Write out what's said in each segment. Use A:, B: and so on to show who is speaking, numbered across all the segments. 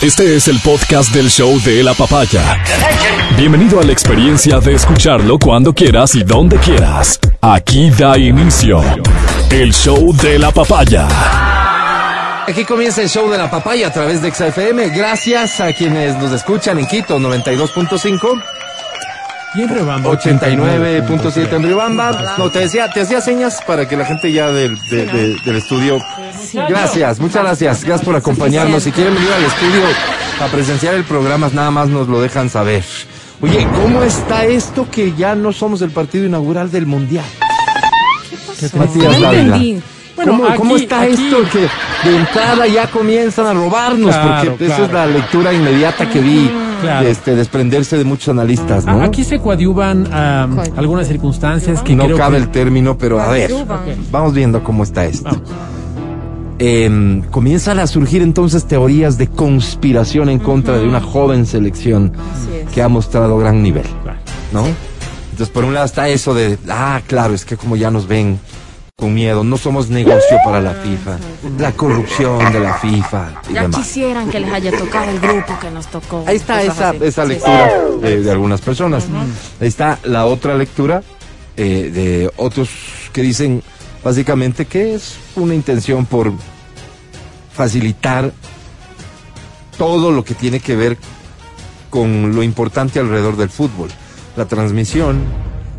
A: Este es el podcast del show de la papaya. Bienvenido a la experiencia de escucharlo cuando quieras y donde quieras. Aquí da inicio el show de la papaya.
B: Aquí comienza el show de la papaya a través de XFM. Gracias a quienes nos escuchan en Quito 92.5.
C: Y en Riobamba.
B: 89.7 en Riobamba. No, te decía, te hacía señas para que la gente ya del, de- de- del estudio. Gracias, muchas gracias. Gracias por acompañarnos. Si quieren venir al estudio a presenciar el programa, nada más nos lo dejan saber. Oye, ¿cómo está esto que ya no somos el partido inaugural del Mundial? Matías
D: No
B: Dávila.
D: entendí.
C: Bueno,
B: ¿Cómo, está
C: aquí-
B: esto que de entrada ya comienzan a robarnos?
C: Claro,
B: porque esa es la lectura inmediata que vi
C: Claro.
B: este, desprenderse de muchos analistas, ¿no?
C: Ah, Aquí se coadyuvan algunas circunstancias que
B: no
C: creo
B: cabe
C: que...
B: el término, pero a ver, vamos viendo cómo está esto. Eh, comienzan a surgir entonces teorías de conspiración en contra de una joven selección que ha mostrado gran nivel. ¿no? Entonces, por un lado está eso de, ah, claro, es que como ya nos ven con miedo, no somos negocio para la FIFA, la corrupción de la FIFA y
D: Ya
B: demás.
D: quisieran que les haya tocado el grupo que nos tocó.
B: Ahí está esa, esa
D: Sí,
B: lectura de, de algunas personas. Ahí está la otra lectura eh, de otros que dicen básicamente que es una intención por facilitar todo lo que tiene que ver con lo importante alrededor del fútbol. La transmisión,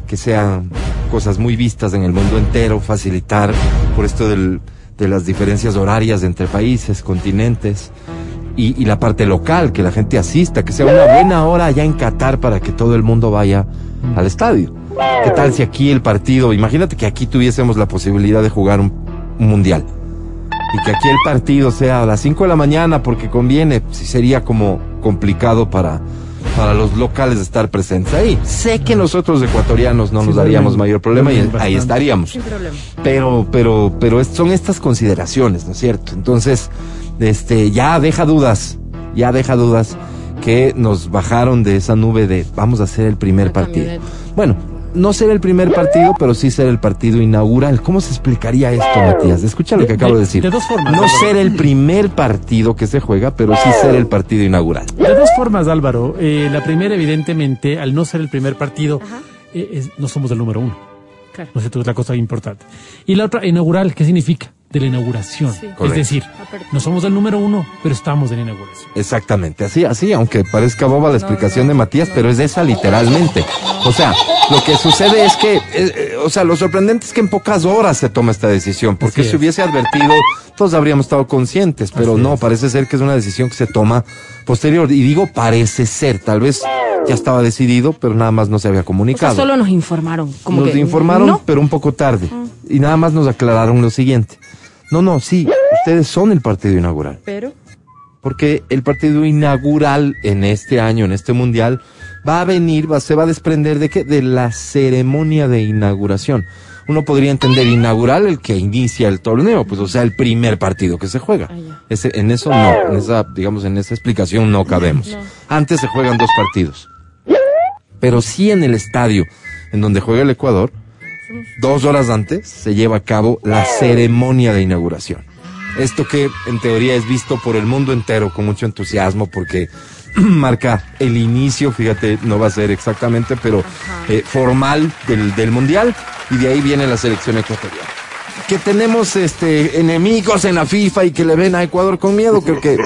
B: que sean cosas muy vistas en el mundo entero, facilitar por esto del- de las diferencias horarias entre países, continentes, y, y la parte local, que la gente asista, que sea una buena hora allá en Qatar para que todo el mundo vaya al estadio. ¿Qué tal si aquí el partido, imagínate que aquí tuviésemos la posibilidad de jugar un, un mundial? Y que aquí el partido sea a las 5 de la mañana porque conviene, sí sería como complicado para, para los locales estar presentes ahí. Sé que nosotros ecuatorianos no
C: Sí,
B: nos daríamos mayor problema y ahí estaríamos
D: Sin problema.
B: pero pero pero es- son estas consideraciones no es cierto entonces este ya deja dudas ya deja dudas que nos bajaron de esa nube de vamos a hacer el primer
D: La
B: partido
D: camioneta.
B: bueno no ser el primer partido pero sí ser el partido inaugural cómo se explicaría esto Matías escucha lo que acabo de
C: de-
B: decir
C: de dos formas,
B: no
C: Álvaro.
B: ser el primer partido que se juega pero sí ser el partido inaugural
C: De dos formas, Álvaro. Eh, la primera, evidentemente, al no ser el primer partido, eh, es- no somos el número uno.
D: Claro.
C: No sé, es la cosa importante. Y la otra, inaugural, ¿qué significa? De la inauguración.
D: Sí.
C: Es decir, no somos el número uno, pero estamos en la inauguración.
B: Exactamente, así, así, aunque parezca boba la explicación
D: no,
B: de Matías,
D: no.
B: pero es esa literalmente. O sea, lo que sucede es que, eh, eh, o sea, lo sorprendente es que en pocas horas se toma esta decisión, porque
C: Así
B: si
C: es.
B: hubiese advertido, todos habríamos estado conscientes, pero
C: Así
B: no,
C: es.
B: parece ser que es una decisión que se toma posterior. Y digo parece ser, tal vez ya estaba decidido, pero nada más no se había
D: O sea,
B: comunicado.
D: solo nos informaron. Como
B: nos
D: que,
B: informaron,
D: ¿no?
B: pero un poco tarde. Y nada más nos aclararon lo siguiente. No, no, sí, ustedes son el partido inaugural
D: Pero.
B: porque el partido inaugural en este año, en este mundial, va a venir, va, se va a desprender de qué? De la ceremonia de inauguración. Uno podría entender inaugural el que inicia el torneo, pues o sea, el primer partido que se juega.
D: Ah.
B: Ese, en eso no, en esa, digamos, en esa explicación no cabemos.
D: No.
B: Antes se juegan dos partidos. Pero sí en el estadio en donde juega el Ecuador, dos horas antes se lleva a cabo la ceremonia de inauguración. Esto que en teoría es visto por el mundo entero con mucho entusiasmo porque marca el inicio, fíjate, no va a ser exactamente, pero eh, formal del, del mundial y de ahí viene la selección ecuatoriana. Que tenemos este enemigos en la FIFA y que le ven a Ecuador con miedo, creo que,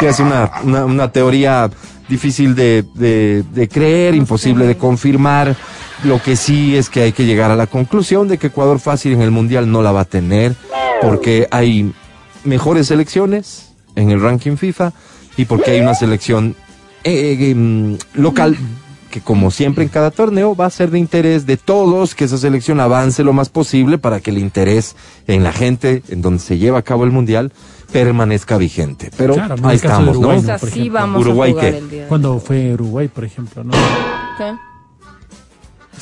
B: que es una, una, una teoría difícil de, de, de creer, imposible de confirmar. Lo que sí es que hay que llegar a la conclusión de que Ecuador fácil en el Mundial no la va a tener, porque hay mejores selecciones en el ranking FIFA y porque hay una selección eh, eh, mm, local que como siempre en cada torneo va a ser de interés de todos que esa selección avance lo más posible para que el interés en la gente en donde se lleva a cabo el mundial permanezca vigente. Pero
C: Claro,
B: ahí estamos, ¿no?
C: Uruguay,
D: O sea,
C: por
D: sí
C: ejemplo.
D: vamos
B: Uruguay,
D: a jugar
B: ¿qué?
D: el día. de-
C: Cuando fue Uruguay, por ejemplo, ¿no?
D: ¿Qué?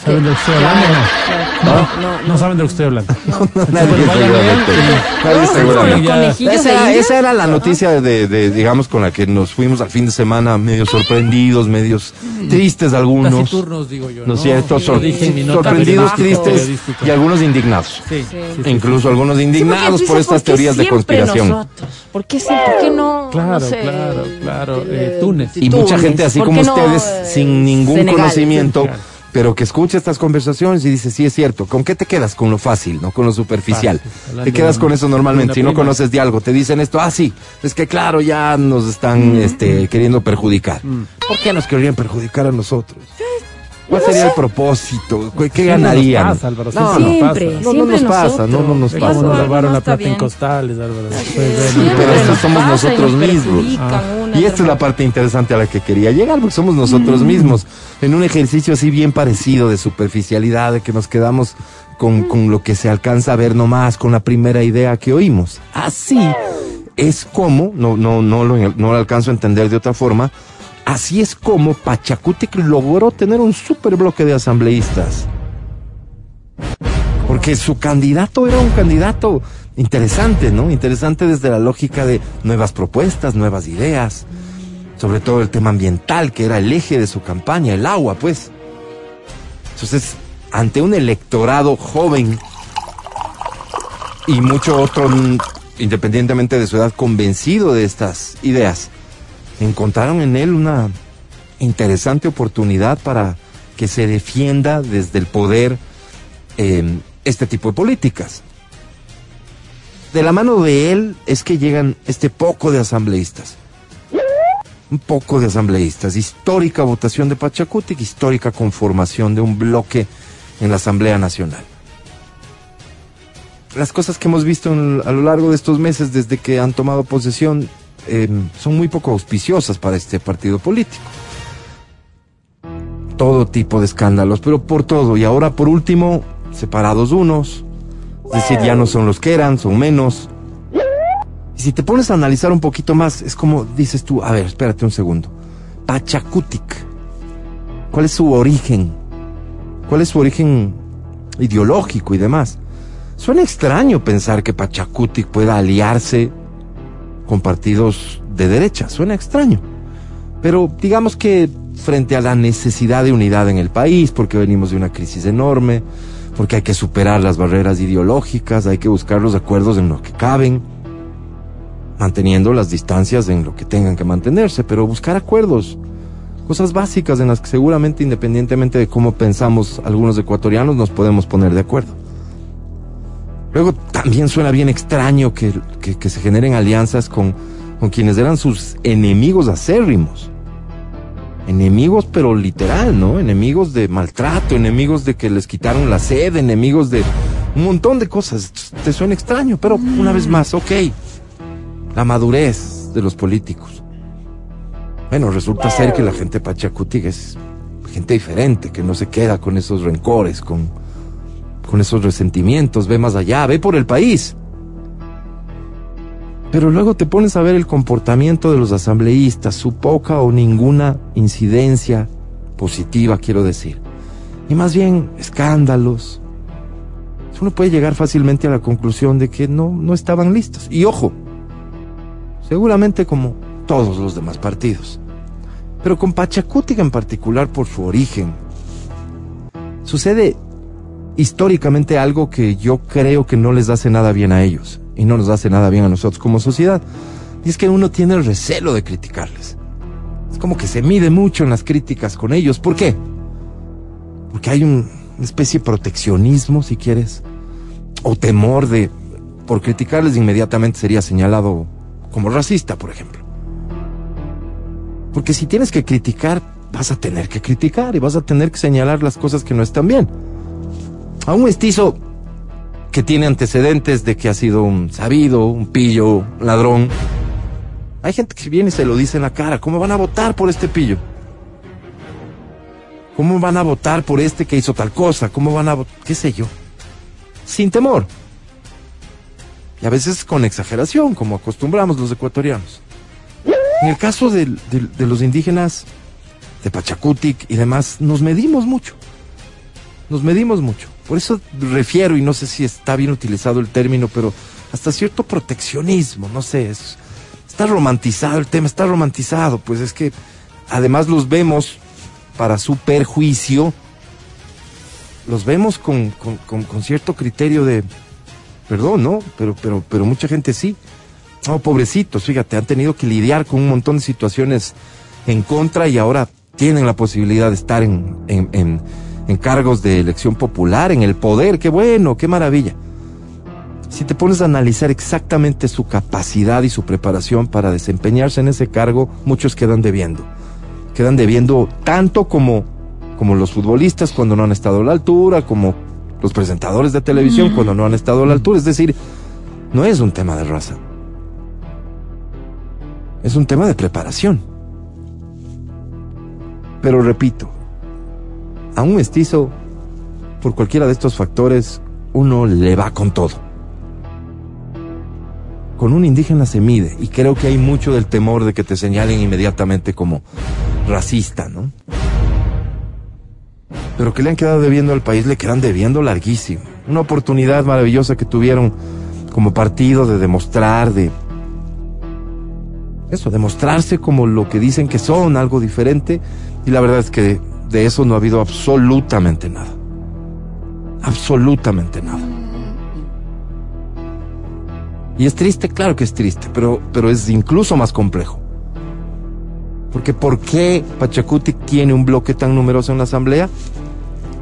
C: ¿Saben de lo que estoy hablando no? ¿No?
D: no,
C: saben de lo que estoy hablando.
B: Esa esa era la noticia de, de, digamos, con la que nos fuimos al fin de semana medio sorprendidos, medios tristes algunos.
C: Taciturnos, digo yo.
B: ¿No es cierto? Sorprendidos, tristes y algunos indignados.
C: Sí,
B: Incluso algunos indignados por estas
D: ¿por qué
B: teorías de conspiración.
D: nosotros? ¿Por qué, sí? ¿Por qué no
C: Claro,
D: no sé,
C: claro, claro,
D: eh,
C: eh, Túnez.
B: Y mucha gente así
D: ¿Por
B: como ustedes,
D: eh,
B: sin ningún
D: Senegal?
B: conocimiento,
C: Claro.
B: Pero que escucha estas conversaciones y dice, sí es cierto, ¿con qué te quedas? Con lo fácil, no con lo superficial.
C: Fácil,
B: Te quedas con eso normalmente. Si no
C: prima.
B: conoces de algo, te dicen esto, ah, sí, es que claro, ya nos están este, queriendo perjudicar.
C: Mm.
B: ¿Por qué nos querrían perjudicar a nosotros? ¿Cuál sería el propósito? ¿Qué, qué
C: Siempre nos
B: ganarían?
C: pasa, Álvaro,
B: No,
C: siempre
B: no.
C: nos
D: Siempre,
C: pasa.
B: No, nos pasa, no, no nos pasa.
C: nos robaron la plata en costales, Álvaro. Ven-
B: pero estos somos
D: pasa y nos
B: nosotros mismos.
C: Ah.
B: Y esta es la parte interesante a la que quería llegar, porque somos
D: Mm.
B: nosotros mismos, en un ejercicio así bien parecido de superficialidad, de que nos quedamos
D: Mm.
B: con, con lo que se alcanza a ver nomás, con la primera idea que oímos. Así es como, no, no, no, lo, no lo alcanzo a entender de otra forma, así es como Pachacutic logró tener un super bloque de asambleístas. Porque su candidato era un candidato interesante, ¿no? Interesante desde la lógica de nuevas propuestas, nuevas ideas, sobre todo el tema ambiental, que era el eje de su campaña, el agua, pues. Entonces, ante un electorado joven y mucho otro, independientemente de su edad, convencido de estas ideas, encontraron en él una interesante oportunidad para que se defienda desde el poder eh, este tipo de políticas. De la mano de él es que llegan este poco de asambleístas. Un poco de asambleístas. Histórica votación de Pachacutic, histórica conformación de un bloque en la Asamblea Nacional. Las cosas que hemos visto a lo largo de estos meses desde que han tomado posesión eh, son muy poco auspiciosas para este partido político. Todo tipo de escándalos, pero por todo. Y ahora, por último, separados unos. Es decir, ya no son los que eran, son menos. Y si te pones a analizar un poquito más, es como dices tú, a ver, espérate un segundo. Pachacutic. ¿Cuál es su origen? ¿Cuál es su origen ideológico y demás? Suena extraño pensar que Pachacutic pueda aliarse con partidos de derecha. Suena extraño. Pero digamos que frente a la necesidad de unidad en el país, porque venimos de una crisis enorme, porque hay que superar las barreras ideológicas, hay que buscar los acuerdos en lo que caben, manteniendo las distancias en lo que tengan que mantenerse, pero buscar acuerdos, cosas básicas en las que seguramente independientemente de cómo pensamos algunos ecuatorianos nos podemos poner de acuerdo. Luego también suena bien extraño que, que- se generen alianzas con, con quienes eran sus enemigos acérrimos. Enemigos pero literal, ¿no? Enemigos de maltrato, enemigos de que les quitaron la sed, enemigos de un montón de cosas. Te suena extraño, pero una vez más, ok. La madurez de los políticos. Bueno, resulta ser que la gente de Pachacutic es gente diferente, que no se queda con esos rencores, con, con esos resentimientos, ve más allá, ve por el país. Pero luego te pones a ver el comportamiento de los asambleístas, su poca o ninguna incidencia positiva, quiero decir. Y más bien escándalos. Uno puede llegar fácilmente a la conclusión de que no, no estaban listos. Y ojo, seguramente como todos los demás partidos. Pero con Pachacutic en particular por su origen, sucede históricamente algo que yo creo que no les hace nada bien a ellos y no nos hace nada bien a nosotros como sociedad. Y es que uno tiene el recelo de criticarles. Es como que se mide mucho en las críticas con ellos. ¿Por qué? Porque hay un- una especie de proteccionismo, si quieres, o temor de, por criticarles inmediatamente sería señalado como racista, por ejemplo. Porque si tienes que criticar, vas a tener que criticar y vas a tener que señalar las cosas que no están bien. A un mestizo que tiene antecedentes de que ha sido un sabido, un pillo, un ladrón. Hay gente que viene y se lo dice en la cara. ¿Cómo van a votar por este pillo? ¿Cómo van a votar por este que hizo tal cosa? ¿Cómo van a votar? ¿Qué sé yo? Sin temor. Y a veces con exageración, como acostumbramos los ecuatorianos. En el caso del- de los indígenas de Pachacutic y demás, nos medimos mucho. Nos medimos mucho. Por eso refiero, y no sé si está bien utilizado el término, pero hasta cierto proteccionismo, no sé, es- está romantizado el tema, está romantizado, pues es que además los vemos para su perjuicio, los vemos con, con- con- cierto criterio de, perdón, ¿no? Pero, pero, pero mucha gente sí, Oh, pobrecitos, fíjate, han tenido que lidiar con un montón de situaciones en contra y ahora tienen la posibilidad de estar en, en cargos de elección popular, en el poder. Qué bueno, qué maravilla. Si te pones a analizar exactamente su capacidad y su preparación para desempeñarse en ese cargo, muchos quedan debiendo. Quedan debiendo tanto como, como los futbolistas cuando no han estado a la altura, como los presentadores de televisión cuando no han estado a la altura. Es decir, no es un tema de raza. Es un tema de preparación. Pero repito, a un mestizo, por cualquiera de estos factores, uno le va con todo. Con un indígena se mide, y creo que hay mucho del temor de que te señalen inmediatamente como racista, ¿no? Pero que le han quedado debiendo al país, le quedan debiendo larguísimo. Una oportunidad maravillosa que tuvieron como partido de demostrar, de eso, demostrarse como lo que dicen que son, algo diferente, y la verdad es que de, eso no ha habido absolutamente nada. Absolutamente nada. Y es triste, claro que es triste, pero, pero es incluso más complejo. Porque ¿por qué Pachacuti tiene un bloque tan numeroso en la Asamblea?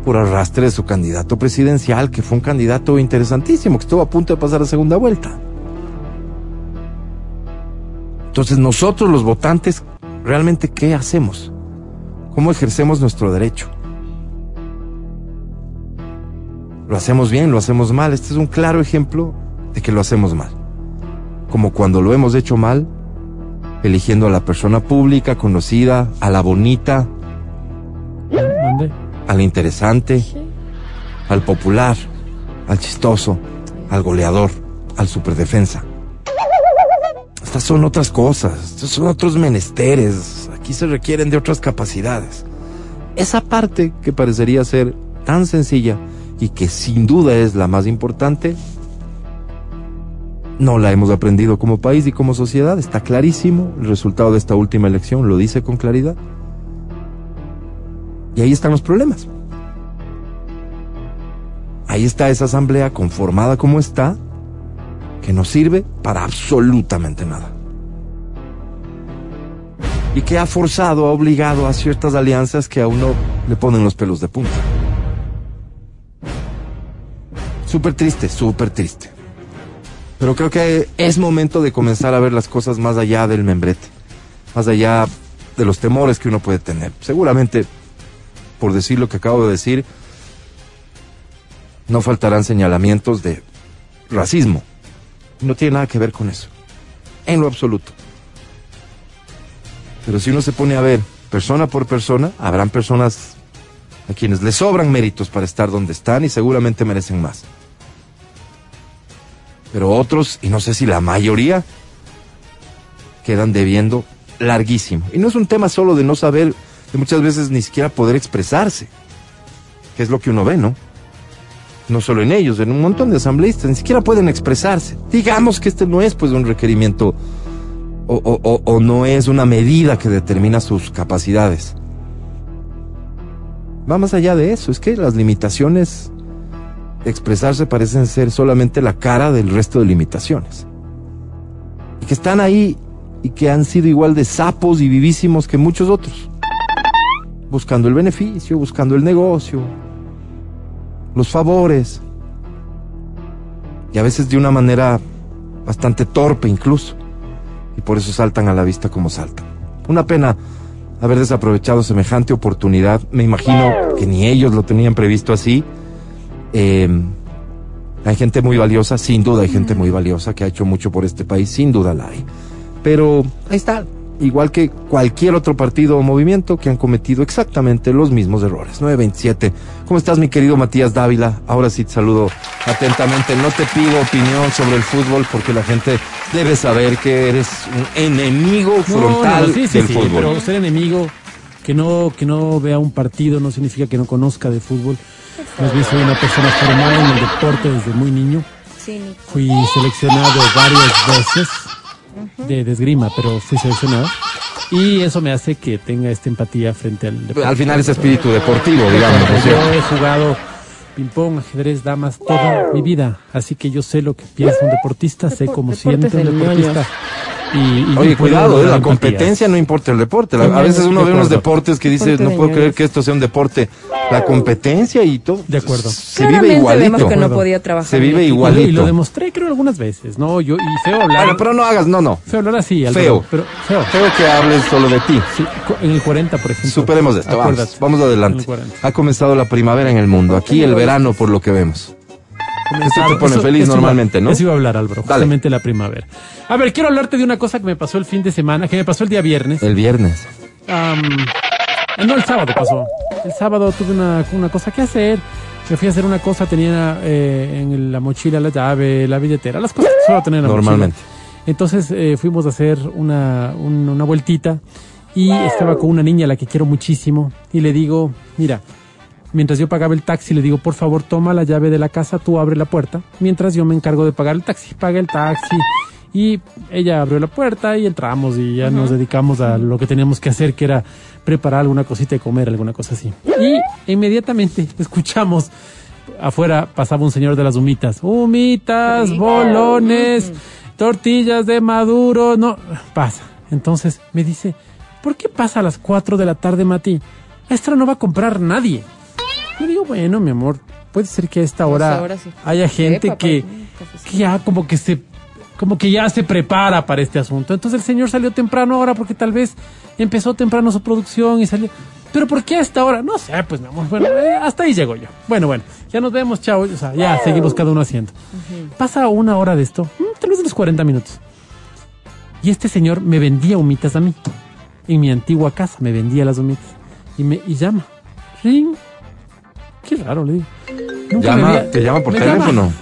B: Por arrastre de su candidato presidencial, que fue un candidato interesantísimo, que estuvo a punto de pasar a segunda vuelta. Entonces nosotros los votantes, ¿realmente qué hacemos? ¿Cómo ejercemos nuestro derecho? ¿Lo hacemos bien? ¿Lo hacemos mal? Este es un claro ejemplo de que lo hacemos mal. Como cuando lo hemos hecho mal, eligiendo a la persona pública, conocida, a la bonita,
C: ¿Dónde?
B: a la interesante, al popular, al chistoso, al goleador, al superdefensa. Estas son otras cosas, estos son otros menesteres. Aquí se requieren de otras capacidades. Esa parte que parecería ser tan sencilla y que sin duda es la más importante, no la hemos aprendido como país y como sociedad. Está clarísimo. El resultado de esta última elección lo dice con claridad. Y ahí están los problemas. Ahí está esa asamblea conformada como está, que no sirve para absolutamente nada. Y que ha forzado, ha obligado a ciertas alianzas que a uno le ponen los pelos de punta. Súper triste, súper triste. Pero creo que es momento de comenzar a ver las cosas más allá del membrete, más allá de los temores que uno puede tener. Seguramente, por decir lo que acabo de decir, no faltarán señalamientos de racismo. No tiene nada que ver con eso, en lo absoluto. Pero si uno se pone a ver persona por persona, habrán personas a quienes les sobran méritos para estar donde están y seguramente merecen más pero otros, y no sé si la mayoría, quedan debiendo larguísimo. Y no es un tema solo de no saber, de muchas veces ni siquiera poder expresarse, que es lo que uno ve, ¿no? No solo en ellos, en un montón de asambleístas, ni siquiera pueden expresarse. Digamos que este no es pues un requerimiento o, no es una medida que determina sus capacidades. Va más allá de eso, es que las limitaciones expresarse parecen ser solamente la cara del resto de limitaciones. Y que están ahí y que han sido igual de sapos y vivísimos que muchos otros. Buscando el beneficio, buscando el negocio, los favores. Y a veces de una manera bastante torpe incluso. Y por eso saltan a la vista como saltan. Una pena haber desaprovechado semejante oportunidad. Me imagino que ni ellos lo tenían previsto así. Eh, hay gente muy valiosa, sin duda hay gente muy valiosa que ha hecho mucho por este país, sin duda la hay. Pero ahí está, igual que cualquier otro partido o movimiento que han cometido exactamente los mismos errores. 927. ¿Cómo estás, mi querido Matías Dávila? Ahora sí te saludo atentamente. No te pido opinión sobre el fútbol porque la gente debe saber que eres un enemigo
C: No,
B: frontal
C: no, sí, sí,
B: del
C: sí,
B: fútbol.
C: pero ser enemigo que no que no vea un partido no significa que no conozca de fútbol. Más bien soy una persona formada en el deporte desde muy niño. Fui seleccionado varias veces de, de esgrima, pero fui seleccionado. Y eso me hace que tenga esta empatía frente al deporte.
B: Al final es espíritu deportivo, digamos, ¿no es
C: Yo he jugado ping-pong, ajedrez, damas, toda mi vida. Así que yo sé lo que piensa un deportista, sé cómo siente un deportista. Y, y
B: Oye, cuidado, eh, la competencia no importa el deporte. La- a veces
C: de
B: uno ve unos deportes que dice,
D: Deporte
B: no
D: de
B: puedo creer que esto sea un deporte. La competencia y todo.
C: De acuerdo.
B: Se vive igualito.
E: vemos que no podía trabajar.
B: Se vive
E: equipo.
C: Y lo- Y lo
B: igualito.
C: demostré, creo, algunas veces, ¿no? Yo, y feo hablar.
B: Bueno, pero no hagas, no, no.
C: Feo hablar así, Álvaro,
B: Feo.
C: Pero feo.
B: Creo que hables solo de ti.
C: Sí, en el 40, por ejemplo.
B: Superemos esto, vamos,
C: Acuérdate.
B: vamos adelante.
C: el 40.
B: Ha comenzado la primavera en el mundo, aquí el verano por lo que vemos. Esto te pone
C: Eso-
B: feliz
C: eso iba-
B: normalmente, ¿no?
C: Eso iba a hablar, Álvaro,
B: Dale.
C: justamente la primavera. A ver, quiero hablarte de una cosa que me pasó el fin de semana, que me pasó el día viernes.
B: El viernes.
C: No, el sábado pasó. El sábado tuve una, una cosa que hacer. Me fui a hacer una cosa, tenía eh, en la mochila la llave, la billetera, las cosas que suelo tener en la
B: Normalmente.
C: mochila. Entonces eh, fuimos a hacer una, un- una vueltita y estaba con una niña a la que quiero muchísimo y le digo, mira, mientras yo pagaba el taxi, le digo, por favor, toma la llave de la casa, tú abre la puerta, mientras yo me encargo de pagar el taxi. Paga el taxi. Y ella abrió la puerta y entramos y ya nos dedicamos a lo que teníamos que hacer, que era preparar alguna cosita de comer, alguna cosa así. Y inmediatamente escuchamos afuera pasaba un señor de las humitas. Humitas, bolones, tortillas de maduro, no, pasa. Entonces me dice, ¿por qué pasa a las 4 de la tarde, Mati? Hora no va a comprar nadie. Le digo, bueno, mi amor, puede ser que a esta hora
E: ahora sí.
C: haya gente que,
E: cafecito.
C: que ya como que se como que ya se prepara para este asunto. Entonces el señor salió temprano ahora porque tal vez empezó temprano su producción y salió. Pero ¿por qué a esta hora? No sé, pues mi amor. Bueno, eh, hasta ahí llego yo. Bueno, bueno, ya nos vemos, chao. O sea, ya seguimos cada uno haciendo. Pasa una hora de esto, mm, tal vez unos 40 minutos. Y este señor me vendía humitas a mí. En mi antigua casa me vendía las humitas. Y me y llama. Ring. Qué raro, le digo. Nunca
B: Llama-
C: había-
B: te llama por teléfono.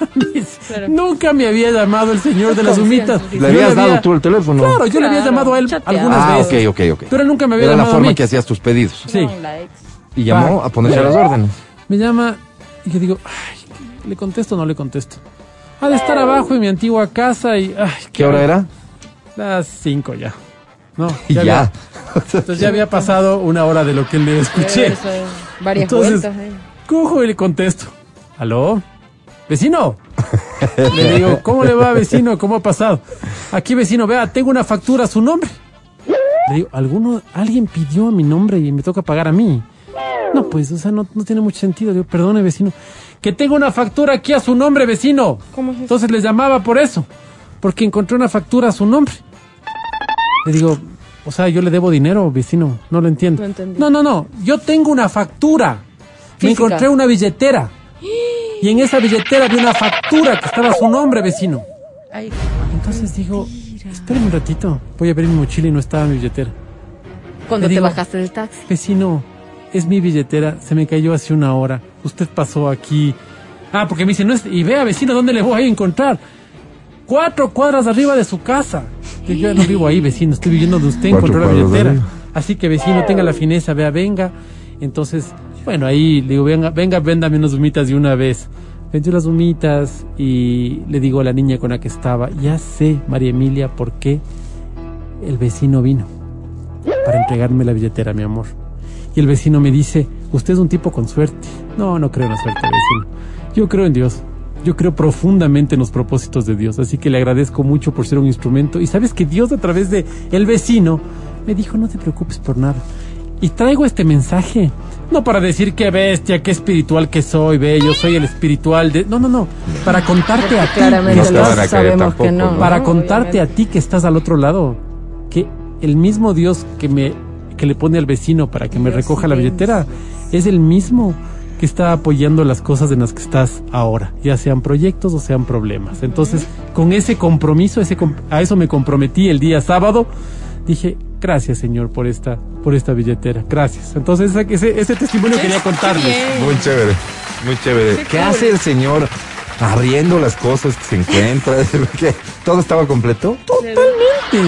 C: Nunca me había llamado el señor de las humitas.
B: ¿Le habías dado tú el teléfono?
C: Claro, yo le había llamado a él
E: chateado.
C: algunas
B: Ah, ok,
C: veces.
B: ok, ok.
C: Pero él nunca me había
B: Era la
C: llamado a
B: forma
C: mí.
B: que hacías tus pedidos.
C: Sí.
B: Y llamó
C: Va.
B: a ponerse a las órdenes.
C: Me llama y yo digo, ay, ¿le contesto o no le contesto? Ha de estar abajo en mi antigua casa y... Ay,
B: ¿Qué hora era?
C: Las cinco ya. No,
B: Y ya.
C: había- entonces ya había pasado una hora de lo que le escuché.
E: Eso, varias
C: Entonces,
E: vueltas. eh.
C: Cojo y le contesto. ¿Aló? ¿Vecino? Le digo, ¿cómo le va, vecino? ¿Cómo ha pasado? Aquí, vecino, vea, tengo una factura a su nombre. Le digo, ¿alguno, alguien pidió mi nombre y me toca pagar a mí? No, pues, o sea, no, no tiene mucho sentido. Digo, perdone, vecino. Que tengo una factura aquí a su nombre, vecino.
E: ¿Cómo es eso?
C: Entonces les llamaba por eso. Porque encontré una factura a su nombre. Le digo, o sea, yo le debo dinero, vecino. No lo entiendo.
E: No,
C: no, no. Yo tengo una factura. Me
E: Física.
C: encontré una billetera. Y en esa billetera vi una factura que estaba a su nombre, vecino.
E: Ay,
C: Entonces digo, espérame un ratito. Voy a ver mi mochila y no estaba mi billetera.
E: cuando te
C: digo-
E: bajaste del taxi.
C: Vecino, es mi billetera. Se me cayó hace una hora. Usted pasó aquí. Ah, porque me dice, no es... Y vea, vecino, ¿dónde le voy a encontrar? Cuatro cuadras arriba de su casa. Y yo ya no vivo ahí, vecino. Estoy viviendo donde usted encontró la billetera. Así que, vecino, tenga la fineza, vea, venga. Entonces, bueno, ahí le digo, venga, venga, véndame unas humitas de una vez. Vendió las humitas y le digo a la niña con la que estaba, ya sé, María Emilia, por qué el vecino vino para entregarme la billetera, mi amor. Y el vecino me dice, usted es un tipo con suerte. No, no creo en la suerte, vecino. Yo creo en Dios. Yo creo profundamente en los propósitos de Dios. Así que le agradezco mucho por ser un instrumento. Y sabes que Dios a través de el vecino me dijo, no te preocupes por nada. Y traigo este mensaje, no para decir qué bestia, qué espiritual que soy, ve, yo soy el espiritual de... No, no, no. Para contarte a ti.
E: Claramente
B: No van a creer
E: sabemos
B: tampoco,
E: que no.
B: ¿no?
C: Para
E: ¿no?
C: contarte a ti que estás al otro lado, que el mismo Dios que me que le pone al vecino para que me
E: Dios
C: recoja la billetera es el mismo que está apoyando las cosas en las que estás ahora, ya sean proyectos o sean problemas. Entonces, con ese compromiso, ese com- a eso me comprometí el día sábado. Dije, gracias Señor por esta por esta billetera, gracias. Entonces, ese, ese, testimonio quería contarles.
B: Muy chévere, muy chévere. ¿Qué hace el señor arriendo las cosas que se encuentra? ¿Qué? ¿Todo estaba completo?
C: Sí.
B: Sí.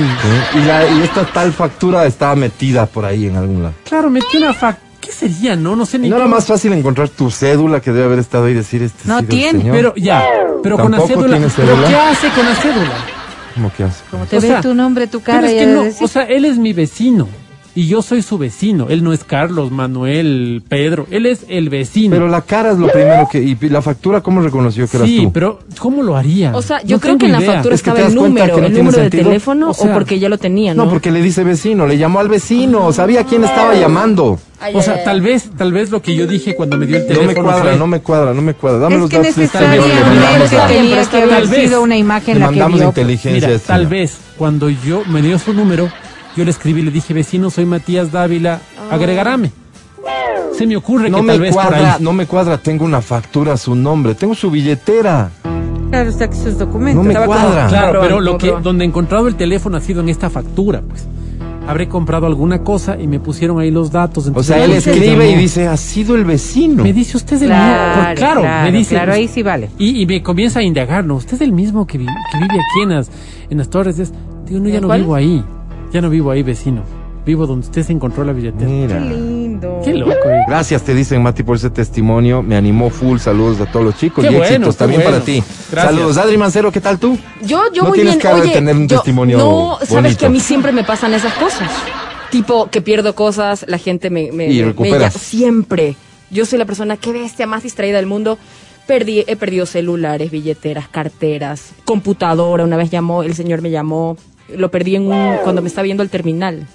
B: Y, la, y esta tal factura estaba metida por ahí en algún lado.
C: Claro, metí una fac. ¿Qué sería? No, no sé ni
B: ¿No era
C: cómo-
B: más fácil encontrar tu cédula que debe haber estado ahí y decir este
D: No tiene,
B: señor?
C: Pero ya, pero con la
B: ¿Tampoco
C: cédula. ¿Pero
B: cédula?
C: qué hace con la cédula?
B: ¿Cómo que hace?
D: Como te
C: O
D: ve
C: sea,
D: tu nombre, tu
C: Pero
D: cara
C: es que
D: de
C: no,
D: decir,
C: o sea, él es mi vecino. Y yo soy su vecino. Él no es Carlos, Manuel, Pedro. Él es el vecino.
B: Pero la cara es lo primero que... ¿Y la factura cómo reconoció que eras
C: sí,
B: tú?
C: pero ¿cómo lo haría?
D: O sea, yo
C: No
D: creo que en la
C: idea.
D: factura
B: Es que te
D: estaba el
B: das cuenta
D: número,
B: que no
D: el número de
B: sentido.
D: teléfono
C: O sea,
D: o porque ya lo tenía, ¿no?
B: No, porque le dice vecino, le llamó al vecino, sabía quién estaba llamando.
D: Ay,
C: O
D: ay,
C: sea,
D: ay.
C: tal vez, tal vez lo que yo dije cuando me dio el
B: No
C: teléfono
B: me cuadra,
C: fue-
B: no me cuadra, no me cuadra. Dame
F: Es
B: los
F: que
B: datos
F: necesariamente tenía que haber sido una imagen
B: Le
F: la que
B: mandamos inteligencia.
C: Tal vez cuando yo me dio su número, yo le escribí, le dije, vecino, soy Matías Dávila, agregarame. Se me ocurre
B: No
C: que tal
B: me
C: vez por
B: cuadra,
C: ahí.
B: no me cuadra, tengo una factura a su nombre, tengo su billetera.
F: Claro, está aquí sus documentos.
B: No me
D: como-
B: cuadra.
C: Claro, pero lo que, donde he encontrado el teléfono ha sido en esta factura, pues. Habré comprado alguna cosa y me pusieron ahí los datos.
B: O sea, él escribe y dice, ha sido el vecino.
C: Me dice, usted es el
F: Claro,
C: mismo. Por- claro,
F: claro,
C: me dice.
F: claro, ahí sí vale.
C: Y, y me comienza a indagar, ¿no? Usted es el mismo que, vi- que vive aquí en las, en las torres. Es- Digo, no, ya
D: ¿En
C: no
D: cuál?
C: vivo ahí. Ya no vivo ahí, vecino. Vivo donde usted se encontró la billetera.
B: Mira.
F: lindo.
C: Qué loco, eh.
B: Gracias, te dicen Mati por ese testimonio. Me animó full. Saludos a todos los chicos
C: Qué
B: y
C: bueno,
B: éxitos
C: qué
B: también
C: bueno.
B: para ti.
C: Gracias.
B: Saludos, Adri Mancero, ¿qué tal tú?
D: Yo, yo
B: No
D: muy
B: tienes
D: bien.
B: cara de
D: Oye,
B: tener un
D: yo-
B: testimonio
D: No, sabes
B: bonito.
D: que a mí siempre me pasan esas cosas. Tipo que pierdo cosas, la gente me, me,
B: Y
D: me
B: recuperas.
D: llama- siempre. Yo soy la persona que bestia más distraída del mundo. Perdí, he perdido celulares, billeteras, carteras, computadora. Una vez llamó, el señor me llamó. Lo perdí en un, cuando me estaba viendo el terminal.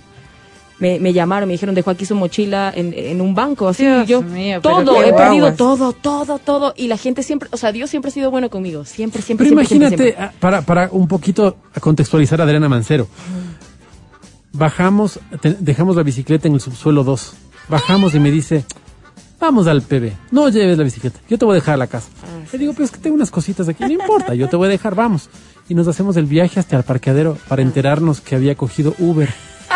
D: Me, me llamaron, me dijeron, dejó aquí su mochila en, en un banco, así
F: Dios
D: yo.
F: mío,
D: todo, he perdido todo, todo, todo. Y la gente siempre, o sea, Dios siempre ha sido bueno conmigo. Siempre, siempre,
C: Pero
D: siempre,
C: imagínate,
D: siempre.
C: ah, para, para un poquito contextualizar a Adriana Mancero. Bajamos, te- dejamos la bicicleta en el subsuelo 2. Bajamos y me dice, vamos al PB, no lleves la bicicleta, yo te voy a dejar a la casa. Le digo, pero es que tengo unas cositas aquí, no importa, yo te voy a dejar, vamos. Y nos hacemos el viaje hasta el parqueadero para enterarnos que había cogido Uber.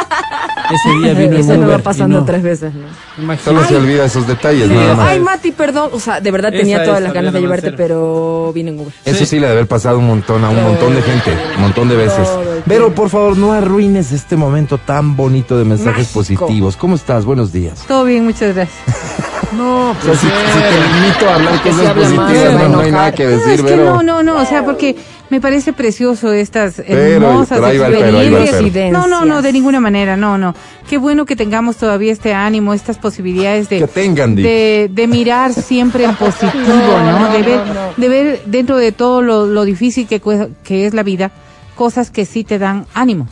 C: Ese día vino en
D: Eso me
C: Uber
D: va pasando
C: no.
D: tres veces, ¿no?
B: Solo se olvida esos detalles,
C: Sí,
B: nada más.
D: Ay, Mati, perdón. O sea, de verdad
C: Esa
D: tenía todas
C: es
D: las ganas de llevarte,
C: Mancero.
D: pero vine en Uber.
B: Eso
C: Sí.
B: sí le debe haber pasado un montón a un montón de gente, un montón de veces. Pero por favor, no arruines este momento tan bonito de mensajes
D: Mágico.
B: positivos. ¿Cómo estás? Buenos días.
F: Todo bien, muchas gracias.
C: No,
B: O sea,
C: pues
B: si, si te limito a hablar cosas positivas, no, no hay nada que
F: No,
B: decir,
F: es que
B: pero...
F: no, no, no, o sea, porque me parece precioso estas hermosas
B: pero pero,
F: experiencias.
B: pero.
F: No, no, no, de ninguna manera, no, no. Qué bueno que tengamos todavía este ánimo, estas posibilidades de
B: Que tengan,
F: de, de mirar siempre en positivo, ¿no? De ver, de ver dentro de todo lo, lo difícil que, que es la vida, cosas que sí te dan ánimo.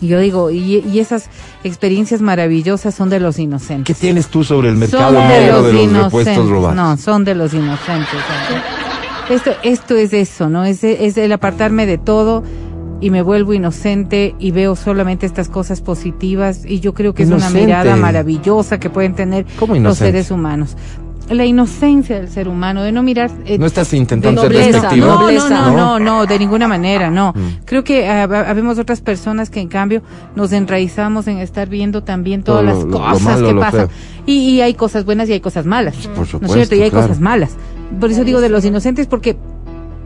F: Y yo digo, y, y esas experiencias maravillosas son de los inocentes.
B: ¿Qué tienes tú sobre el mercado
F: Son de
B: negro
F: los
B: de los
F: inocentes.
B: repuestos robados?
F: No, son de los inocentes. ¿sabes? Esto, esto es eso, ¿no? Es, es el apartarme de todo y me vuelvo inocente y veo solamente estas cosas positivas y yo creo que es una mirada maravillosa que pueden tener
B: ¿Cómo
F: los seres humanos. La inocencia del ser humano, de no mirar... eh,
B: No estás intentando
D: de
B: ser
D: nobleza,
B: despectivo.
F: no,
D: Nobleza.
F: no, no,
B: ¿No?
F: no, no, de ninguna manera, no.
B: Mm.
F: Creo que ah, ha- habemos otras personas que en cambio nos enraizamos en estar viendo también todas las
B: lo- lo
F: cosas
B: malo,
F: que pasan. Y, y hay cosas buenas y hay cosas malas.
B: Por
F: ¿No es
B: supuesto,
F: cierto? Y hay
B: claro.
F: cosas malas. Por eso digo de los inocentes porque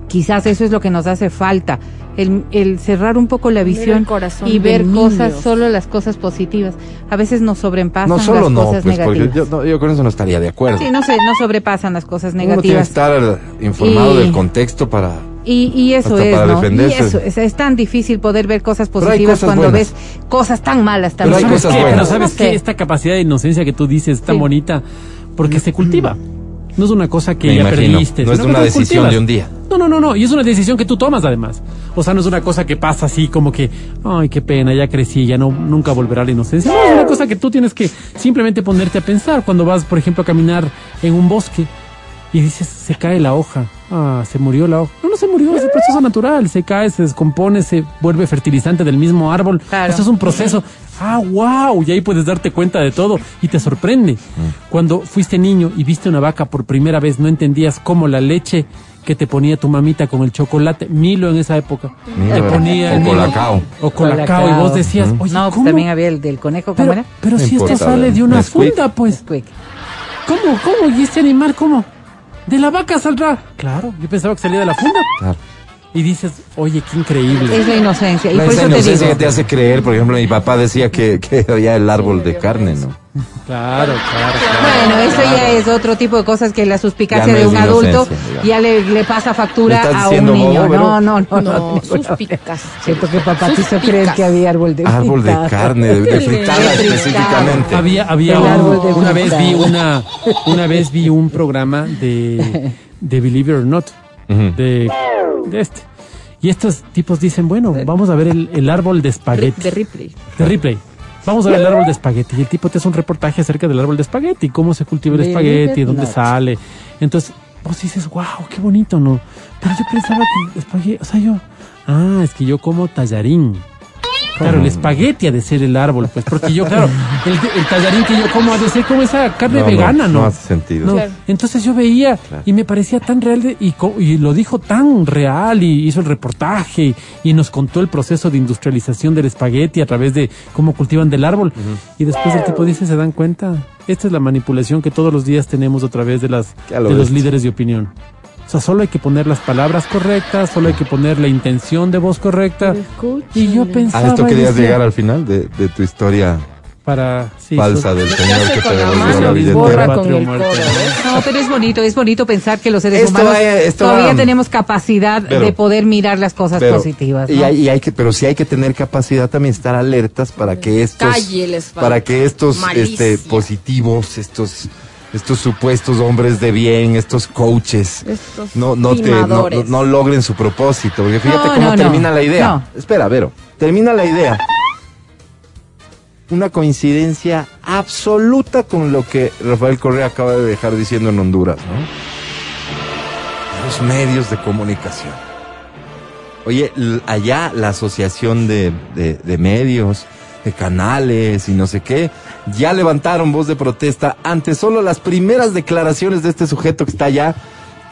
F: quizás eso es lo que nos hace falta. El, el cerrar un poco la visión
D: corazón
F: y ver cosas, solo las cosas positivas. A veces nos sobrepasan
B: No, solo
F: las
B: no,
F: cosas
B: pues
F: negativas.
B: yo, no, yo con eso no estaría de acuerdo.
F: Sí, no se, no sobrepasan las cosas
B: Uno tiene que
F: negativas.
B: estar informado
F: Y-
B: del contexto para...
F: Y, y eso es, ¿no? Y eso es, es tan difícil poder ver cosas
B: Pero hay
F: positivas
B: cosas
F: cuando
B: buenas.
F: ves cosas tan malas
B: Pero
F: también.
B: hay
C: ¿Sabes
B: cosas buenas.
C: Pero ¿sabes
F: No sé.
C: qué? Esta capacidad de inocencia que tú dices es tan
F: Sí.
C: bonita porque se cultiva. No es una cosa que
B: Me
C: ya
B: imagino.
C: perdiste.
B: No es una decisión
C: cultivas.
B: de un día.
C: No, no, no, no. Y es una decisión que tú tomas además. O sea, no es una cosa que pasa así como que, ay, qué pena, ya crecí, ya no, nunca volverá la inocencia. No, es una cosa que tú tienes que simplemente ponerte a pensar cuando vas, por ejemplo, a caminar en un bosque y dices, se cae la hoja. Ah, se murió la hoja. No, no se murió, es el proceso natural. Se cae, se descompone, se vuelve fertilizante del mismo árbol.
F: Claro.
C: Esto es un proceso. Ah, wow. Y ahí puedes darte cuenta de todo y te sorprende. Cuando fuiste niño y viste una vaca por primera vez, no entendías cómo la leche que te ponía tu mamita con el chocolate, Milo en esa época,
B: Milo
C: te ponía
B: o
C: el Milo.
B: Colacao.
C: O colacao. Y vos decías, oye,
F: no, pues
C: ¿cómo?
F: también había el del conejo, ¿cómo
C: pero,
F: era?
C: pero
B: No
C: si esto sale de una
B: Nesquik.
C: funda, pues. ¿Cómo, cómo? ¿Y este animal cómo? De la vaca saldrá. Claro, yo pensaba que salía de la funda.
B: Claro.
C: Y dices, oye, qué increíble.
F: Es la inocencia. Y
B: La
F: por
B: esa
F: eso te
B: inocencia
F: digo.
B: que te hace creer, por ejemplo, mi papá decía que, que había el árbol de carne, ¿no?
C: Claro, claro, claro.
F: Bueno, eso ya es otro tipo de cosas que la suspicacia
B: Ya no
F: de un adulto
B: digamos.
F: ya le, le pasa factura
B: ¿Me estás
F: a un niño.
B: bobo,
F: no, no, no,
D: No,
F: no.
D: suspicaz.
F: Siento que papá quiso creer que había árbol de
B: Árbol de carne, de, de fritada específicamente.
C: Había, había un-
F: árbol de
C: una vez vi una, una vez vi un programa de, de Believe It or Not, De, de este. Y estos tipos dicen, bueno, vamos a ver el, el árbol de espagueti.
D: De Ripley.
C: De Ripley. Vamos a ver el árbol de espagueti. Y el tipo te hace un reportaje acerca del árbol de espagueti, cómo se cultiva el espagueti, dónde
F: not.
C: sale. Entonces, vos dices, wow, qué bonito, ¿no? Pero yo pensaba que el espagueti, o sea, yo, ah, es que yo como tallarín. Claro, el espagueti ha de ser el árbol, pues, porque yo, claro, el, el tallarín que yo como ha de ser como esa carne
B: No,
C: vegana, ¿no?
B: no hace sentido.
C: No,
D: Claro.
C: Entonces yo veía y me parecía tan real de- y, lo dijo tan real y hizo el reportaje y nos contó el proceso de industrialización del espagueti a través de cómo cultivan del árbol. Y después el tipo dice, ¿se dan cuenta? Esta es la manipulación que todos los días tenemos a través de, las,
B: lo
C: de los líderes de opinión. O sea, solo hay que poner las palabras correctas, solo hay que poner la intención de voz correcta. Y yo
B: ¿A
C: pensaba...
B: esto
C: y
B: querías
C: decía,
B: llegar al final de, de tu historia
C: Para... sí,
B: falsa del
D: ¿Qué
B: señor que te devolvió la billetera?
D: ¿ves?
F: No, pero es bonito, es bonito pensar que los seres
B: Esto
F: humanos
B: va- esto
F: todavía
B: va-
F: tenemos capacidad
B: Pero-
F: de poder mirar las cosas
B: Pero-
F: positivas.
B: y hay, y hay que, pero sí hay que tener capacidad también estar alertas para que estos, para que estos
D: Malicia.
B: este, positivos, estos, estos supuestos hombres de bien, estos coaches,
D: Estos
B: no, no, te, no, no-
D: timadores.
B: no logren su propósito. Porque fíjate
F: No,
B: cómo termina la idea. Espera, Vero. Termina la idea. Una coincidencia absoluta con lo que Rafael Correa acaba de dejar diciendo en Honduras, ¿no? Los medios de comunicación. Oye, allá la asociación de, de- de medios, canales y no sé qué, ya levantaron voz de protesta ante solo las primeras declaraciones de este sujeto que está allá,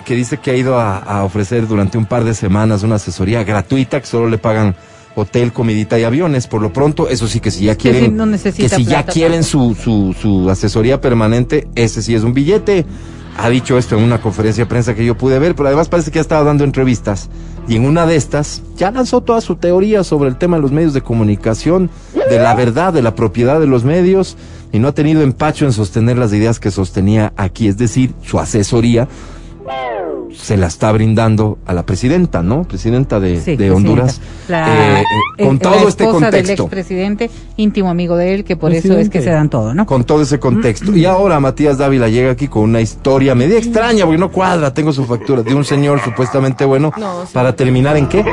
B: que dice que ha ido a, a ofrecer durante un par de semanas una asesoría gratuita que solo le pagan hotel, comidita y aviones. Por lo pronto, eso sí que si ya quieren,
F: sí, no
B: que si ya quieren su, su, su asesoría permanente, ese sí es un billete. Ha dicho esto en una conferencia de prensa que yo pude ver, pero además parece que ha estado dando entrevistas. Y en una de estas ya lanzó toda su teoría sobre el tema de los medios de comunicación, de la verdad, de la propiedad de los medios, y no ha tenido empacho en sostener las ideas que sostenía aquí, es decir, su asesoría se la está brindando a la presidenta, ¿no? Presidenta de,
F: Sí,
B: de Honduras.
F: La,
B: Eh, eh, con
F: eh,
B: todo
F: la
B: este
F: esposa del
B: contexto.
F: expresidente, íntimo amigo de él, que por eso es que se dan todo, ¿no?
B: Con todo ese contexto. Y ahora Matías Dávila llega aquí con una historia media extraña, porque no cuadra, tengo su factura, de un señor supuestamente bueno,
D: No, sí.
B: para terminar en qué?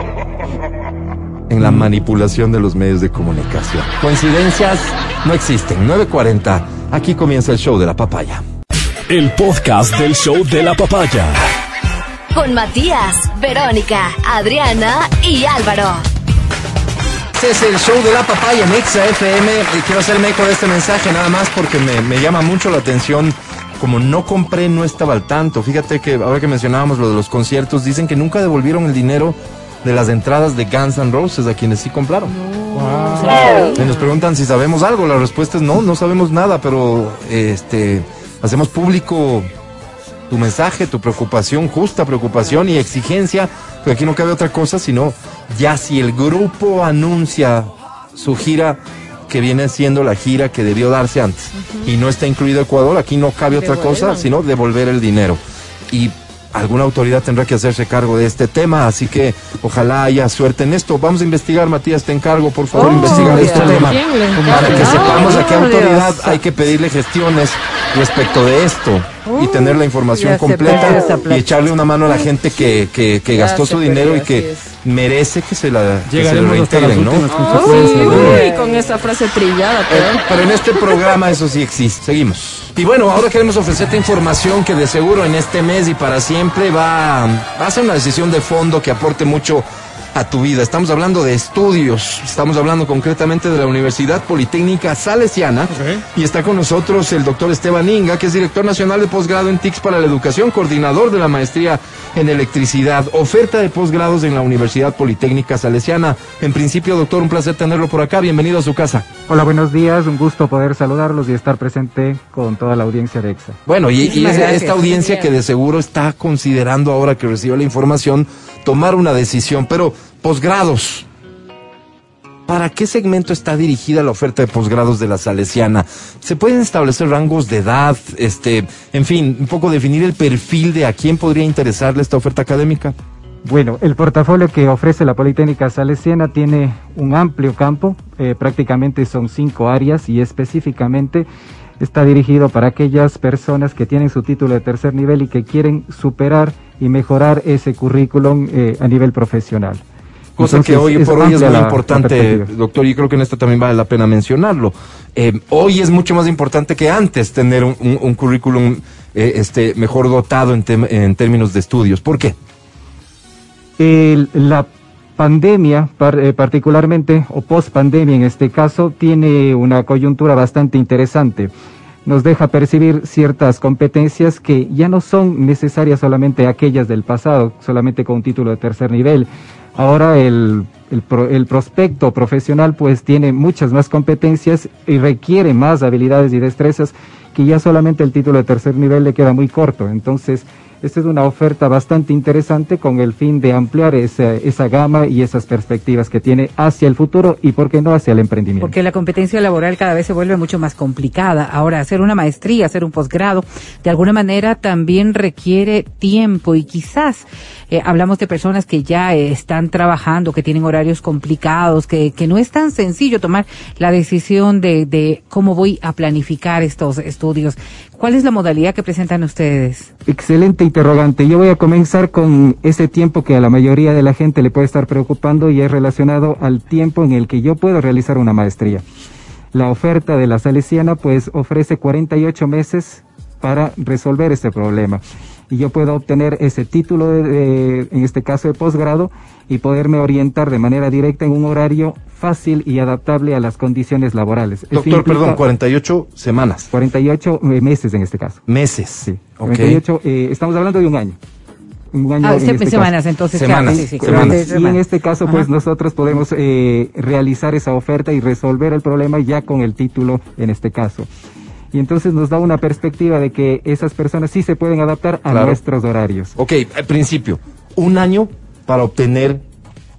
B: En la manipulación de los medios de comunicación. Coincidencias no existen. 9.40. Aquí comienza el show de la papaya.
A: El podcast del show de la papaya.
E: Con Matías, Verónica, Adriana y Álvaro.
B: Este es el show de la papaya en Exa FM y quiero hacerme eco de este mensaje nada más porque me, me llama mucho la atención. Como no compré, no estaba al tanto. Fíjate que ahora que mencionábamos lo de los conciertos, dicen que nunca devolvieron el dinero de las entradas de Guns N' Roses a quienes sí compraron. Y nos preguntan si sabemos algo. La respuesta es no, no sabemos nada, pero este hacemos público tu mensaje, tu preocupación, justa preocupación y exigencia, porque aquí no cabe otra cosa, sino ya si el grupo anuncia su gira que viene siendo la gira que debió darse antes y no está incluido Ecuador, aquí no cabe otra cosa, sino devolver el dinero. Y alguna autoridad tendrá que hacerse cargo de este tema, así que ojalá haya suerte en esto. Vamos a investigar, Matías, te encargo, por favor,
F: Oh,
B: investigar este tema.
D: ¿Quién le
B: Para que sepamos a qué autoridad hay que pedirle gestiones respecto de esto y tener la información completa y echarle una mano a la gente que, que, gastó su dinero y que merece que se la que se reintegren, ¿no?
D: Uy, con esa frase trillada,
B: Eh,
D: pero...
B: pero en este programa eso sí existe. Seguimos. Y bueno, ahora queremos ofrecerte información que de seguro en este mes y para siempre va, va a ser una decisión de fondo que aporte mucho a tu vida. Estamos hablando de estudios, estamos hablando concretamente de la Universidad Politécnica Salesiana y está con nosotros el doctor Esteban Inga, que es director nacional de posgrado en TICS para la educación, coordinador de la maestría en electricidad, oferta de posgrados en la Universidad Politécnica Salesiana. En principio, doctor, un placer tenerlo por acá. Bienvenido a su casa.
G: Hola, buenos días. Un gusto poder saludarlos y estar presente con toda la audiencia de EXA.
B: Bueno, y, y es- esta audiencia que de seguro está considerando ahora que recibe la información tomar una decisión, pero posgrados. ¿para qué segmento está dirigida la oferta de posgrados de la Salesiana? ¿Se pueden establecer rangos de edad? Este, en fin, un poco definir el perfil de a quién podría interesarle esta oferta académica.
G: Bueno, el portafolio que ofrece la Politécnica Salesiana tiene un amplio campo, eh, prácticamente son cinco áreas y específicamente está dirigido para aquellas personas que tienen su título de tercer nivel y que quieren superar y mejorar ese currículum eh, a nivel profesional.
B: Cosa
G: Entonces,
B: que hoy por hoy es muy importante, doctor, y creo que en esto también vale la pena mencionarlo. Eh, hoy es mucho más importante que antes tener un, un- un currículum eh, este, mejor dotado en, términos de estudios. ¿Por qué?
G: El- la pandemia, par- eh, particularmente, o post-pandemia en este caso, tiene una coyuntura bastante interesante. Nos deja percibir ciertas competencias que ya no son necesarias solamente aquellas del pasado, solamente con un título de tercer nivel. Ahora el, el, pro- el prospecto profesional pues tiene muchas más competencias y requiere más habilidades y destrezas que ya solamente el título de tercer nivel le queda muy corto. Entonces, esta es una oferta bastante interesante con el fin de ampliar esa, esa gama y esas perspectivas que tiene hacia el futuro y, por qué no, hacia el emprendimiento.
F: Porque la competencia laboral cada vez se vuelve mucho más complicada. Ahora, hacer una maestría, hacer un posgrado, de alguna manera también requiere tiempo y quizás eh, hablamos de personas que ya eh, están trabajando, que tienen horarios complicados, que, que no es tan sencillo tomar la decisión de, de cómo voy a planificar estos estudios. ¿Cuál es la modalidad que presentan ustedes?
G: Excelente interrogante. Yo voy a comenzar con ese tiempo que a la mayoría de la gente le puede estar preocupando y es relacionado al tiempo en el que yo puedo realizar una maestría. La oferta de la Salesiana pues ofrece 48 meses para resolver este problema. Y yo puedo obtener ese título, de, de- en este caso de posgrado, y poderme orientar de manera directa en un horario fácil y adaptable a las condiciones laborales.
B: Doctor,
G: implica
B: perdón, 48 semanas,
G: 48 meses en este caso.
B: meses.
G: Sí,
B: Ok.
G: 48, eh, estamos hablando de un año. Un año
F: Ah,
G: en
F: se-
G: este
F: semanas,
G: caso.
F: entonces,
B: Semanas,
F: claro, sí, sí,
B: semanas.
F: claro,
G: Y en
F: semanas.
G: este caso, pues
F: Ajá.
G: nosotros podemos eh, realizar esa oferta y resolver el problema ya con el título en este caso. Y entonces nos da una perspectiva de que esas personas sí se pueden adaptar a
B: Claro.
G: nuestros horarios.
B: Ok, al principio, un año para obtener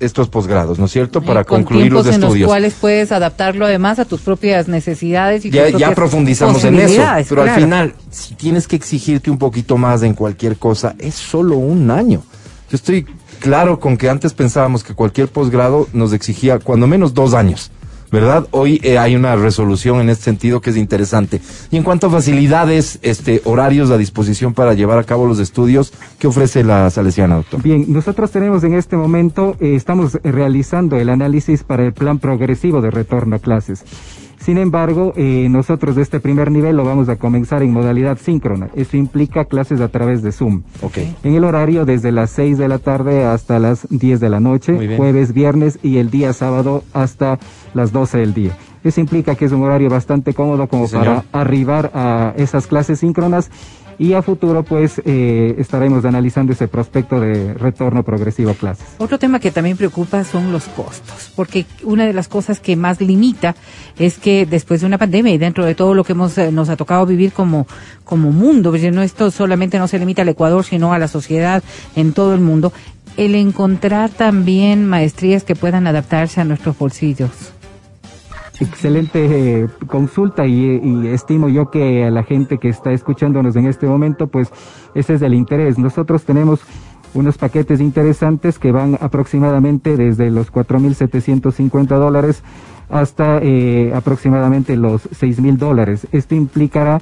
B: estos posgrados, ¿no es cierto? Para
F: Eh, con
B: concluir los
F: tiempos en los
B: estudios.
F: cuales puedes adaptarlo además a tus propias necesidades y
B: ya,
F: tus
B: ya profundizamos en eso, pero al final, si tienes que exigirte un poquito más en cualquier cosa, es solo un año. Yo estoy claro con que antes pensábamos que cualquier posgrado nos exigía cuando menos dos años, ¿verdad? Hoy eh, hay una resolución en este sentido que es interesante. Y en cuanto a facilidades, este, horarios a disposición para llevar a cabo los estudios, ¿qué ofrece la Salesiana, doctor?
G: Bien, nosotros tenemos en este momento, eh, estamos realizando el análisis para el plan progresivo de retorno a clases. Sin embargo, eh, nosotros de este primer nivel lo vamos a comenzar en modalidad síncrona. Eso implica clases a través de Zoom.
B: Ok.
G: En el horario desde las 6 de la tarde hasta las 10 de la noche, jueves, viernes y el día sábado hasta las 12 del día. Eso implica que es un horario bastante cómodo como
B: Sí,
G: para arribar a esas clases síncronas y a futuro pues eh, estaremos analizando ese prospecto de retorno progresivo a clases.
F: Otro tema que también preocupa son los costos, porque una de las cosas que más limita es que después de una pandemia y dentro de todo lo que hemos, eh, nos ha tocado vivir como, como mundo, porque no esto solamente no se limita al Ecuador, sino a la sociedad en todo el mundo, el encontrar también maestrías que puedan adaptarse a nuestros bolsillos.
G: Excelente eh, consulta y, estimo yo que a la gente que está escuchándonos en este momento, pues ese es el interés. Nosotros tenemos unos paquetes interesantes que van aproximadamente desde los 4.750 dólares hasta eh, aproximadamente los 6.000 dólares. Esto implicará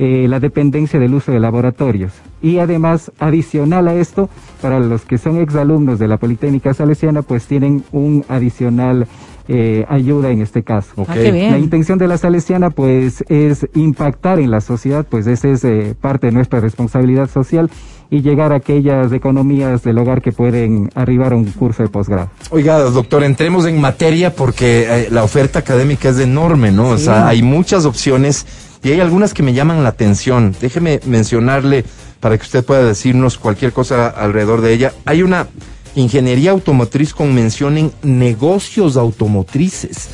G: eh, la dependencia del uso de laboratorios. Y además, adicional a esto, para los que son exalumnos de la Politécnica Salesiana, pues tienen un adicional eh, ayuda en este caso.
B: Ok.
F: Ah, bien.
G: La intención de la Salesiana, pues, es impactar en la sociedad, pues esa es eh, parte de nuestra responsabilidad social y llegar a aquellas economías del hogar que pueden arribar a un curso de posgrado.
B: Oiga, doctor, entremos en materia porque eh, la oferta académica es enorme, ¿no? O sea, hay muchas opciones y hay algunas que me llaman la atención. Déjeme mencionarle para que usted pueda decirnos cualquier cosa alrededor de ella. Hay una ingeniería automotriz con mención en negocios automotrices.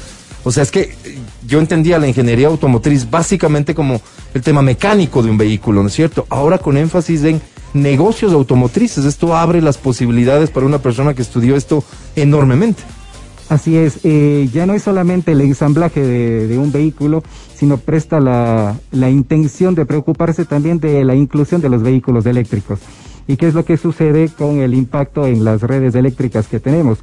B: O sea, es que eh, yo entendía la ingeniería automotriz básicamente como el tema mecánico de un vehículo, ¿no es cierto? Ahora con énfasis en negocios automotrices. Esto abre las posibilidades para una persona que estudió esto enormemente.
G: Así es, eh, ya no es solamente el ensamblaje de, un vehículo, sino presta la intención de preocuparse también de la inclusión de los vehículos eléctricos. ¿Y qué es lo que sucede con el impacto en las redes eléctricas que tenemos?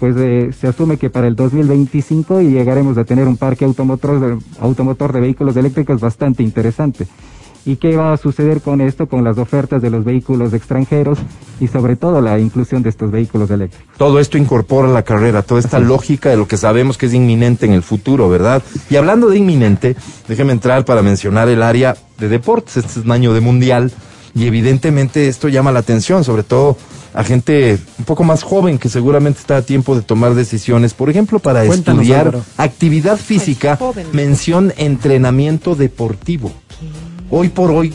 G: Pues eh, se asume que para el 2025 llegaremos a tener un parque automotor de, automotor de vehículos eléctricos bastante interesante. ¿Y qué va a suceder con esto, con las ofertas de los vehículos extranjeros y sobre todo la inclusión de estos vehículos eléctricos?
B: Todo esto incorpora la carrera, toda esta lógica de lo que sabemos que es inminente en el futuro, ¿verdad? Y hablando de inminente, déjeme entrar para mencionar el área de deportes. Este es un año de mundial y evidentemente esto llama la atención, sobre todo a gente un poco más joven que seguramente está a tiempo de tomar decisiones, por ejemplo, para
C: Cuéntanos,
B: estudiar
C: Álvaro.
B: actividad física, mención entrenamiento deportivo. Hoy por hoy,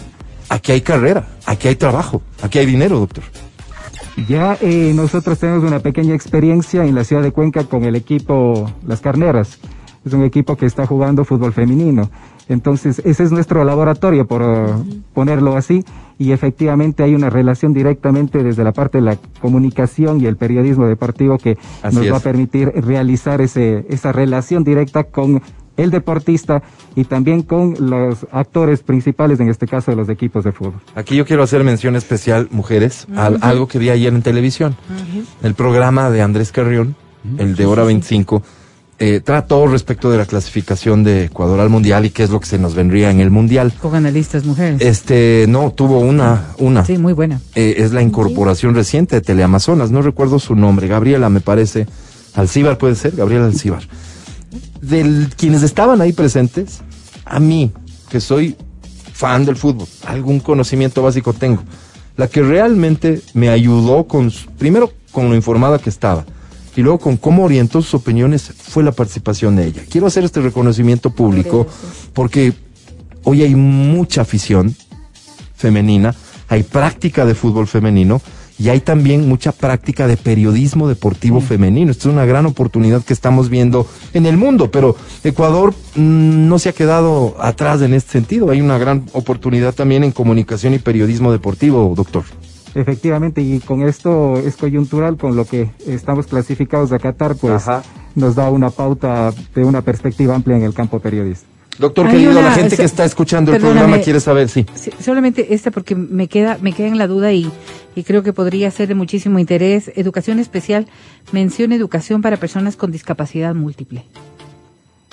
B: aquí hay carrera, aquí hay trabajo, aquí hay dinero, doctor.
G: Ya eh, nosotros tenemos una pequeña experiencia en la ciudad de Cuenca con el equipo Las Carneras. Es un equipo que está jugando fútbol femenino. Entonces, ese es nuestro laboratorio, por ponerlo así, y efectivamente hay una relación directamente desde la parte de la comunicación y el periodismo deportivo que
B: Así
G: nos va a permitir realizar ese, esa relación directa con el deportista y también con los actores principales, en este caso de los equipos de fútbol.
B: Aquí yo quiero hacer mención especial, mujeres, a algo que vi ayer en televisión. El programa de Andrés Carrión, el de Hora 25, eh, trató respecto de la clasificación de Ecuador al Mundial y qué es lo que se nos vendría en el Mundial.
F: Con analistas mujeres.
B: Este, no, tuvo una, una.
F: Sí, muy buena.
B: Eh, es la incorporación reciente de Teleamazonas, no recuerdo su nombre, Gabriela me parece, Alcíbar puede ser, Gabriela Alcíbar. De quienes estaban ahí presentes, a mí, que soy fan del fútbol, algún conocimiento básico tengo, la que realmente me ayudó con, primero con lo informada que estaba, y luego con cómo orientó sus opiniones, fue la participación de ella. Quiero hacer este reconocimiento público porque hoy hay mucha afición femenina, hay práctica de fútbol femenino y hay también mucha práctica de periodismo deportivo femenino. Esto es una gran oportunidad que estamos viendo en el mundo, pero Ecuador mm, no se ha quedado atrás en este sentido. Hay una gran oportunidad también en comunicación y periodismo deportivo, doctor.
G: Efectivamente, y con esto es coyuntural, con lo que estamos clasificados a Qatar, pues
B: Ajá.
G: nos da una pauta de una perspectiva amplia en el campo periodista.
B: Doctor
F: Hay
B: querido,
F: una-
B: la gente
F: so-
B: que está escuchando el programa quiere saber, sí.
F: Sí, solamente esta porque me queda me queda en la duda y, y creo que podría ser de muchísimo interés. Educación especial, mención educación para personas con discapacidad múltiple.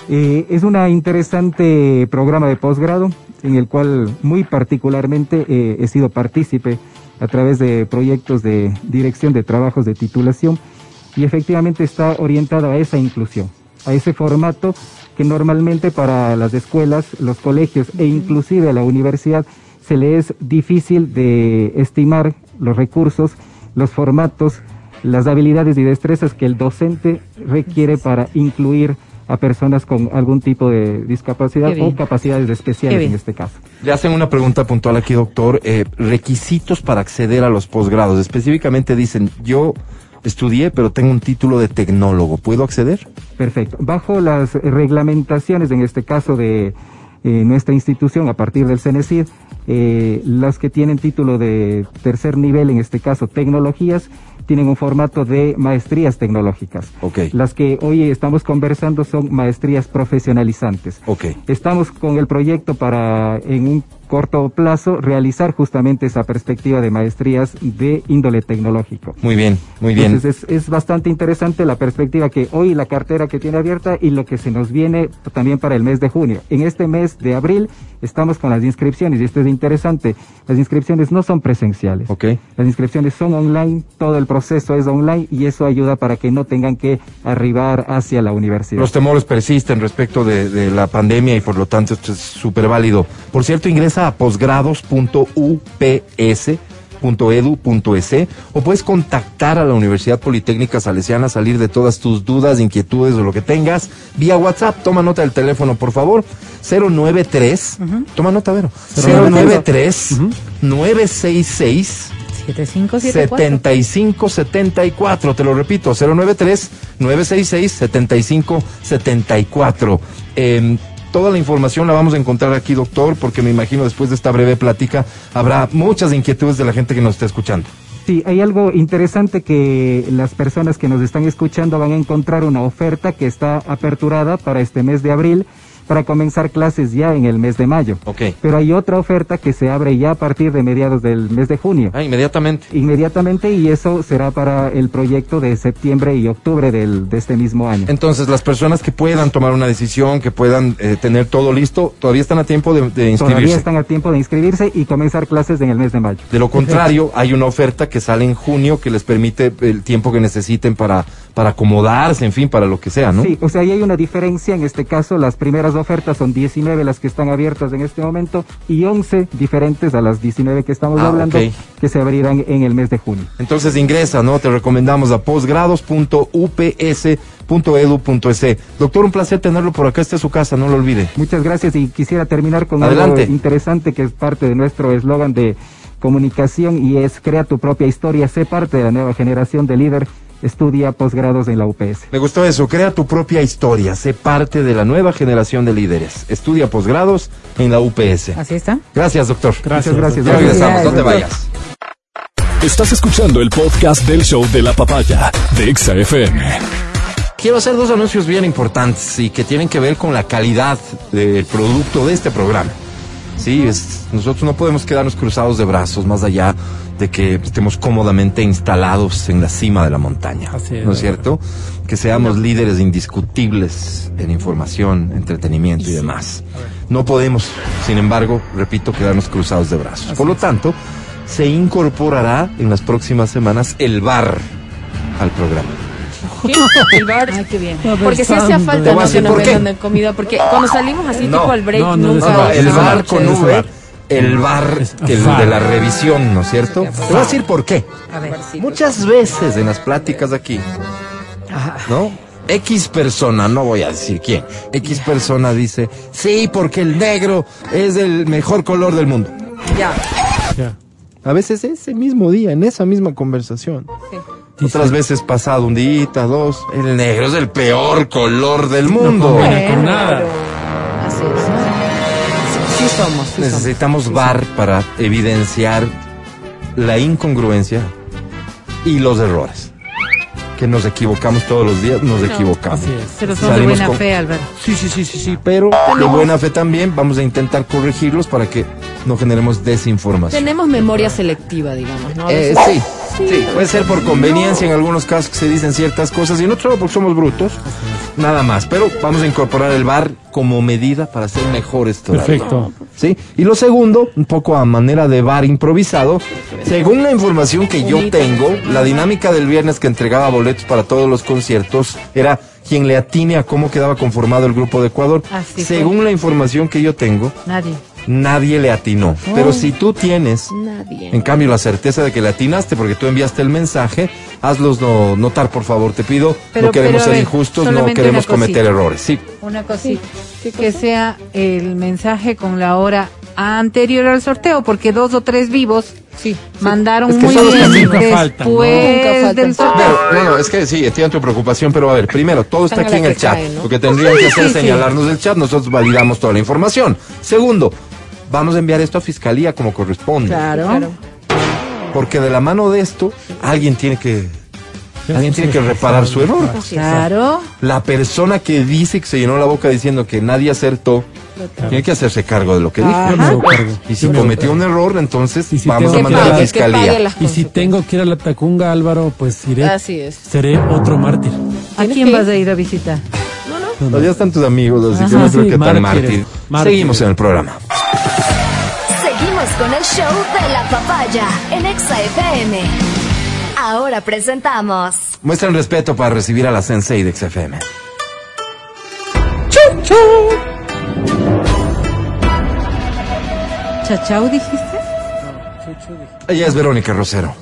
G: Eh, es un interesante programa de posgrado en el cual muy particularmente eh, he sido partícipe a través de proyectos de dirección de trabajos de titulación y efectivamente está orientado a esa inclusión, a ese formato que normalmente para las escuelas, los colegios e inclusive la universidad se le es difícil de estimar los recursos, los formatos, las habilidades y destrezas que el docente requiere para incluir a personas con algún tipo de discapacidad o capacidades especiales en este caso.
B: Le hacen una pregunta puntual aquí, doctor. Eh, requisitos para acceder a los posgrados. Específicamente dicen, yo estudié, pero tengo un título de tecnólogo. ¿Puedo acceder?
G: Perfecto. Bajo las reglamentaciones, en este caso de eh, nuestra institución, a partir del CENESID, eh, las que tienen título de tercer nivel, en este caso tecnologías, tienen un formato de maestrías tecnológicas.
B: Ok.
G: Las que hoy estamos conversando son maestrías profesionalizantes.
B: Ok.
G: Estamos con el proyecto para, en un corto plazo, realizar justamente esa perspectiva de maestrías de índole tecnológico.
B: Muy bien, muy bien.
G: Entonces es, es bastante interesante la perspectiva que hoy la cartera que tiene abierta y lo que se nos viene también para el mes de junio. En este mes de abril estamos con las inscripciones y esto es interesante. Las inscripciones no son presenciales.
B: Ok.
G: Las inscripciones son online, todo el proceso es online y eso ayuda para que no tengan que arribar hacia la universidad.
B: Los temores persisten respecto de, de la pandemia y por lo tanto esto es súper válido. Por cierto, ingresa a posgrados.ups.edu.es E o puedes contactar a la Universidad Politécnica Salesiana, salir de todas tus dudas, inquietudes o lo que tengas vía WhatsApp. Toma nota del teléfono, por favor. 093. Toma nota, Vero. 093 966
F: 7574.
B: 7574, te lo repito, 093 966 7574. Eh, toda la información la vamos a encontrar aquí, doctor, porque me imagino después de esta breve plática habrá muchas inquietudes de la gente que nos está escuchando.
G: Sí, hay algo interesante que las personas que nos están escuchando van a encontrar una oferta que está aperturada para este mes de abril para comenzar clases ya en el mes de mayo.
B: Ok.
G: Pero hay otra oferta que se abre ya a partir de mediados del mes de junio.
B: Ah, inmediatamente.
G: Inmediatamente y eso será para el proyecto de septiembre y octubre del, de este mismo año.
B: Entonces, las personas que puedan tomar una decisión, que puedan eh, tener todo listo, todavía están a tiempo de, de
G: Todavía
B: inscribirse.
G: están a tiempo de inscribirse y comenzar clases en el mes de mayo.
B: De lo contrario, hay una oferta que sale en junio que les permite el tiempo que necesiten para, para acomodarse, en fin, para lo que sea, ¿no?
G: Sí, o sea, ahí hay una diferencia. En este caso, las primeras ofertas son 19 las que están abiertas en este momento y 11 diferentes a las 19 que estamos
B: Ah,
G: hablando que se abrirán en el mes de junio.
B: Entonces ingresa, ¿no? Te recomendamos a posgrados.ups.edu.es. Doctor, un placer tenerlo por acá. Esta es su casa, no lo olvide.
G: Muchas gracias y quisiera terminar con
B: Adelante.
G: algo interesante que es parte de nuestro eslogan de comunicación y es crea tu propia historia, sé parte de la nueva generación de líder, estudia posgrados en la UPS.
B: Me gustó eso. Crea tu propia historia. Sé parte de la nueva generación de líderes. Estudia posgrados en la UPS.
F: Así está.
B: Gracias, doctor.
C: Gracias.
G: Muchas gracias.
B: Ya regresamos. No te vayas.
A: Estás escuchando el podcast del show de la papaya de Exa FM.
B: Quiero hacer dos anuncios bien importantes y que tienen que ver con la calidad del producto de este programa. Sí, es- nosotros no podemos quedarnos cruzados de brazos más allá de que estemos cómodamente instalados en la cima de la montaña.
C: Así es.
B: ¿No es cierto? Que seamos líderes indiscutibles en información, entretenimiento y demás. No podemos, sin embargo, repito, quedarnos cruzados de brazos. Por lo tanto, se incorporará en las próximas semanas el bar al programa.
D: ¿Qué? El bar.
F: Ay, qué bien.
D: Porque si hacía falta no que nos vendan de comida. Porque cuando salimos así
B: No.
D: tipo al break,
C: No, no,
D: nunca.
C: no,
B: el bar con
C: bar.
B: el bar el de la revisión, ¿no es cierto? Te voy a decir por qué.
F: A ver.
B: Muchas veces en las pláticas aquí, ¿no? X persona, no voy a decir quién, X persona dice, sí, porque el negro es el mejor color del mundo.
D: Ya.
C: Ya.
B: A veces ese mismo día, en esa misma conversación.
C: Dice-
B: Otras veces pasado un día, dos, el negro es el peor color del mundo.
C: combina con nada.
D: Así es. Sí, sí somos. sí somos.
B: Necesitamos bar para evidenciar la incongruencia y los errores. Que nos equivocamos todos los días, nos equivocamos.
C: Así es.
F: Pero son de buena
B: con-
F: fe, Álvaro.
B: Sí, sí, sí, sí, sí, pero de buena fe también vamos a intentar corregirlos para que no generemos desinformación.
D: Tenemos memoria selectiva, digamos, ¿no?
B: Eh, sí, sí, puede ser por conveniencia en algunos casos que se dicen ciertas cosas y en otros porque somos brutos, nada más. Pero vamos a incorporar el bar como medida para ser mejores todavía.
C: Perfecto.
B: ¿Sí? Y lo segundo, un poco a manera de bar improvisado, según la información que yo tengo, la dinámica del viernes que entregaba boletos para todos los conciertos era quien le atine a cómo quedaba conformado el grupo de Ecuador.
F: Así fue.
B: según la información que yo tengo,
F: Nadie.
B: Nadie le atinó. Pero si tú tienes
D: Nadie.
B: en cambio, la certeza de que le atinaste porque tú enviaste el mensaje, hazlos no- notar, por favor, te pido.
F: Pero-
B: no queremos
F: pero
B: ser
F: ver,
B: injustos, no queremos cometer errores. Sí,
F: Una cosita. que sea el mensaje con la hora anterior al sorteo, porque dos o tres vivos
D: Sí.
F: mandaron
B: Es que
F: muy bien
C: nunca faltan, ¿no?
F: después del sorteo.
B: Pero, no, no, es que sí, entiendo tu preocupación, pero a ver, primero, todo está aquí en el chat.
D: ¿no?
B: Lo que tendrían que hacer es señalarnos el chat, nosotros validamos toda la información. Segundo, vamos a enviar esto a fiscalía como corresponde.
F: Claro.
D: Claro.
B: Porque de la mano de esto, alguien tiene que, alguien tiene que reparar su error.
F: Claro.
B: La persona que dice que se llenó la boca diciendo que nadie acertó, tiene que hacerse cargo de lo que dijo.
F: Ajá.
B: Y si cometió un error, entonces
C: si
B: vamos a mandar a la fiscalía.
C: Y si tengo que ir a la Tacunga, Álvaro, pues iré.
D: Así es.
C: Seré otro mártir.
F: ¿A quién vas a ir a visitar?
B: No, ya están tus amigos, así que no creo
C: sí,
B: que tan mártir. Seguimos en el programa.
E: Con el show de la papaya en Exa FM. Ahora presentamos
B: Muestran respeto para recibir a la Sensei de XFM.
F: ¿Chachau dijiste?
B: Ella es Verónica Rosero.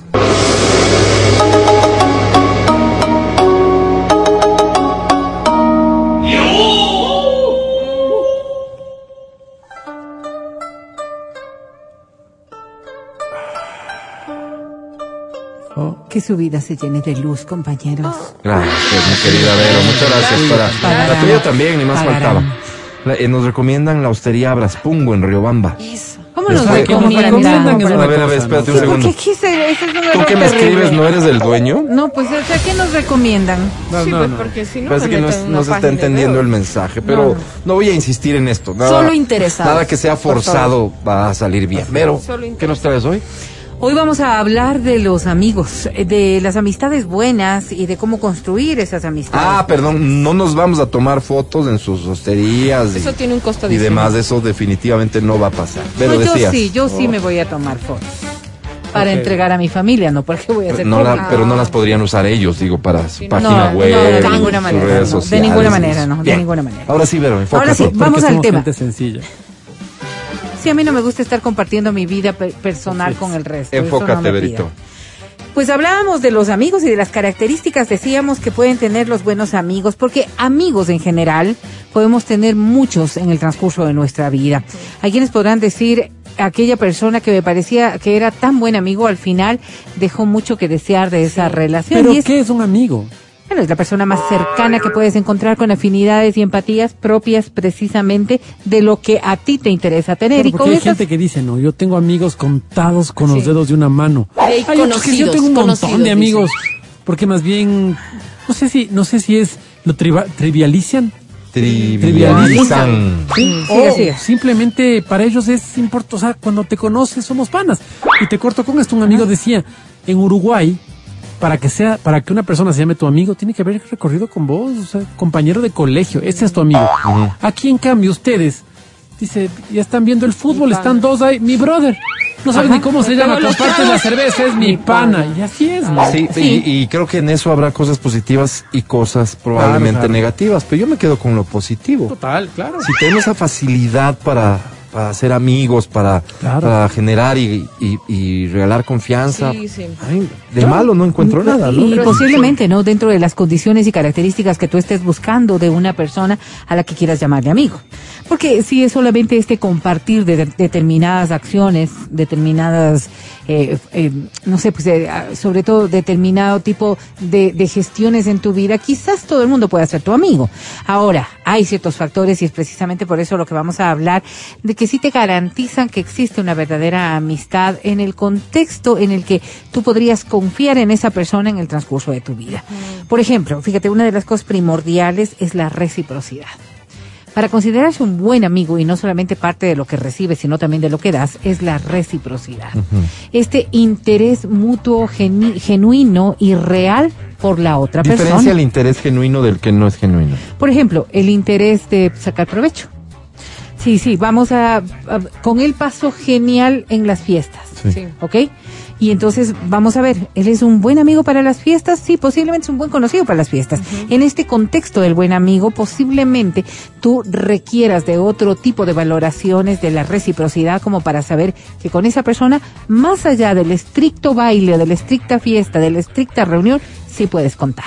C: Oh,
F: Que su vida se llene de luz, compañeros.
B: Gracias, mi querida Vero. Muchas gracias. Para,
F: Pagarán.
B: la tuya también, ni más
F: Pagarán.
B: faltaba. La- eh, nos recomiendan la hostería Abraspungo en Riobamba.
D: Eso.
F: ¿Cómo ¿Cómo nos recomiendan?
B: A ver, a ver, espérate un segundo.
F: aquí se, ese es un
B: Tú
F: error
B: que me
F: terrible.
B: escribes, ¿no eres el dueño?
F: No, pues, o sea, ¿qué nos recomiendan?
C: No,
D: sí,
C: no,
D: pues
C: no.
D: porque si no.
B: Parece
D: me
B: que no,
D: meten
B: es-
D: en una
B: no se está
D: página
B: entendiendo el mensaje, pero
D: No,
B: no,
D: no.
B: voy a insistir en esto. Nada,
D: Solo interesados,
B: Nada que sea
D: por
B: forzado va a salir bien. Pero,
D: Solo
B: ¿qué nos traes hoy?
F: Hoy vamos a hablar de los amigos, eh, de las amistades buenas y de cómo construir esas amistades.
B: Ah, perdón, no nos vamos a tomar fotos en sus hosterías y,
D: Eso tiene un costo
B: y demás. Eso definitivamente no va a pasar.
F: No,
B: Pero
F: yo
B: decías.
F: sí, yo sí me voy a tomar fotos. Para
C: Ok.
F: entregar a mi familia, no porque voy a hacer
B: No la- pero no las podrían usar ellos, digo, para su
D: no.
B: página
F: No,
B: web,
F: no, de
B: sus
F: ninguna manera,
B: redes
F: no, de
B: sociales.
F: ninguna manera, no, de
B: Bien.
F: ninguna manera.
B: Ahora sí, Vero, enfócate.
F: Ahora sí, vamos al tema.
C: gente sencilla.
F: Sí, a mí no me gusta estar compartiendo mi vida pe- personal con el resto. no
B: Enfócate,
F: pidan. Pues hablábamos de los amigos y de las características, decíamos que pueden tener los buenos amigos, porque amigos en general podemos tener muchos en el transcurso de nuestra vida. Hay quienes podrán decir, aquella persona que me parecía que era tan buen amigo, al final dejó mucho que desear de esa relación.
C: ¿Pero
F: y es,
C: qué es un amigo?
F: Bueno, es la persona más cercana que puedes encontrar con afinidades y empatías propias precisamente de lo que a ti te interesa tener.
C: Claro,
F: y con
C: hay
F: esas-
C: gente que dice, no, yo tengo amigos contados con los dedos de una mano.
D: hay
C: Hay otros que yo
D: conocidos,
C: tengo un montón
D: conocidos,
C: de amigos, porque más bien, no sé si, no sé si es, lo triva- trivializan.
B: Trivializan.
C: Sí, o simplemente para ellos es importante, o sea, cuando te conoces somos panas. Y te corto con esto, un amigo decía, en Uruguay, para que sea, para que una persona se llame tu amigo, tiene que haber recorrido con vos, o sea, compañero de colegio, ese es tu amigo. Aquí en cambio ustedes, dice, ya están viendo el fútbol, están dos ahí, mi brother. No sabes ni cómo se llama, comparte la cerveza, es mi pana. Y así es, ¿no?
B: Sí,
F: Sí.
B: Y, y creo que en eso habrá cosas positivas y cosas probablemente
C: claro.
B: negativas, pero yo me quedo con lo positivo.
C: Total, claro.
B: Si tenemos esa facilidad para, para hacer amigos, para,
C: Claro.
B: para generar y, y- y regalar confianza,
D: Sí, sí.
B: ay, de malo no encuentro nada. ¿no?
F: Y posiblemente, ¿no? Dentro de las condiciones y características que tú estés buscando de una persona a la que quieras llamarle amigo. Porque si es solamente este compartir de, de- determinadas acciones, determinadas, eh, eh, no sé, pues eh, ah, sobre todo determinado tipo de, de gestiones en tu vida, quizás todo el mundo pueda ser tu amigo. Ahora, hay ciertos factores y es precisamente por eso lo que vamos a hablar, de que sí te garantizan que existe una verdadera amistad en el contexto en el que tú podrías confiar en esa persona en el transcurso de tu vida. Por ejemplo, fíjate, una de las cosas primordiales es la reciprocidad. Para considerarse un buen amigo y no solamente parte de lo que recibes, sino también de lo que das, es la reciprocidad. Este interés mutuo, genu- genuino y real por la otra
B: Diferencia
F: persona.
B: el interés genuino del que no es genuino.
F: Por ejemplo, el interés de sacar provecho. Sí, sí, vamos a, a- con él paso genial en las fiestas.
B: Sí.
D: Sí.
F: ¿Ok? Y entonces vamos a ver, ¿él es un buen amigo para las fiestas? Sí, posiblemente es un buen conocido para las fiestas. En este contexto del buen amigo, posiblemente tú requieras de otro tipo de valoraciones de la reciprocidad como para saber que con esa persona, más allá del estricto baile, de la estricta fiesta, de la estricta reunión, sí puedes contar.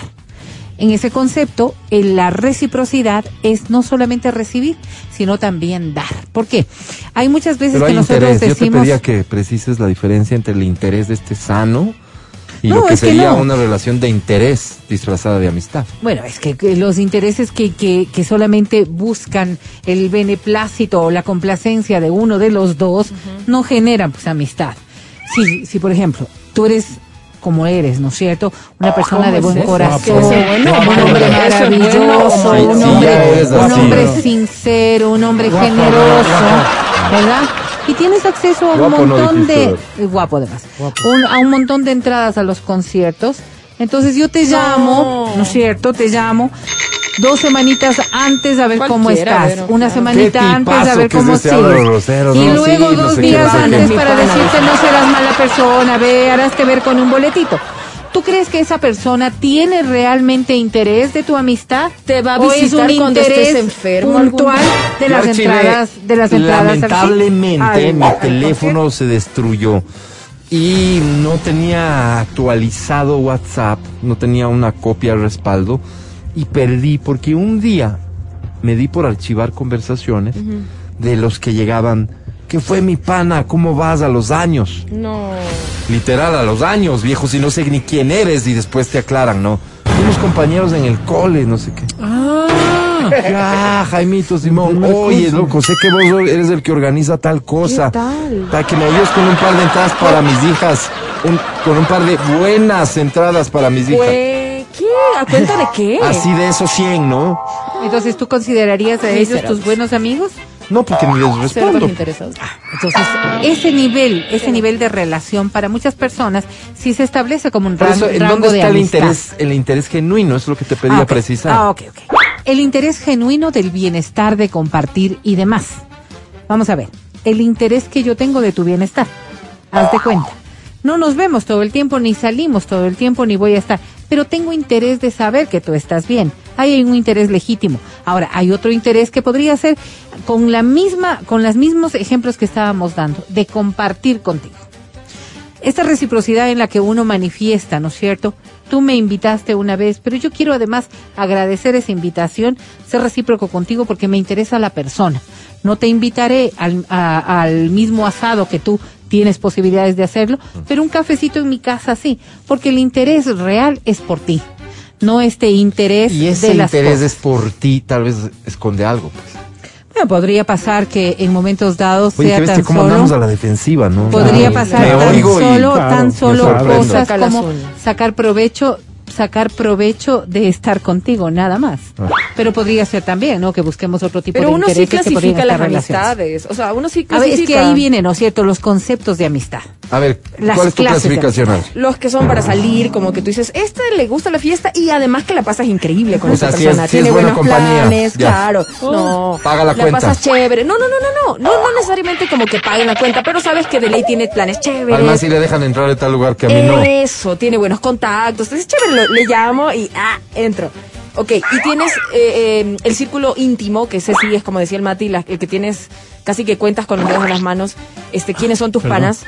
F: En ese concepto, en la reciprocidad es no solamente recibir, sino también dar. ¿Por qué? Hay muchas veces
B: Pero
F: que nosotros
B: interés. Yo te
F: decimos...
B: pedía que precises la diferencia entre el interés de este sano y
F: No,
B: lo que
F: es que
B: sería
F: no.
B: una relación de interés disfrazada de amistad.
F: Bueno, es que, que los intereses que, que, que solamente buscan el beneplácito o la complacencia de uno de los dos no generan pues amistad. Si, si por ejemplo, tú eres como eres, ¿no es cierto? Una persona
C: ¿Cómo
F: de buen corazón, un hombre maravilloso,
C: bueno.
F: un hombre, un
B: así.
F: hombre sincero, un hombre generoso, ¿verdad? Y tienes acceso a un
B: Guapo no
F: montón de eh, guapo además, Un- a un montón de entradas a los conciertos. Entonces yo te llamo, ¿no es cierto? Te llamo dos semanitas antes a ver cómo estás, una semanita antes a ver
B: que
F: cómo sigues. Y
B: ¿no?
F: luego
B: Sí,
F: dos días
B: no sé qué.
F: antes para decirte no serás mala persona, ve, harás ver con un boletito. ¿Tú crees que esa persona tiene realmente interés de tu amistad?
D: Te va a
F: ¿O es
D: visitar
F: un
D: cuando estés
F: interés
D: enfermo
F: puntual de las entradas, de las entradas
B: Lamentablemente
F: al-
B: mi teléfono se destruyó y no tenía actualizado WhatsApp, no tenía una copia al respaldo y perdí porque un día me di por archivar conversaciones de los que llegaban. ¿Qué fue mi pana? ¿Cómo vas a los años?
D: No.
B: Literal, a los años, viejo, si no sé ni quién eres y después te aclaran, ¿no? Fuimos compañeros en el cole, no sé qué.
C: Ah,
B: Ya, Jaimito Simón. Oye, loco, sé que vos eres el que organiza tal cosa.
D: ¿Qué tal?
B: Para que me ayudes con un par de entradas para mis hijas. Un- con un par de buenas entradas para mis hijas.
D: ¿Qué? ¿A cuenta de qué?
B: Así de esos 100, ¿no?
F: Entonces, ¿tú considerarías a ellos tus buenos amigos?
B: No, porque ni les respondo.
D: interesados.
F: Entonces, ese nivel, ese nivel de relación para muchas personas, si se establece como un
B: Por eso, ¿en
F: rango
B: dónde
F: de
B: está el interés, el interés genuino? Es lo que te pedía
F: Ah,
B: precisar.
F: Ah, ok, ok. El interés genuino del bienestar, de compartir y demás. Vamos a ver, el interés que yo tengo de tu bienestar. Hazte cuenta. No nos vemos todo el tiempo, ni salimos todo el tiempo, ni voy a estar. Pero tengo interés de saber que tú estás bien. Ahí hay un interés legítimo. Ahora, hay otro interés que podría ser con la misma, con los mismos ejemplos que estábamos dando, de compartir contigo esta reciprocidad en la que uno manifiesta, ¿no es cierto? Tú me invitaste una vez, pero yo quiero además agradecer esa invitación, ser recíproco contigo porque me interesa la persona. No te invitaré al, al mismo asado que tú tienes posibilidades de hacerlo, pero un cafecito en mi casa sí, porque el interés real es por ti, no este interés
B: Y ese
F: de las
B: interés
F: cosas.
B: es por ti, tal vez esconde algo. Pues.
F: Bueno, podría pasar que en momentos dados
B: Oye,
F: sea
B: que ves
F: tan
B: que cómo
F: solo...
B: andamos a la defensiva, ¿no?
F: Podría
C: Claro.
F: pasar tan
B: oigo y-
F: solo,
C: Claro,
F: tan solo cosas como sacar provecho, sacar provecho de estar contigo, nada más.
B: Ah.
F: Pero podría ser también, ¿no? Que busquemos otro tipo
D: Pero
F: de
D: uno sí
F: intereses que podrían
D: clasifica
F: estar
D: las amistades. O sea, uno sí
F: A
D: clasifica.
F: ver, es que ahí vienen, ¿no es cierto? Los conceptos de amistad.
B: A ver,
F: Las
B: ¿cuál es tu clasificación?
D: Los que son para salir, como que tú dices, este le gusta la fiesta y además que la pasas increíble con
B: O
D: esa
B: sea, si
D: persona.
B: es- si es
D: Tiene
B: buena
D: buenos
B: compañía,
D: planes,
B: ya.
D: claro. No.
B: Paga la cuenta.
D: pasas chévere. No, no, no, no, no. No, no necesariamente como que paguen la cuenta, pero sabes que de ley tiene planes chéveres.
B: Además, si le dejan entrar a tal lugar que a mí no.
D: Eso, tiene buenos contactos. Entonces, chévere, le llamo y ah, entro. Ok, y tienes eh, eh, el círculo íntimo, que ese sí es como decía el Mati, el que tienes casi que cuentas con los dedos en las manos, este, quiénes son tus
C: Perdón.
D: panas.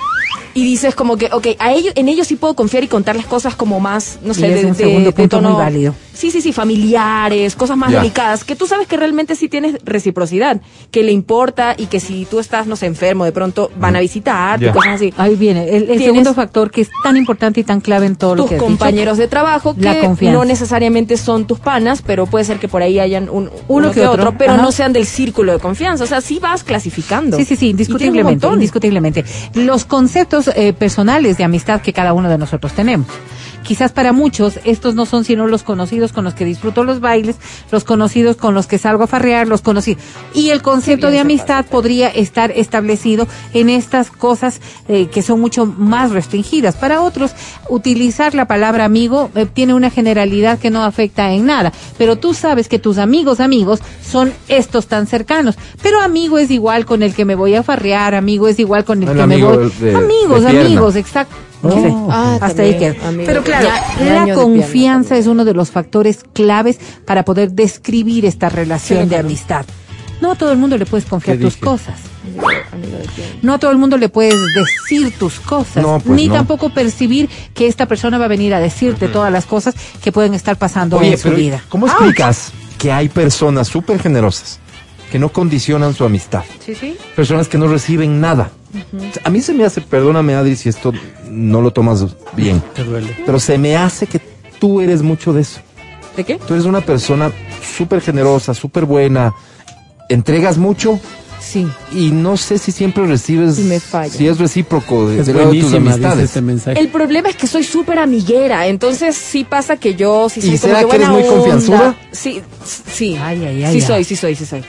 D: Y dices como que, ok, a ellos, en ellos sí puedo confiar y contarles cosas como más, no sé,
F: Y es
D: de,
F: un
D: de-
F: segundo
D: de
F: punto
D: tono-
F: muy válido.
D: Sí, sí, sí, familiares, cosas más
B: Ya.
D: delicadas, que tú sabes que realmente sí tienes reciprocidad, que le importa y que si tú estás, no sé, enfermo, de pronto van a visitarte y cosas así.
F: Ahí viene el, segundo factor que es tan importante y tan clave en todo lo
D: tus
F: que has
D: compañeros de trabajo
F: La
D: que
F: confianza.
D: no necesariamente son tus panas, pero puede ser que por ahí hayan un, uno,
F: que
D: que
F: otro,
D: otro, pero
F: ajá.
D: no sean del círculo de confianza. O sea, sí vas clasificando.
F: Sí, sí, sí, indiscutiblemente, indiscutiblemente. Los conceptos eh, personales de amistad que cada uno de nosotros tenemos. Quizás para muchos estos no son sino los conocidos con los que disfruto los bailes, los conocidos con los que salgo a farrear, los conocidos. Y el concepto de amistad podría estar establecido en estas cosas eh, que son mucho más restringidas. Para otros, utilizar la palabra amigo eh, tiene una generalidad que no afecta en nada. Pero tú sabes que tus amigos amigos son estos tan cercanos. Pero amigo es igual con el que me voy a farrear, amigo es igual con el, que me voy.
B: de-
F: amigos,
B: de
F: amigos, exacto. Sí,
D: Ah,
F: hasta ahí queda.
D: amigo.
F: Pero claro,
D: Ya-
F: la confianza es uno de los factores claves para poder describir esta relación
D: Sí,
F: de
D: claro.
F: amistad. No a todo el mundo le puedes confiar
B: ¿Qué
F: tus
B: dije?
F: cosas. No a todo el mundo le puedes decir tus cosas,
B: No, pues
F: ni
B: no.
F: tampoco percibir que esta persona va a venir a decirte todas las cosas que pueden estar pasando
B: Oye,
F: en su vida.
B: ¿cómo explicas que hay personas súper generosas que no condicionan su amistad?
F: Sí, sí.
B: Personas que no reciben nada. A mí se me hace, perdóname Adri si esto no lo tomas bien,
C: Te duele.
B: pero se me hace que tú eres mucho de eso.
D: ¿De qué?
B: Tú eres una persona súper generosa, súper buena, entregas mucho
D: Sí.
B: y no sé si siempre recibes,
D: Y me falla.
B: si es recíproco de,
C: Es
B: de tus amistades.
C: este mensaje.
D: El problema es que soy súper amiguera, entonces sí pasa que yo sí
B: ¿Y
D: soy como
B: será
D: que
B: que eres muy confianzuda?
D: Sí, sí.
F: Ay, ay, ay,
D: sí soy, sí soy, sí soy.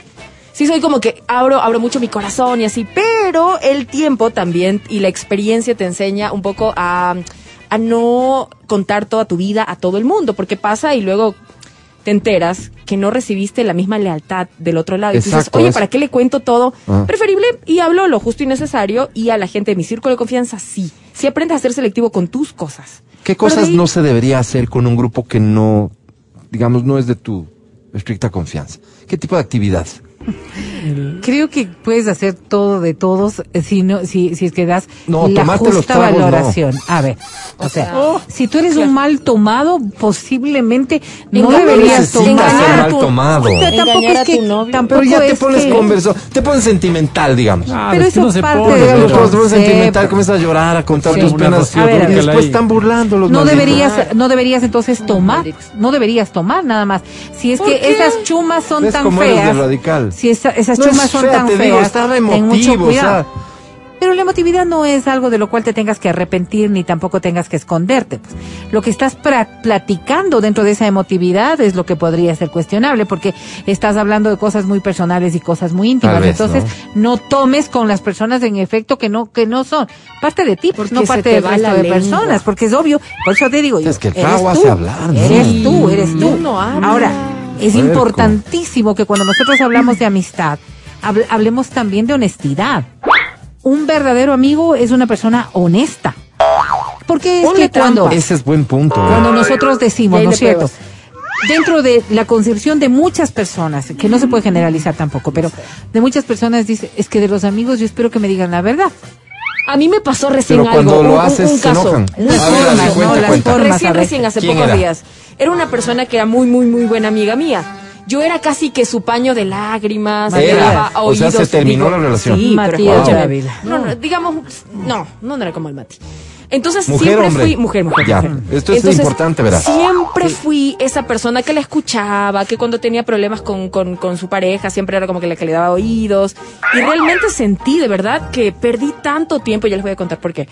D: Sí soy como que abro, abro mucho mi corazón y así, pero el tiempo también y la experiencia te enseña un poco a, a no contar toda tu vida a todo el mundo, porque pasa y luego te enteras que no recibiste la misma lealtad del otro lado. Y tú dices,
B: Exacto,
D: oye. ¿para qué le cuento todo?
B: Ajá.
D: Preferible y hablo lo justo y necesario y a la gente de mi círculo de confianza sí. Sí aprendes a ser selectivo con tus cosas.
B: ¿Qué cosas
D: ahí-
B: no se debería hacer con un grupo que no, digamos, no es de tu estricta confianza? ¿Qué tipo de actividades?
C: El-
F: Creo que puedes hacer todo de todos eh, si no, si, si es que das
B: No,
F: la
B: tomarte los
F: justa
B: tragos, no.
F: valoración. A ver, o, sea,
D: sea,
F: si tú eres un mal tomado, posiblemente no deberías tomar.
B: ser mal tomado.
F: Pero tampoco
D: Engañar
F: es que tampoco
B: Pero ya te
F: es
B: pones
F: que-
B: converso, te pones sentimental, digamos.
C: Ah,
F: Pero
C: es
F: eso
C: no se
F: parte
C: pone,
F: de
B: te pones sentimental, comienzas a llorar, a contar
F: Sí.
B: tus penas.
F: A ver,
B: y después están burlando los
F: no
B: malditos.
F: deberías no deberías entonces tomar no deberías tomar nada más si es
D: ¿Por
F: que esas chumas son
B: ¿Ves
F: tan feas
B: radical?
F: Si esa- esas
B: No es
F: chumas son tan
B: te
F: feas
B: digo, está
F: ten mucho
B: o
F: cuidado
B: sea.
F: pero la emotividad no es algo de lo cual te tengas que arrepentir ni tampoco tengas que esconderte. Pues. Lo que estás platicando dentro de esa emotividad es lo que podría ser cuestionable porque estás hablando de cosas muy personales y cosas muy íntimas.
B: Vez,
F: Entonces, ¿no? tomes con las personas en efecto que no que no son parte de ti, pues,
D: Porque
F: no parte
D: te
F: del resto de
D: lengua.
F: personas, porque es obvio. Por eso te digo, yo,
B: Es que el
F: eres
B: trago
F: tú,
B: hace hablar, ¿no?
F: Eres tú, eres tú.
D: Uno habla.
F: Ahora, es
B: Puerco.
F: importantísimo que cuando nosotros hablamos de amistad, hable- hablemos también de honestidad. Un verdadero amigo es una persona honesta. Porque es
D: Ponle
F: que cuando,
D: trampa.
B: Ese es buen punto. ¿eh?
F: cuando nosotros decimos, ¿no es cierto? Dentro de la concepción de muchas personas, que no se puede generalizar tampoco, pero de muchas personas dice, es que de los amigos yo espero que me digan la verdad.
D: A mí me pasó recién
B: Pero cuando
D: algo,
B: lo
D: un- un-
B: haces,
D: un
B: se
D: caso.
F: no, las formas,
D: Recién, recién, hace
B: ¿Quién
D: pocos
B: era?
D: días. Era una persona que era muy, muy, muy buena amiga mía. Yo era casi que su paño de lágrimas.
B: Era.
D: a
B: O sea, se
D: oídos,
B: terminó la relación.
D: Sí,
F: Matías. Dávila.
D: No, no, digamos, no, no, no era como el Mati. Entonces
B: Mujer,
D: siempre
B: hombre.
D: fui mujer, mujer,
B: Ya,
D: mujer.
B: esto es
D: Entonces,
B: importante, verás.
D: Siempre fui esa persona que la escuchaba, que cuando tenía problemas con, con, con su pareja, siempre era como que la que le daba oídos. Y realmente sentí de verdad que perdí tanto tiempo, ya les voy a contar por qué.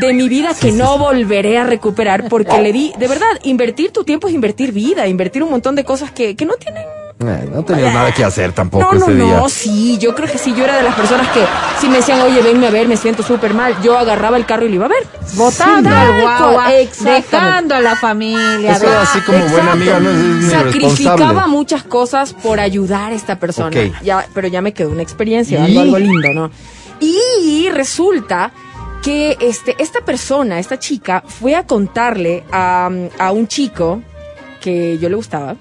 D: De mi vida que no volveré a recuperar porque le di, de verdad, invertir tu tiempo es invertir vida, invertir un montón de cosas que, que no tienen
B: No tenías nada que hacer tampoco
D: no, no,
B: ese día.
D: no, sí, yo creo que sí, yo era de las personas que si me decían, oye, venme a ver, me siento súper mal, yo agarraba el carro y lo iba a ver.
F: Votando
D: Sí, exactamente.
F: dejando a la familia.
B: Eso así como buena
D: Exacto.
B: amiga no es, es ni
D: Sacrificaba muchas cosas por ayudar a esta persona. Ya, pero ya me quedó una experiencia,
B: ¿Y?
D: algo, algo lindo, ¿no? Y resulta que este, esta persona, esta chica, fue a contarle a, a un chico que yo le gustaba.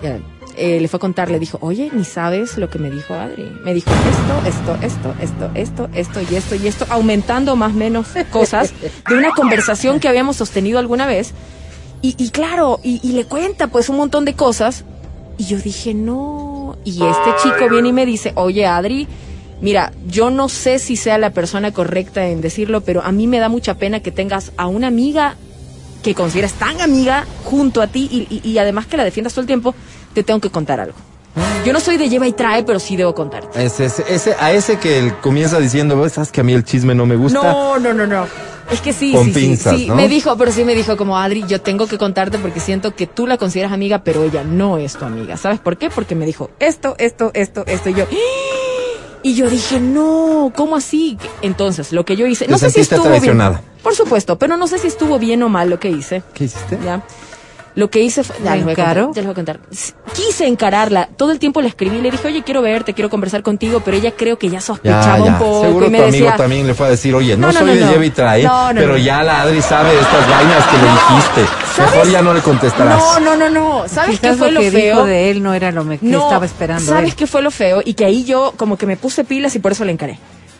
D: ya, eh, le fue a contar, le dijo, oye, ni sabes lo que me dijo Adri. Me dijo esto, esto, esto, esto, esto, esto y esto y esto, aumentando más o menos cosas de una conversación que habíamos sostenido alguna vez. Y, y claro, y, y le cuenta pues un montón de cosas. Y yo dije, no. Y este chico viene y me dice, oye Adri, mira, yo no sé si sea la persona correcta en decirlo, pero a mí me da mucha pena que tengas a una amiga que consideras tan amiga junto a ti y, y- y además que la defiendas todo el tiempo, te tengo que contar algo. Yo no soy de lleva y trae, pero sí debo contarte.
B: Ese, ese, ese- a ese que él comienza diciendo, "Ves, sabes que a mí el chisme no me gusta.
D: No, no, no, no. Es que sí,
B: Con
D: sí, sí,
B: pinzas,
D: sí.
B: ¿no?
D: Me dijo, pero sí me dijo como Adri, yo tengo que contarte porque siento que tú la consideras amiga, pero ella no es tu amiga. ¿Sabes por qué? Porque me dijo esto, esto, esto, esto y yo. Y yo dije, no, ¿cómo así? Entonces, lo que yo hice, no sé si estuvo bien. Por supuesto, pero no sé si estuvo bien o mal lo que hice.
B: ¿Qué hiciste?
D: ¿Ya? Lo que hice fue. Ya
F: ¿La
D: les voy a contar, ya les voy a contar. Quise encararla. Todo el tiempo le escribí, le dije, oye, quiero verte, quiero conversar contigo, pero ella creo que ya sospechaba
B: ya.
D: un poco.
B: Seguro
D: y me
B: tu amigo
D: decía,
B: también le fue a decir, oye, no,
D: No, no,
B: soy
D: no,
B: de lleva y trae, pero ya la Adri sabe de estas vainas que le dijiste. Mejor ya no le contestarás.
D: No, no, no, no. ¿Sabes qué fue lo,
F: que
D: feo?
F: dijo de él no era lo que estaba esperando.
D: ¿Sabes qué fue lo feo? Y que ahí yo como que me puse pilas y por eso le encaré.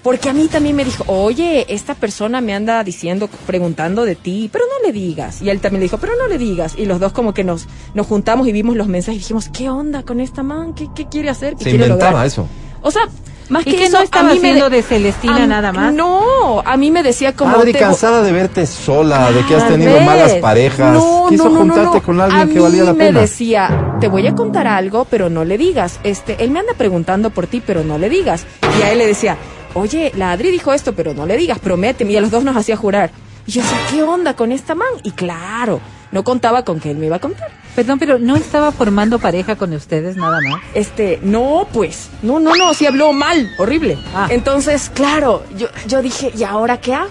D: Porque a mí también me dijo, oye, esta persona me anda diciendo, preguntando de ti, pero no le digas. Y él también le dijo, pero no le digas. Y los dos como que nos, nos juntamos y vimos los mensajes y dijimos, ¿qué onda con esta man? ¿Qué, qué quiere hacer? ¿Qué
B: Se
D: quiere
B: inventaba
D: lograr?
B: eso.
D: O sea, más
F: ¿Y
D: que
F: que
D: eso,
F: no estaba
D: a mí me
F: haciendo
D: de-
F: de Celestina
D: a-
F: nada más?
D: No, a mí me decía como...
B: Adri,
D: te-
B: cansada de verte sola, de que has tenido
D: ver,
B: malas parejas.
D: No,
B: Quiso
D: no, no, no,
B: juntarte
D: no.
B: con alguien
D: a
B: que valía la
D: mí me
B: pena.
D: decía, te voy a contar algo, pero no le digas. Este, él me anda preguntando por ti, pero no le digas. Y a él le decía, oye, la Adri dijo esto, pero no le digas, prométeme. Y a los dos nos hacía jurar. Y yo ¿qué onda con esta man? Y claro, no contaba con que él me iba a contar.
F: Perdón, pero no estaba formando pareja con ustedes nada más.
D: Este, no, pues, no, no, no, sí habló mal, horrible.
F: Ah.
D: Entonces, claro, yo, yo dije, ¿y ahora qué hago?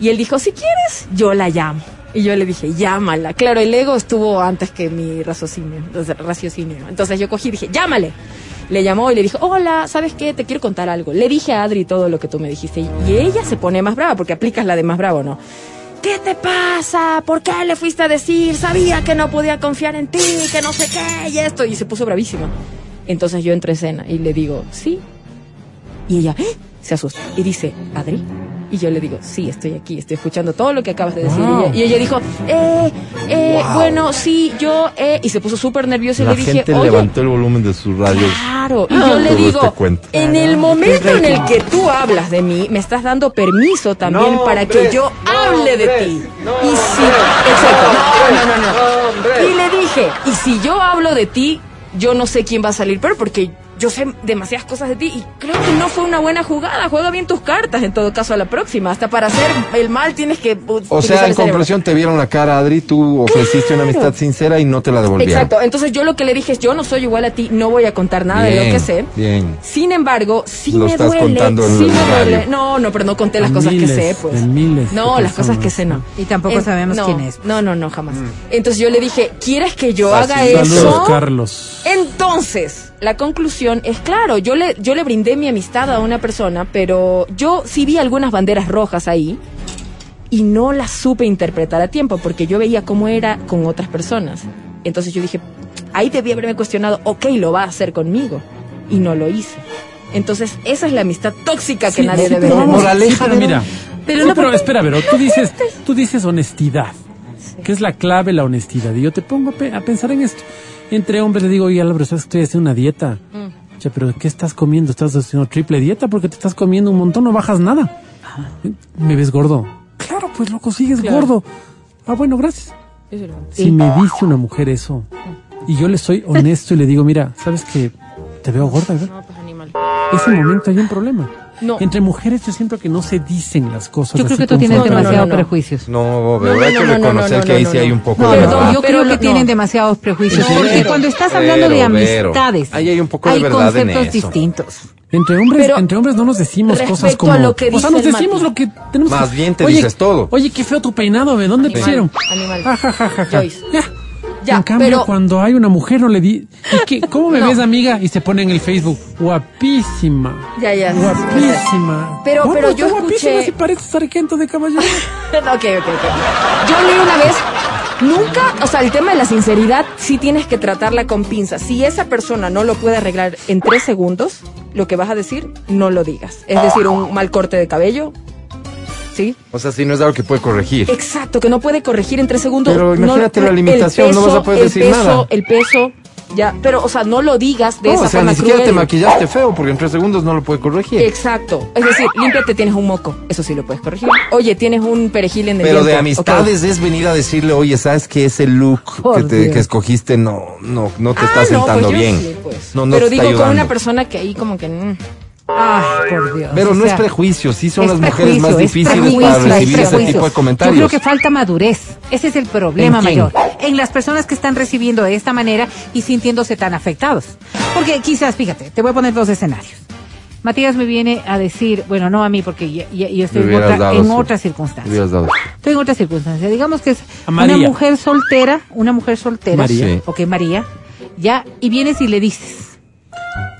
D: Y él dijo, si quieres, yo la llamo. Y yo le dije, llámala. Claro, el ego estuvo antes que mi raciocinio. Entonces, raciocinio. Entonces yo cogí y dije, llámale. Le llamó y le dijo, hola, ¿sabes qué? Te quiero contar algo. Le dije a Adri todo lo que tú me dijiste. Y ella se pone más brava, porque aplicas la de más bravo, ¿no? ¿Qué te pasa? ¿Por qué le fuiste a decir? Sabía que no podía confiar en ti, que no sé qué, y esto. Y se puso bravísima. Entonces yo entro en escena y le digo, sí. Y ella ¡eh! se asusta y dice, Adri. Y yo le digo, sí, estoy aquí, estoy escuchando todo lo que acabas de decir.
C: Wow.
D: Y, ella, y ella dijo, eh, eh, bueno, sí, yo, eh, y se puso súper nerviosa y
B: La
D: le dije,
B: gente
D: oye,
B: levantó el volumen de sus radios.
D: Claro, y
B: Ah,
D: yo le digo,
B: este cuento.
D: en el momento en el que tú hablas de mí, me estás dando permiso también para que yo hable de ti. y si, exacto, no, no, no, no. Y le dije, y si yo hablo de ti, yo no sé quién va a salir peor porque yo sé demasiadas cosas de ti y creo que no fue una buena jugada. Juega bien tus cartas en todo caso a la próxima. Hasta para hacer el mal tienes que
B: O sea, en conclusión, te vieron la cara, Adri, tú ofreciste una amistad sincera y no te la devolvieron.
D: Exacto, entonces yo lo que le dije es, yo no soy igual a ti, no voy a contar nada de lo que sé.
B: Bien.
D: Sin embargo, sí
B: Lo
D: me
B: estás
D: duele,
B: contando en
D: sí me duele. No, no, pero no conté las
C: En
D: cosas
C: miles,
D: que sé, pues.
C: en miles
D: no, las cosas que sé no.
F: Y tampoco sabemos
D: no,
F: quién es.
D: No, no, no, jamás. Entonces yo le dije, ¿quieres que yo
B: Fácil.
D: haga
C: Saludos,
D: eso?
C: Carlos.
D: Entonces, la conclusión es claro, yo le, yo le brindé mi amistad a una persona, pero yo sí vi algunas banderas rojas ahí y no las supe interpretar a tiempo porque yo veía cómo era con otras personas. Entonces yo dije, ahí debí haberme cuestionado, ok, lo va a hacer conmigo. Y no lo hice. Entonces, esa es la amistad tóxica que
C: Sí,
D: nadie
C: sí,
D: debe tener.
C: vamos,
B: Moraleja
C: sí, pero
B: de-
C: mira.
D: Pero
C: Sí,
D: no,
C: pero espera, pero tú dices, tú dices honestidad, que es la clave la honestidad. Y yo te pongo a, pe- a pensar en esto. Entre hombres le digo, oye, Álvaro, sabes que estoy haciendo una dieta.
D: Mm.
C: Che, pero ¿qué estás comiendo? ¿Estás haciendo triple dieta? Porque te estás comiendo un montón, no bajas nada. ¿Me ves gordo? Claro, pues loco, sigues
D: Claro.
C: gordo. Ah, bueno, gracias. Si me dice una mujer eso, y yo le soy honesto y le digo, mira, ¿sabes que te veo gorda? ¿verdad?
D: No, pues animal.
C: Ese momento hay un problema.
D: No.
C: Entre mujeres yo siento que no se dicen las cosas.
F: Yo creo
C: así
F: que tú tienes
D: no,
F: demasiados
D: no.
F: prejuicios.
B: No, pero
D: No, no,
B: hay que
D: no, no,
B: reconocer
D: no,
B: que
D: no,
B: ahí
D: no,
B: sí hay
D: no.
B: un poco
F: No,
B: de
D: Perdón,
B: verdad.
F: yo
D: pero
F: creo
D: lo-
F: que
D: no.
F: tienen demasiados prejuicios. Porque cuando estás hablando de amistades,
B: ahí hay un poco de verdad en
F: conceptos
B: eso.
F: distintos.
C: Entre hombres,
D: Pero
C: entre hombres no nos decimos cosas como.
D: a lo que
C: o sea,
D: dice
C: nos decimos
D: Mati.
C: lo que tenemos.
B: Más
C: que-
B: bien te
C: Oye,
B: dices todo.
C: Oye, qué feo tu peinado, ¿de dónde te hicieron?
D: animal.
C: Ja, ja, ja, ja, ja.
D: Joyce.
C: Ya.
D: Ya,
C: en cambio,
D: pero-
C: cuando hay una mujer no le di. ¿Y qué? ¿Cómo me
D: No.
C: ves, amiga? Y se pone en el Facebook. Guapísima.
D: Ya, ya.
C: Guapísima.
D: Pero-
C: ¿Cómo
D: pero yo
C: guapísima
D: escuché-
C: si parece sargento de caballería.
D: ok, ok, ok. Yo leí una vez, nunca, o sea, el tema de la sinceridad sí tienes que tratarla con pinzas. Si esa persona no lo puede arreglar en tres segundos, lo que vas a decir, no lo digas. Es decir, un mal corte de cabello, ¿sí?
B: O sea, si no es algo que puede corregir.
D: Exacto, que no puede corregir en tres segundos.
B: Pero
D: No-
B: imagínate la limitación, no vas a poder decir
D: peso,
B: nada.
D: El peso, ya, pero, o sea, no lo digas de
B: No,
D: esa
B: o sea,
D: forma
B: ni siquiera te maquillaste feo porque en tres segundos no lo puede corregir.
D: Exacto. Es decir, límpiate, tienes un moco. Eso sí lo puedes corregir. Oye, tienes un perejil en el
B: Pero de amistades es venir a decirle, oye, ¿sabes que ese look que, te-
F: Dios.
B: que escogiste no, no, no te
D: Ah,
B: está
D: no,
B: sentando
D: pues yo
B: bien?
D: sí, pues.
B: No, no
D: Pero
B: te está
D: digo con una persona que ahí como que... mm.
F: Ay, por Dios.
B: Pero
F: o
B: no es prejuicio, sí son las mujeres más difíciles para
F: es
B: recibir ese
F: prejuicio.
B: tipo de comentarios.
F: Yo creo que falta madurez. Ese es el problema mayor. En las personas que están recibiendo de esta manera y sintiéndose tan afectados. Porque quizás, fíjate, te voy a poner dos escenarios. Matías me viene a decir, bueno, no a mí, porque ya- ya- yo estoy en, otra, en
B: hubieras dado.
F: Estoy en otra circunstancia. Digamos que es una mujer soltera, una mujer soltera.
C: María.
B: Sí.
F: Ok, María. Ya, y vienes y le dices,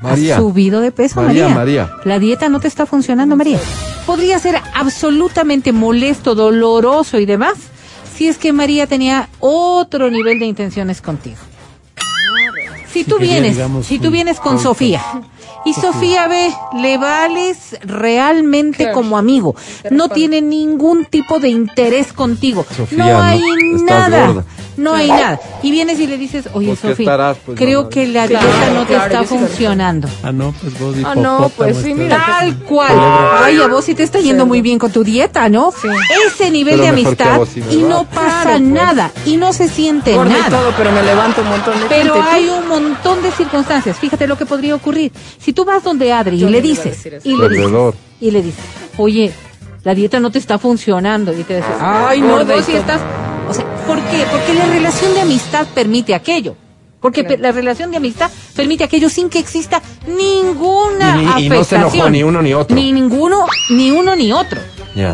B: María.
F: ¿Has subido de peso,
B: María,
F: María?
B: María.
F: La dieta no te está funcionando, María. Podría ser absolutamente molesto, doloroso y demás si es que María tenía otro nivel de intenciones contigo. Si tú vienes,
C: digamos,
F: si tú vienes con. Sofía y Sofía ve, le vales realmente
D: Claro.
F: como amigo, no tiene ningún tipo de interés contigo,
B: Sofía,
F: no hay nada, no hay nada. Y vienes y le dices, oye
B: Pues, ¿qué
F: Sofía?
B: Pues,
F: creo
B: no,
F: que la
D: Claro,
F: dieta no te
D: claro,
F: está
D: sí
F: funcionando.
C: Ah, no, pues vos
D: Ah, no, pues sí, mira.
F: Tal cual. Ay, a vos sí te está yendo muy bien con tu dieta, ¿no? Ese nivel
B: Pero
F: de amistad
B: vos sí
F: y no pasa
D: pues.
F: nada y no se siente
D: y
F: nada.
D: todo, pero me levanto un montón de
F: Pero
D: gente.
F: hay un montón de circunstancias. Fíjate lo que podría ocurrir. Si tú vas donde Adri
D: Yo
F: y le
D: no
F: dices, y le dices, y le dices, oye, la dieta no te está funcionando. Y te dices, ay, no, sí
D: todo.
F: estás. O sea, ¿por qué? Porque la relación de amistad permite aquello. Porque la relación de amistad permite aquello sin que exista ninguna
B: Y ni- y
F: afectación.
B: no se enojó ni uno ni otro.
F: Ni ninguno, ni uno ni otro.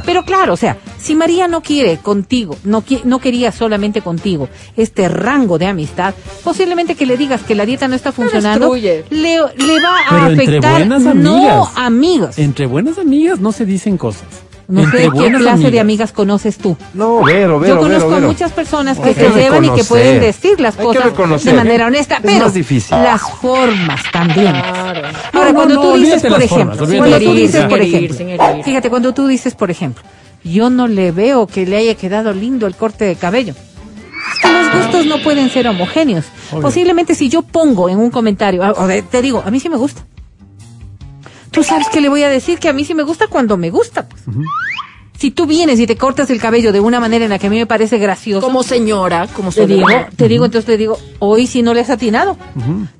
F: Pero claro, o sea, si María no quiere contigo, no, qui- no quería solamente contigo este rango de amistad, posiblemente que le digas que la dieta no está funcionando, le, le va a
C: Pero entre
F: afectar no
C: amigas.
F: amigos.
C: Entre buenas amigas no se dicen cosas.
F: No
C: Entre
F: sé qué clase de
C: amigas.
F: conoces tú.
B: No, Vero, Vero,
F: Yo conozco
B: Vero,
F: a
B: Vero.
F: muchas personas que
B: Hay
F: se
B: que
F: llevan y que pueden decir las
B: Hay
F: cosas de manera honesta,
B: Es
F: pero
B: más difícil.
F: las formas también.
D: Claro.
F: Ahora,
C: No,
F: cuando
C: no,
F: tú dices, por
C: formas,
F: ejemplo, cuando tú dices, por ejemplo, fíjate, cuando tú dices, por ejemplo, yo no le veo que le haya quedado lindo el corte de cabello. Es que los gustos no pueden ser homogéneos.
C: Obvio.
F: Posiblemente si yo pongo en un comentario, o de- te digo, a mí sí me gusta. Tú sabes que le voy a decir que a mí sí me gusta cuando me gusta. Pues. Si tú vienes y te cortas el cabello de una manera en la que a mí me parece gracioso,
D: Como señora, como
F: te digo, te digo, entonces te digo, hoy sí no le has atinado.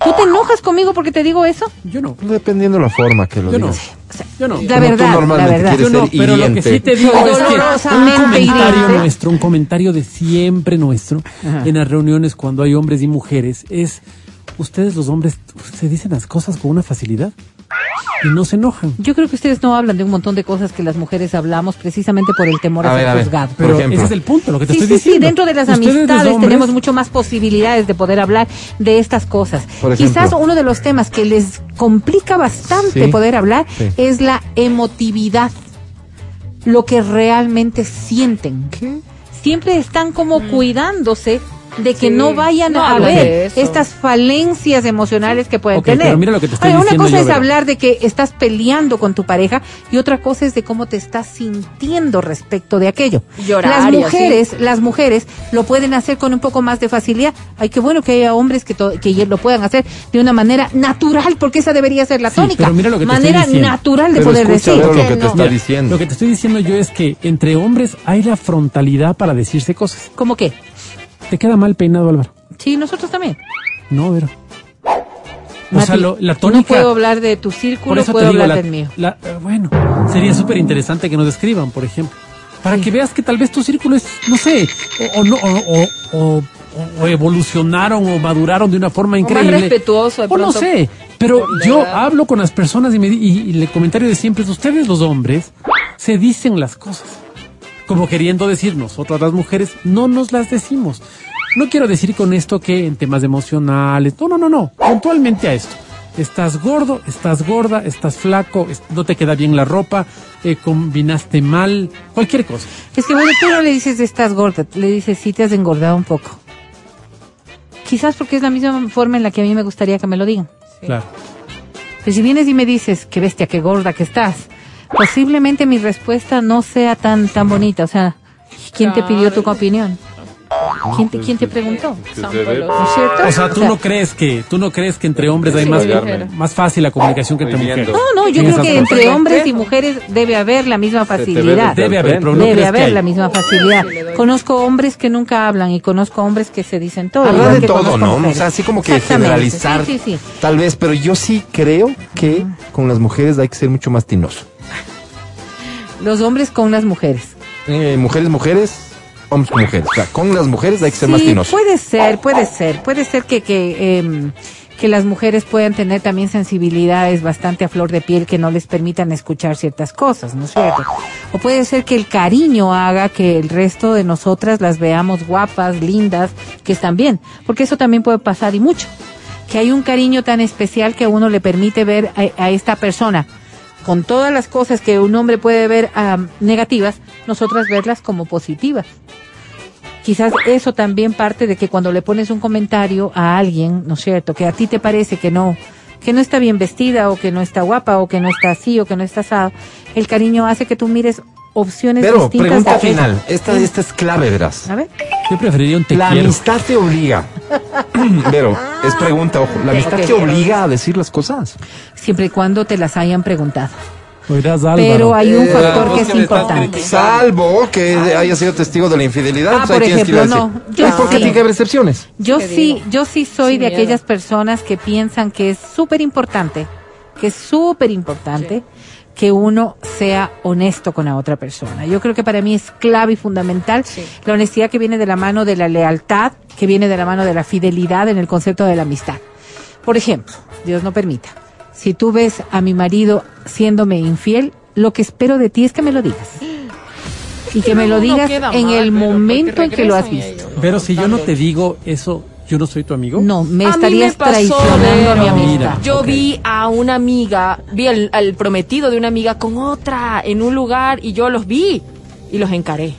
F: ¿Tú te enojas conmigo porque te digo eso?
C: Yo no.
B: Dependiendo la forma que lo
C: Yo no.
B: digas.
C: Yo no.
F: La
B: Como
F: verdad, la verdad.
C: Yo no, pero lo que sí te digo es que un comentario
F: hiriente.
C: nuestro, un comentario de siempre nuestro en las reuniones cuando hay hombres y mujeres es ustedes los hombres se dicen las cosas con una facilidad y no se enojan.
F: Yo creo que ustedes no hablan de un montón de cosas que las mujeres hablamos precisamente por el temor a,
B: A ver,
F: ser juzgado.
B: Por
C: Pero
B: ejemplo.
C: ese es el punto, lo que te
F: Sí,
C: estoy
F: sí,
C: diciendo.
F: sí, dentro de las amistades
C: hombres,
F: tenemos mucho más posibilidades de poder hablar de estas cosas.
B: Por ejemplo.
F: Quizás uno de los temas que les complica bastante
B: Sí,
F: poder hablar
B: sí.
F: es la emotividad, lo que realmente sienten. Siempre están como cuidándose de que
D: Sí.
F: no vayan
D: No
F: a ver estas falencias emocionales que pueden tener.
C: pero mira lo que te estoy diciendo
F: Una cosa
C: yo,
F: es hablar de que estás peleando con tu pareja y otra cosa es de cómo te estás sintiendo respecto de aquello.
D: Llorar
F: las
D: así.
F: mujeres, las mujeres lo pueden hacer con un poco más de facilidad. Ay, qué bueno que haya hombres que, que lo puedan hacer de una manera natural, porque esa debería ser la
C: Sí,
F: tónica.
C: pero mira lo que te
F: manera
C: estoy diciendo.
F: natural de
B: Pero
F: poder
B: escucha,
F: decir.
B: Lo
F: que
B: que te
F: no.
B: está
C: Mira,
B: diciendo.
C: Lo que te estoy diciendo yo es que entre hombres hay la frontalidad para decirse cosas.
F: ¿Cómo qué?
C: Te queda mal peinado, Álvaro.
F: Sí, nosotros también.
C: No, Vero. O
F: Mati,
C: sea, lo- la
F: No
C: tónica.
F: puedo hablar de tu círculo, puedo
C: digo,
F: hablar
C: la-
F: del mío.
C: la- eh, bueno, sería súper interesante que nos describan, por ejemplo. Para que veas que tal vez tu círculo es, no sé, o, o no, o, o- o- o evolucionaron o maduraron de una forma
D: más
C: increíble.
D: respetuoso de
C: O no
D: pronto
C: sé, pero yo hablo con las personas y, me, y, y el comentario de siempre es, ustedes los hombres se dicen las cosas. Como queriendo decir, nosotras las mujeres no nos las decimos. No quiero decir con esto que en temas emocionales, no, no, no, no, puntualmente a esto. Estás gordo, estás gorda, estás flaco, no te queda bien la ropa, eh, combinaste mal, cualquier cosa.
F: Es que bueno, tú no le dices estás gorda, le dices sí te has engordado un poco. Quizás porque es la misma forma en la que a mí me gustaría que me lo digan.
C: Claro.
F: Pero si vienes y me dices, qué bestia, qué gorda que estás, posiblemente mi respuesta no sea tan tan bonita. O sea, ¿quién te pidió tu opinión? ¿Quién te, quién te preguntó? ¿No es cierto?
C: O sea, tú no crees que, tú no crees que entre hombres hay más, más fácil la comunicación que entre mujeres.
F: No, no, yo creo que entre hombres y mujeres debe haber la misma facilidad.
C: Debe haber, pero no
F: Debe haber la misma facilidad. Conozco hombres que nunca hablan y conozco hombres que se dicen todo.
B: Hablar
F: igual
B: de todo, ¿no? O sea, así como que generalizar.
F: Sí, sí, sí.
B: Tal vez, pero yo sí creo que con las mujeres hay que ser mucho más tinoso.
F: Los hombres con las mujeres.
B: Eh, mujeres, mujeres, hombres con mujeres. O sea, con las mujeres hay que ser más
F: Sí,
B: tinoso.
F: puede ser, puede ser. Puede ser que, que, em, que las mujeres puedan tener también sensibilidades bastante a flor de piel que no les permitan escuchar ciertas cosas, ¿no es cierto? O puede ser que el cariño haga que el resto de nosotras las veamos guapas, lindas, que están bien. Porque eso también puede pasar y mucho. Que hay un cariño tan especial que a uno le permite ver a, a esta persona con todas las cosas que un hombre puede ver negativas, nosotras verlas como positivas. Quizás eso también parte de que cuando le pones un comentario a alguien, ¿no es cierto? Que a ti te parece que no, que no está bien vestida o que no está guapa o que no está así o que no está asado, el cariño hace que tú mires opciones
B: Pero,
F: distintas.
B: pregunta
F: de aquello.
B: final. Esta, esta es clave, verás.
F: A ver.
C: Yo preferiría un te
B: La
C: quiero.
B: amistad te obliga. Pero, es pregunta, ojo. ¿La amistad te obliga a decir las cosas?
F: Siempre y cuando te las hayan preguntado. Pero hay un
B: Eh,
F: factor que es importante.
B: Salvo que haya sido testigo de la infidelidad.
F: Ah,
B: pues
F: por
B: que
F: ejemplo, no. Yo
B: Ay, ¿Por qué
F: sí.
B: tiene que haber excepciones?
F: Yo
D: ¿Qué
F: sí,
D: digo?
F: yo sí soy
D: Sin
F: de
D: miedo.
F: aquellas personas que piensan que es súper importante, que es súper importante que uno sea honesto con la otra persona. Yo creo que para mí es clave y fundamental
D: Sí.
F: la honestidad que viene de la mano de la lealtad, que viene de la mano de la fidelidad en el concepto de la amistad. Por ejemplo, Dios no permita, si tú ves a mi marido siéndome infiel, lo que espero de ti es que me lo digas. Y que me lo digas en
D: mal,
F: el momento en que lo has visto.
C: Pero si yo no te digo eso, Yo no soy tu amigo.
F: No, me
D: A mí
F: estarías
D: me pasó,
F: traicionando a mi amistad.
C: Mira.
D: Yo vi a una amiga, vi al, al prometido de una amiga con otra en un lugar y yo los vi y los encaré.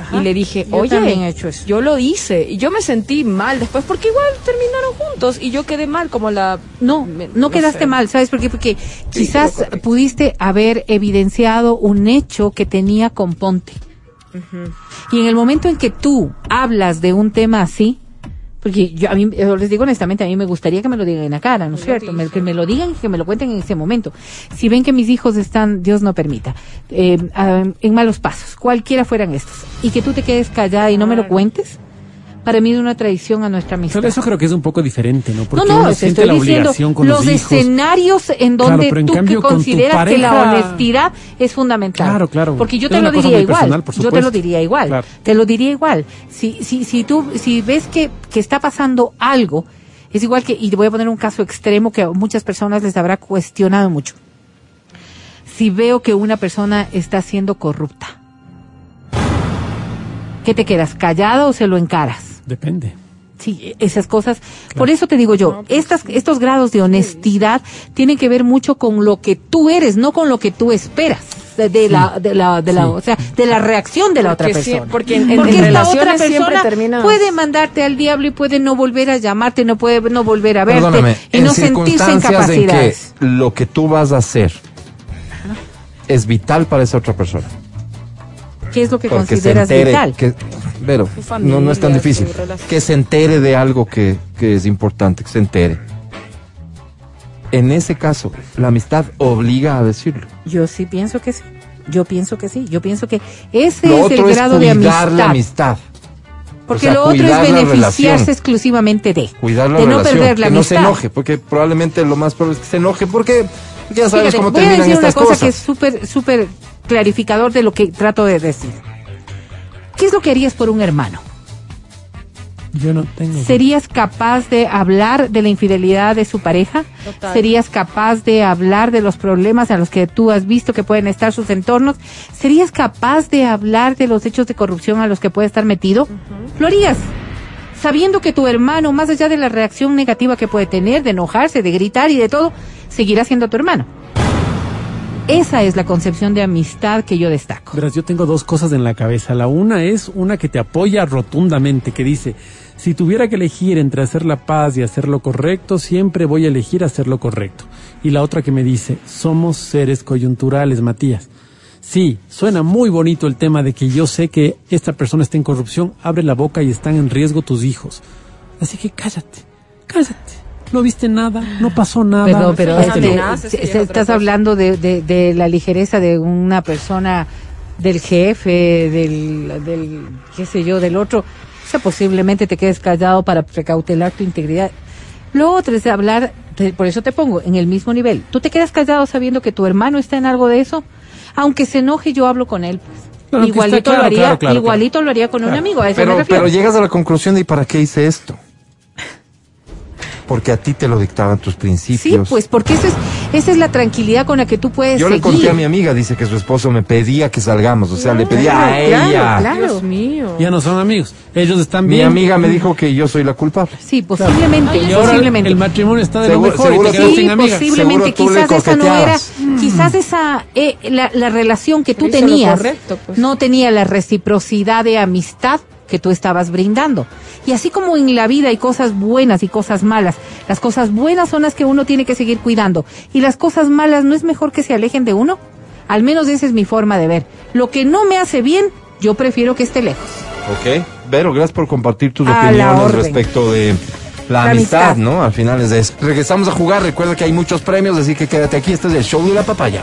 F: Ajá.
D: Y le dije,
F: Yo
D: oye,
F: también he hecho eso.
D: yo lo hice y yo me sentí mal después porque igual terminaron juntos y yo quedé mal como la...
F: No,
D: me-
F: no quedaste
D: sé.
F: mal, ¿sabes por qué? Porque
D: Sí,
F: quizás pudiste haber evidenciado un hecho que tenía componte. Y en el momento en que tú hablas de un tema así, porque yo a mí yo les digo honestamente, a mí me gustaría que me lo digan en la cara, ¿no es cierto? Me- que me lo digan y que me lo cuenten en ese momento. Si ven que mis hijos están, Dios no permita, eh, ah, en malos pasos, cualquiera fueran estos, y que tú te quedes callada y no me lo cuentes, para mí es una traición a nuestra amistad.
C: Pero eso creo que es un poco diferente, ¿no? Porque
F: no, no,
C: uno
F: te
C: siente
F: estoy
C: la obligación con
F: los,
C: los,
F: escenarios en
C: Claro,
F: donde
C: en
F: tú
C: cambio
F: que consideras que la honestidad es fundamental.
C: Claro, claro.
F: Porque yo te lo diría igual.
C: personal,
F: yo te lo diría igual.
C: Claro.
F: Te lo diría igual. Si, si, si tú, si ves que, que está pasando algo, es igual que, y te voy a poner un caso extremo que a muchas personas les habrá cuestionado mucho. Si veo que una persona está siendo corrupta, ¿qué te quedas? ¿Callado o se lo encaras?
C: Depende.
F: Sí, esas cosas. Por eso te digo yo, estas, estos grados de honestidad tienen que ver mucho con lo que tú eres, no con lo que tú esperas. De, de la, de la, de la,
C: Sí.
F: o sea, de la reacción de la otra
D: Porque
F: persona.
D: porque en-
F: Porque
D: en
F: esta otra persona
D: termina-
F: puede mandarte al diablo y puede no volver a llamarte, no puede no volver a verte
B: Perdóname,
F: y
B: en
F: no sentirse en
B: circunstancias en que
F: capacidades.
B: lo que tú vas a hacer es vital para esa otra persona.
F: ¿Qué es lo que
B: Porque
F: consideras
B: entere,
F: vital?
B: que, Vero,
D: familia,
B: no, no es tan difícil. Que se entere de algo que, que es importante, que se entere. En ese caso, la amistad obliga a decirlo.
F: Yo sí pienso que sí. Yo pienso que sí. Yo pienso que ese
B: Lo
F: es el
B: es
F: grado de
B: cuidar
F: amistad.
B: la amistad.
F: Porque
B: O sea,
F: lo otro es beneficiarse
B: relación.
F: exclusivamente de.
B: Cuidar la
F: de no
B: relación,
F: perder la
B: que no se
F: amistad.
B: enoje, porque probablemente lo más probable es que se enoje, porque ya sabes
F: Fíjate,
B: cómo
F: voy a decir una cosa
B: cosas.
F: que es súper, súper clarificador de lo que trato de decir. ¿Qué es lo que harías por un hermano?
C: Yo no tengo.
F: ¿Serías capaz de hablar de la infidelidad de su pareja?
D: Total.
F: ¿Serías capaz de hablar de los problemas a los que tú has visto que pueden estar sus entornos? ¿Serías capaz de hablar de los hechos de corrupción a los que puede estar metido? ¿Lo harías? Sabiendo que tu hermano, más allá de la reacción negativa que puede tener, de enojarse, de gritar y de todo, seguirá siendo tu hermano. Esa es la concepción de amistad que yo destaco.
C: Verás, yo tengo dos cosas en la cabeza. La una es una que te apoya rotundamente, que dice, si tuviera que elegir entre hacer la paz y hacer lo correcto, siempre voy a elegir hacer lo correcto. Y la otra que me dice, somos seres coyunturales, Matías. Sí, suena muy bonito el tema de que yo sé que esta persona está en corrupción, abre la boca y están en riesgo tus hijos. Así que cállate, cállate. No viste nada, no pasó nada.
F: Perdón, pero este,
D: amenazas, sí,
F: se-
D: es
F: se-
D: otra
F: estás hablando de, de- de la ligereza de una persona, del jefe, del, del, qué sé yo, del otro. O sea, posiblemente te quedes callado para precautelar tu integridad. Lo otro es hablar, por eso te pongo, en el mismo nivel. ¿Tú te quedas callado sabiendo que tu hermano está en algo de eso? Aunque se enoje, yo hablo con él. pues.
C: Claro,
F: igualito
C: está claro,
F: lo haría,
C: claro, claro,
F: igualito lo haría con un amigo, a eso
B: Pero, pero llegas a la conclusión de ¿y para qué hice esto? Porque a ti te lo dictaban tus
F: Sí,
B: principios.
F: pues porque eso es, esa es la tranquilidad con la que tú puedes
B: Yo le conté a mi amiga, dice que su esposo me pedía que salgamos, o sea, le pedía
F: Claro,
B: a ella.
F: claro, claro.
D: Dios mío.
C: Ya no son amigos. Ellos están
B: Mi
C: bien.
B: amiga me dijo que yo soy la culpable.
F: Sí, posiblemente,
C: Y ahora
F: posiblemente.
C: el matrimonio está de
B: Seguro-
C: lo mejor y
B: seguro
C: te quedas
B: tú-
F: Sí,
C: sin amiga.
F: posiblemente. Quizás esa no era,
B: coqueteabas.
F: quizás esa, eh, la, la relación que tú
D: Pero
F: tenías
D: correcto, pues.
F: no tenía la reciprocidad de amistad que tú estabas brindando. Y así como en la vida hay cosas buenas y cosas malas, las cosas buenas son las que uno tiene que seguir cuidando. Y las cosas malas no es mejor que se alejen de uno. Al menos esa es mi forma de ver. Lo que no me hace bien, yo prefiero que esté lejos.
B: Ok. Vero, gracias por compartir tus
F: A
B: opiniones respecto de la,
F: La
B: amistad,
F: amistad.
B: ¿no? Al final es de eso. Regresamos a jugar. Recuerda que hay muchos premios, así que quédate aquí. Este es el show de la papaya.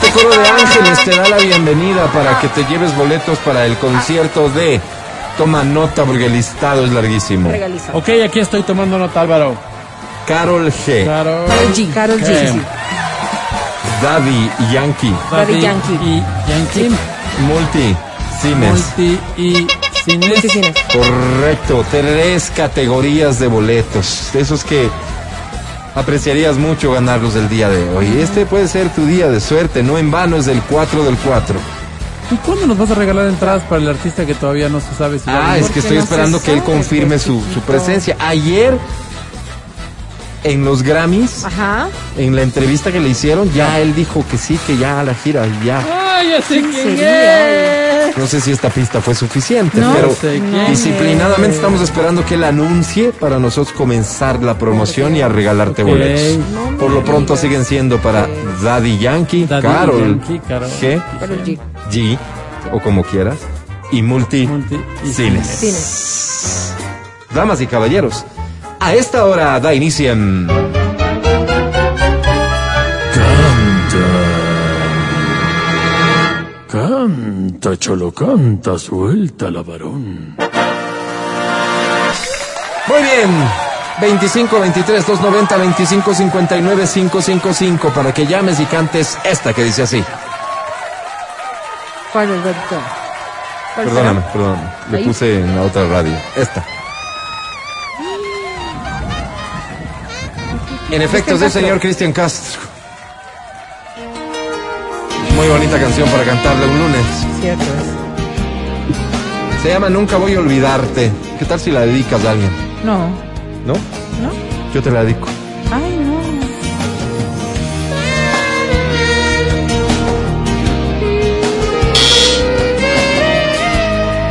B: Este coro de ángeles te da la bienvenida para que te lleves boletos para el concierto de Toma nota porque el listado es larguísimo.
D: Regaliza.
C: Ok, aquí estoy tomando nota, Álvaro.
B: Carol G.
C: Claro.
D: Karol G.
F: Karol G.
C: G.
F: sí.
B: Daddy Yankee.
D: Daddy Yankee.
C: Y Yankee.
B: Multi. Cines.
C: Multi y cines.
D: Multicines.
B: Correcto. Tres categorías de boletos. Esos que apreciarías mucho ganarlos el día de hoy. Este puede ser tu día de suerte. No en vano es el 4 del 4.
C: ¿Y cuándo nos vas a regalar entradas para el artista que todavía no se sabe si va a
B: Ah, es que estoy
D: no
B: esperando que él confirme su, presencia. Ayer, en los Grammys,
D: Ajá.
B: en la entrevista que le hicieron, ya él dijo que sí, que ya a la gira, ya.
C: Ay, ya sé quién es.
B: No sé si esta pista fue suficiente,
F: No
B: pero
C: sé quién
B: disciplinadamente
C: es.
B: estamos esperando que él anuncie para nosotros comenzar la promoción y a regalarte
C: Ok.
B: boletos.
D: No me
B: Por lo pronto
D: digas.
B: siguen siendo para Daddy Yankee,
C: Daddy
B: Carol
C: Yankee, Karol
B: G,
D: G.
B: G, o como quieras, y Multi,
C: Multi y
B: Cines.
D: Cines.
B: Damas y caballeros, a esta hora da inicio en...
A: Canta, cholo, canta, suelta la varón.
B: Muy bien. 25 23 290 25 59 555 para que llames y cantes esta que dice así.
F: ¿Cuál es?
D: ¿Cuál
B: Perdóname, perdóname. Le puse en la otra radio. Esta. En efecto, es
F: Castro.
B: señor Cristian Castro. Muy bonita canción para cantarle un lunes.
F: Cierto es.
B: Se llama Nunca voy a olvidarte. ¿Qué tal si la dedicas a alguien?
F: No.
B: ¿No?
F: ¿No?
B: Yo te la dedico.
F: Ay, no.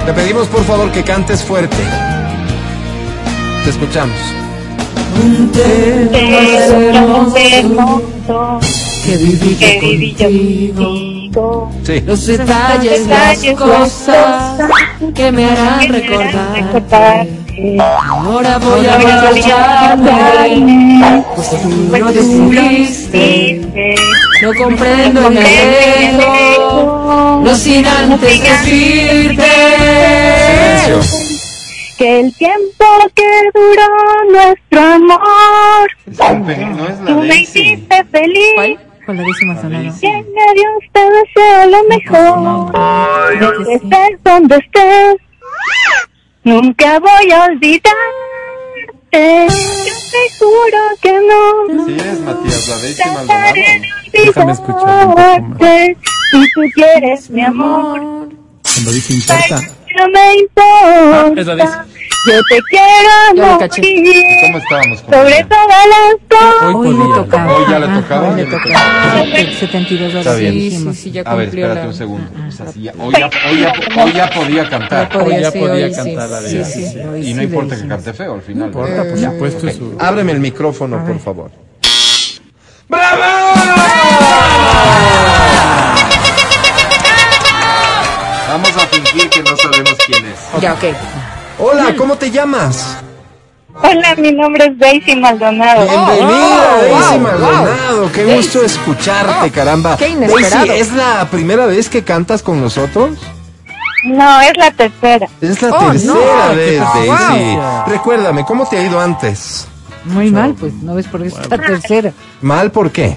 B: Te pedimos por favor que cantes fuerte. Te escuchamos.
H: Que viví contigo.
B: Sí.
D: Los detalles, las cosas que me harán recordar. Ahora voy a marcharme, pues tú no descubriste. No comprendo el alejo, no sin antes decirte.
H: Que el tiempo que duró nuestro amor, tú me hiciste feliz. Y en Dios te deseo lo mejor. Donde estés, donde estés, nunca voy a olvidarte. Yo te juro que no.
B: Sí es, Matías, la décima
H: Trataré de
C: Déjame escuchar un poco más.
H: olvidarte. Si tú quieres mi amor,
C: Cuando dice importa.
H: No me
C: Ah,
H: importa. Yo te quiero morir.
B: ¿Cómo estábamos? con
H: Sobre
B: ella?
H: todas las cosas.
C: Hoy
F: Hoy le
C: podía.
F: tocaba.
B: Hoy ya le tocaba.
F: Hoy le tocaba. Set- 72 horas.
B: Está bien.
D: Sí, sí,
F: dijimos.
D: sí, ya
B: A ver, espérate
D: la...
B: un segundo. O sea, sí, ya- hoy, ya, hoy, ya, hoy ya podía cantar.
C: Hoy ya
D: sí,
C: podía
D: hoy sí.
C: cantar la de
D: Sí,
C: ella.
D: sí.
C: Sí.
F: Hoy
B: Y no importa que cante feo al final.
C: No importa, por supuesto. es su-
B: Ábreme el micrófono, por favor. Vamos a fingir que no sabemos quién es.
D: Ya, ok.
B: Hola, ¿cómo te llamas?
H: Hola, mi nombre es Daisy Maldonado.
B: Bienvenida,
D: oh,
B: Daisy
D: wow,
B: Maldonado. Qué gusto escucharte,
D: Oh,
B: caramba.
D: qué inesperado.
B: Daisy, ¿es la primera vez que cantas con nosotros?
H: No, es la tercera.
B: Es la
D: Oh,
B: tercera
D: no,
B: vez, Daisy.
C: wow.
B: Recuérdame, ¿cómo te ha ido antes?
F: Muy mal, pues. No ves por qué es la tercera.
B: ¿Mal por qué?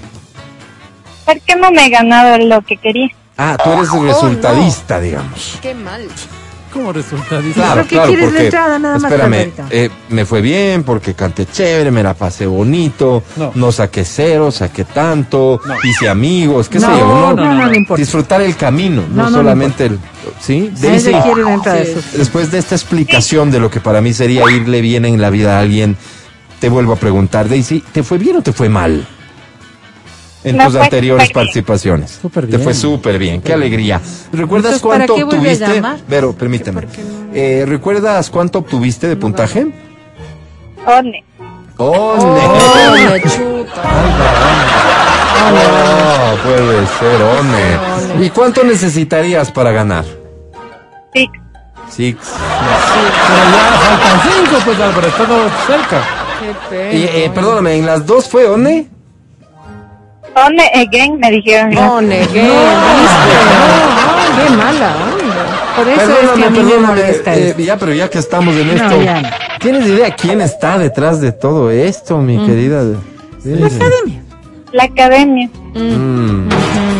H: ¿Por qué no me he ganado lo que quería?
B: Ah, tú eres el resultadista, digamos.
D: Qué mal.
C: ¿Cómo resulta? Dice,
B: Claro,
F: ¿Pero qué
B: claro,
F: quieres la
B: porque,
F: entrada nada más,
B: espérame, eh, me fue bien porque canté chévere, me la pasé bonito, no,
C: No.
B: saqué cero, saqué tanto,
C: No.
B: hice amigos, qué sé
F: No,
B: yo,
F: no, no le importa.
B: disfrutar el camino, no,
F: No, no
B: solamente el, ¿sí?
F: A
B: Daisy,
F: la entrada.
D: Sí.
F: eso.
B: después de esta explicación de lo que para mí sería irle bien en la vida a alguien, te vuelvo a preguntar, Daisy, ¿te fue bien o te fue mal? En
H: Me
B: tus anteriores
H: bien.
B: participaciones.
C: Súper
B: Te fue
C: bien.
B: súper bien, qué alegría. ¿Recuerdas
F: Entonces, ¿para
B: cuánto
F: qué a
B: obtuviste?
F: llamar?
B: Pero, permíteme. Eh, ¿Recuerdas cuánto obtuviste de puntaje?
H: One.
B: ¡Oh,
D: Oh,
B: ne-
D: me chuta.
B: Oh, puede ser, one. ¿Y cuánto necesitarías para ganar?
H: Sí.
B: Six.
C: Pero ya faltan cinco, pues Álvaro, todo cerca.
D: Qué pena.
B: Y, eh, perdóname, ¿en las dos fue one?
H: One again, me dijeron.
D: No, negué, ¿viste? Qué mala onda.
F: Por eso es que a
B: Perdóname,
F: mí me
B: perdóname,
F: molesta
B: eh,
F: esto.
B: ya, pero ya que estamos en
F: No,
B: esto,
F: ya no.
B: ¿tienes idea quién está detrás de todo esto, mi
F: Mm.
B: querida?
F: La academia.
H: La academia.
B: Mm.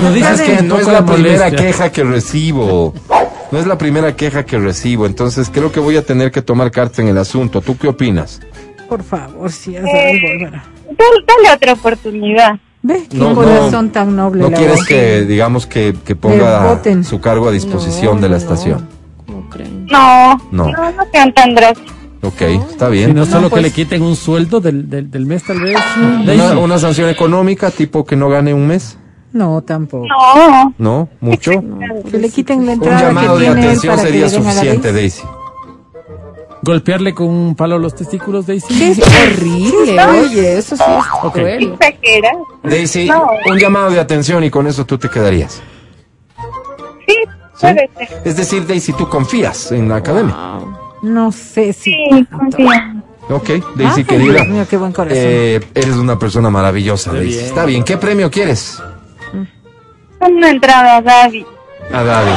C: No dices
B: Es que no es la primera queja que recibo. No es la primera queja que recibo, entonces creo que voy a tener que tomar cartas en el asunto. ¿Tú qué opinas?
F: Por favor, si haz
H: Eh,
F: algo.
H: Dale, dale otra oportunidad.
F: ¿Ves? Qué
B: No,
F: corazón
B: no.
F: tan noble.
B: ¿No
F: la
B: quieres
F: voz.
B: que, digamos, que, que ponga su cargo a disposición
D: No,
B: de la
D: no,
B: estación?
D: ¿Cómo creen?
H: No,
B: No.
H: no, no, sean tan drásticos.
B: Ok, está bien.
C: Si no solo
D: pues-
C: que le quiten un sueldo del, del, del mes, tal vez.
B: Una,
C: Daisy.
B: una sanción económica, tipo que no gane un mes,
F: No, tampoco.
H: No.
B: ¿no? ¿Mucho?
F: Que le quiten la
B: Un
F: entrada que
B: llamado de
F: tiene
B: atención
F: para que
B: sería suficiente. Daisy.
C: Golpearle con un palo los testículos, Daisy.
F: ¿Qué es
D: Horrible, oye, eso sí es
C: Ok.
D: cruel.
H: Exagera.
B: Daisy,
H: No.
B: un llamado de atención y con eso tú te quedarías.
H: Sí,
B: ¿sí?
H: puede ser.
B: Es decir, Daisy, tú confías en la academia.
D: Wow.
F: No sé si.
H: Sí, confía.
B: Ok, Daisy,
F: Ay,
B: querida.
F: Dios mío, qué buen corazón.
B: eh, eres una persona maravillosa, Daisy.
C: bien.
B: Está bien. ¿Qué premio quieres?
H: Una entrada a David.
B: A David.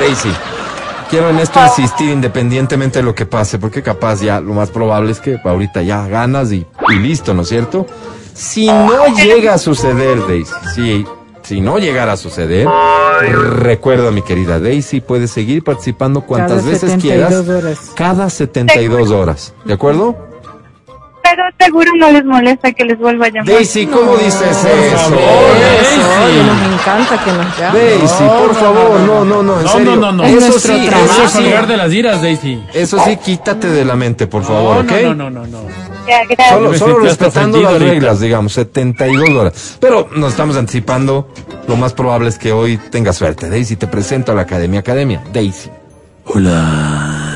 B: Daisy, quiero en esto insistir independientemente de lo que pase, porque capaz ya lo más probable es que ahorita ya ganas y, y listo, ¿no es cierto? Si no llega a suceder, Daisy, si, si no llegara a suceder, recuerda, mi querida Daisy, puedes seguir participando cuantas
F: Cada
B: veces
F: 72
B: quieras,
F: horas.
B: cada 72 horas, ¿de acuerdo?
H: Pero seguro no les molesta que les vuelva a llamar.
B: Daisy, ¿cómo dices eso?
D: Eso, oye, nos encanta que nos llamen.
B: Daisy, por favor, no, no, no, en
C: No,
B: serio.
C: no, no, no.
F: Es
B: Eso
F: nuestro
B: sí,
F: trabajo.
B: eso sí,
C: de las iras, Daisy.
B: eso sí, quítate de la mente, por favor,
C: No,
B: ¿ok?
C: no, no, no, no.
H: Ya, gracias.
B: Solo, solo respetando las
C: ahorita.
B: reglas, digamos, 72 horas. Pero nos estamos anticipando. Lo más probable es que hoy tenga suerte. Daisy, te presento a la Academia Academia. Daisy.
C: Hola.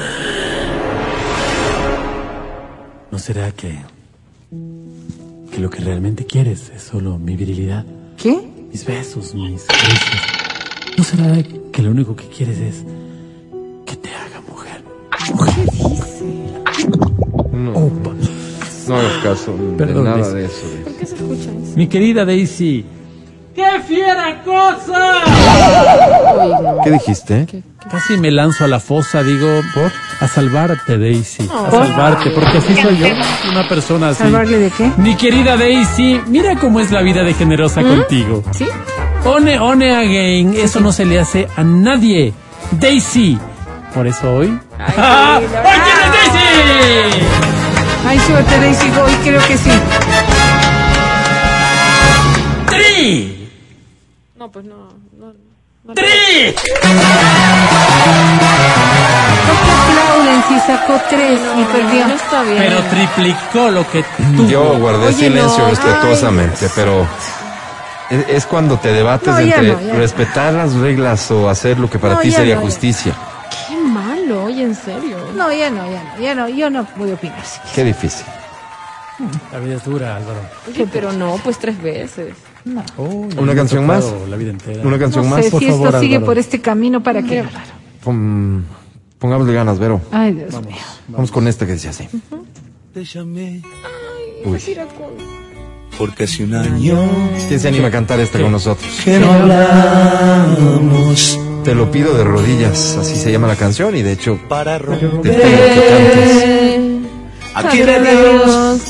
C: ¿No será que, que lo que realmente quieres es solo mi virilidad,
F: ¿Qué?
C: mis besos, mis caricias? ¿No será que lo único que quieres es que te haga mujer?
B: No,
C: Opa.
B: no hagas caso de
C: Perdón,
B: nada
C: Daisy.
B: de eso.
D: ¿Por qué se escucha eso?
C: Mi querida Daisy. ¡Qué fiera cosa!
B: ¿Qué dijiste?
C: Casi me lanzo a la fosa, digo, a salvarte, Daisy. A
D: ¿Por?
C: salvarte, porque así soy yo, una persona así.
F: ¿Salvarle de qué?
C: Mi querida Daisy, mira cómo es la vida de generosa contigo.
D: ¿Sí?
C: One, one again, eso no se le hace a nadie. Daisy. Por eso hoy.
D: Ay,
C: ¡Ah!
D: sí, la
C: ¡Hoy
D: verdad.
C: tienes Daisy!
F: Ay, suerte, Daisy, hoy creo que sí.
C: ¡Tri!
D: No, pues no. no, no
C: ¡Tri!
F: ¿Por qué aplauden si sacó tres y perdió?
D: No está bien.
C: Pero triplicó lo que tú.
B: Yo guardé
F: Oye,
B: silencio
F: no,
B: respetuosamente, pero es, es cuando te debates
F: No,
B: entre
F: no, ya.
B: respetar las reglas o hacer lo que para
F: No,
B: ti sería
F: no, ya.
B: justicia.
D: Qué malo, oye, en serio.
F: No, ya no, ya no, ya no, yo no voy a opinar.
B: Qué difícil.
C: La vida es dura, Álvaro.
D: Oye, pero no, pues tres veces.
C: Oh,
B: ¿Una canción más?
C: La vida entera.
B: Una canción
F: No
B: más.
F: sé
C: por
F: si
C: favor,
F: esto sigue
C: Álvaro.
F: por este camino para qué.
B: Pon- pongámosle ganas, Vero.
F: Ay, Dios mío.
B: Vamos con esta que dice así.
I: Te llamé
B: Uy.
I: porque hace un año
B: ¿Quién se anima a cantar esta con nosotros?
I: que no hablamos
B: Te lo pido de rodillas, así se llama la canción y de hecho
I: para
B: te pido que
I: Aquí de Dios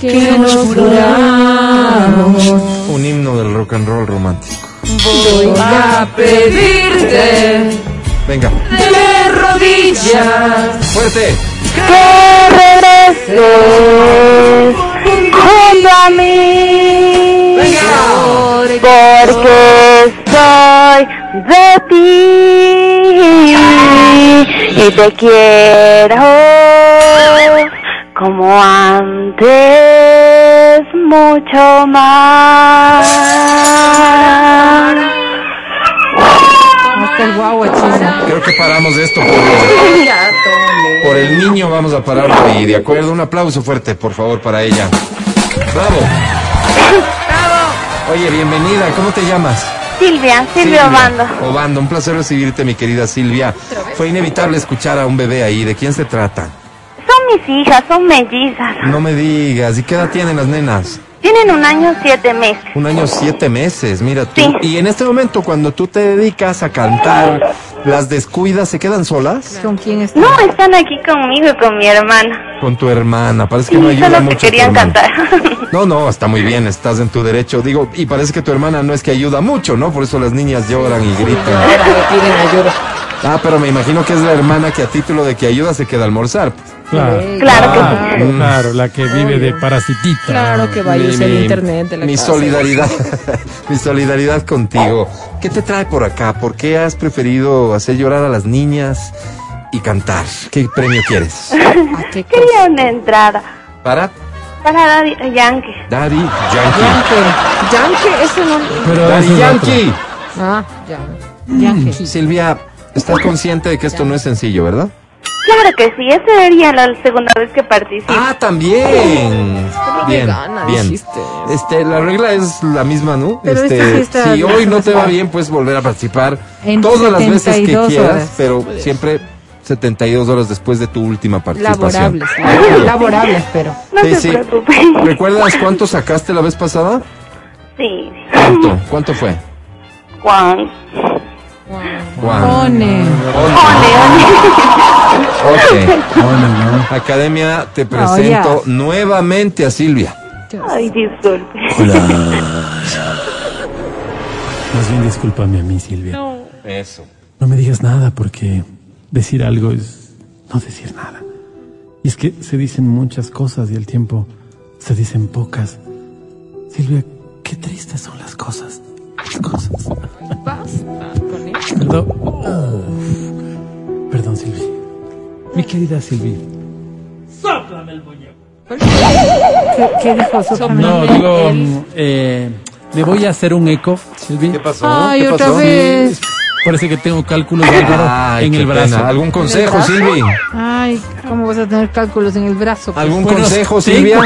D: Que
I: nos juramos.
B: Un himno del rock and roll romántico.
D: voy a pedirte
B: Venga,
D: de rodillas.
B: fuerte.
H: Que regreses junto a mí. Porque soy de ti y te quiero como antes mucho más.
F: Hasta el guagua chino.
B: Creo que paramos esto por, el niño, vamos a pararlo y de acuerdo, un aplauso fuerte, por favor, para ella. Bravo. Oye, bienvenida, ¿cómo te llamas?
H: Silvia, Silvia Obando.
B: Obando, un placer recibirte, mi querida Silvia. Fue inevitable escuchar a un bebé ahí. ¿De quién se trata?
H: Son mis hijas, son mellizas.
B: No me digas. ¿Y qué edad tienen las nenas?
H: Tienen un año siete meses.
B: Un año siete meses, mira tú.
H: Sí.
B: Y en este momento, cuando tú te dedicas a cantar, las descuidas, ¿se quedan solas?
F: ¿Con quién está?
H: No, están aquí conmigo y con mi hermana.
B: Con tu hermana. Parece que
H: Sí,
B: no ayuda
H: solo
B: mucho.
H: que querían cantar.
B: No, no, está muy bien, estás en tu derecho. Digo, y parece que tu hermana no es que ayuda mucho, ¿no? Por eso las niñas lloran y gritan.
D: Piden ayuda.
B: Ah, pero me imagino que es la hermana que a título de que ayuda se queda a almorzar. pues.
C: Claro.
H: Claro que
C: Ah,
H: sí.
C: Claro, la que vive de parasitita.
D: Claro que vaya a usar el internet de la
B: mi
D: casa.
B: solidaridad, mi solidaridad contigo. ¿Qué te trae por acá? ¿Por qué has preferido hacer llorar a las niñas y cantar? ¿Qué premio quieres?
D: Ah, qué.
H: Quería una entrada
B: Para
H: para Daddy Yankee.
B: Daddy Yankee.
D: Yankee. Yankee, eso no.
C: Pero ese
B: Daddy Yankee.
D: Ah, ya.
F: Yankee.
B: Silvia, estás consciente de que esto no es sencillo, ¿verdad?
H: Claro que sí, esa sería la segunda vez que participo.
B: Ah, también. Bien, bien. Este, la regla es la misma, ¿no?
F: Pero
B: este,
F: esta sí está
B: si hoy no te va bien, puedes volver a participar
F: En
B: todas las veces que
F: 72
B: quieras, pero siempre 72 horas después de tu última participación.
D: Laborables. Laborables, pero.
H: no
B: Sí, sí. ¿Recuerdas cuánto sacaste la vez pasada?
H: Sí.
B: ¿Cuánto? ¿Cuánto fue?
H: Juan.
B: Juan. Ok.
C: No, no, no.
B: Academia, te
F: No,
B: presento
F: ya.
B: nuevamente a Silvia.
H: Ay, disculpe.
C: Más bien discúlpame a mí, Silvia. No.
B: Eso.
C: me digas nada porque decir algo es no decir nada. Y es que se dicen muchas cosas y al tiempo se dicen pocas. Silvia, qué tristes son las cosas. Cosas. Perdón. Perdón, Silvia. Mi querida Silvia.
F: ¿Qué, qué dijo? Sóplame.
C: No, digo, mm, eh, le voy a hacer un eco, Silvia.
B: ¿Qué pasó?
F: Ay,
B: ¿Qué
F: otra
B: pasó?
F: vez.
C: Parece que tengo cálculos
B: Ay,
C: en el brazo.
B: pena. ¿Algún consejo, Silvi?
F: Ay, ¿cómo vas a tener cálculos en el brazo?
B: ¿Algún
C: Bueno,
B: consejo. Silvia?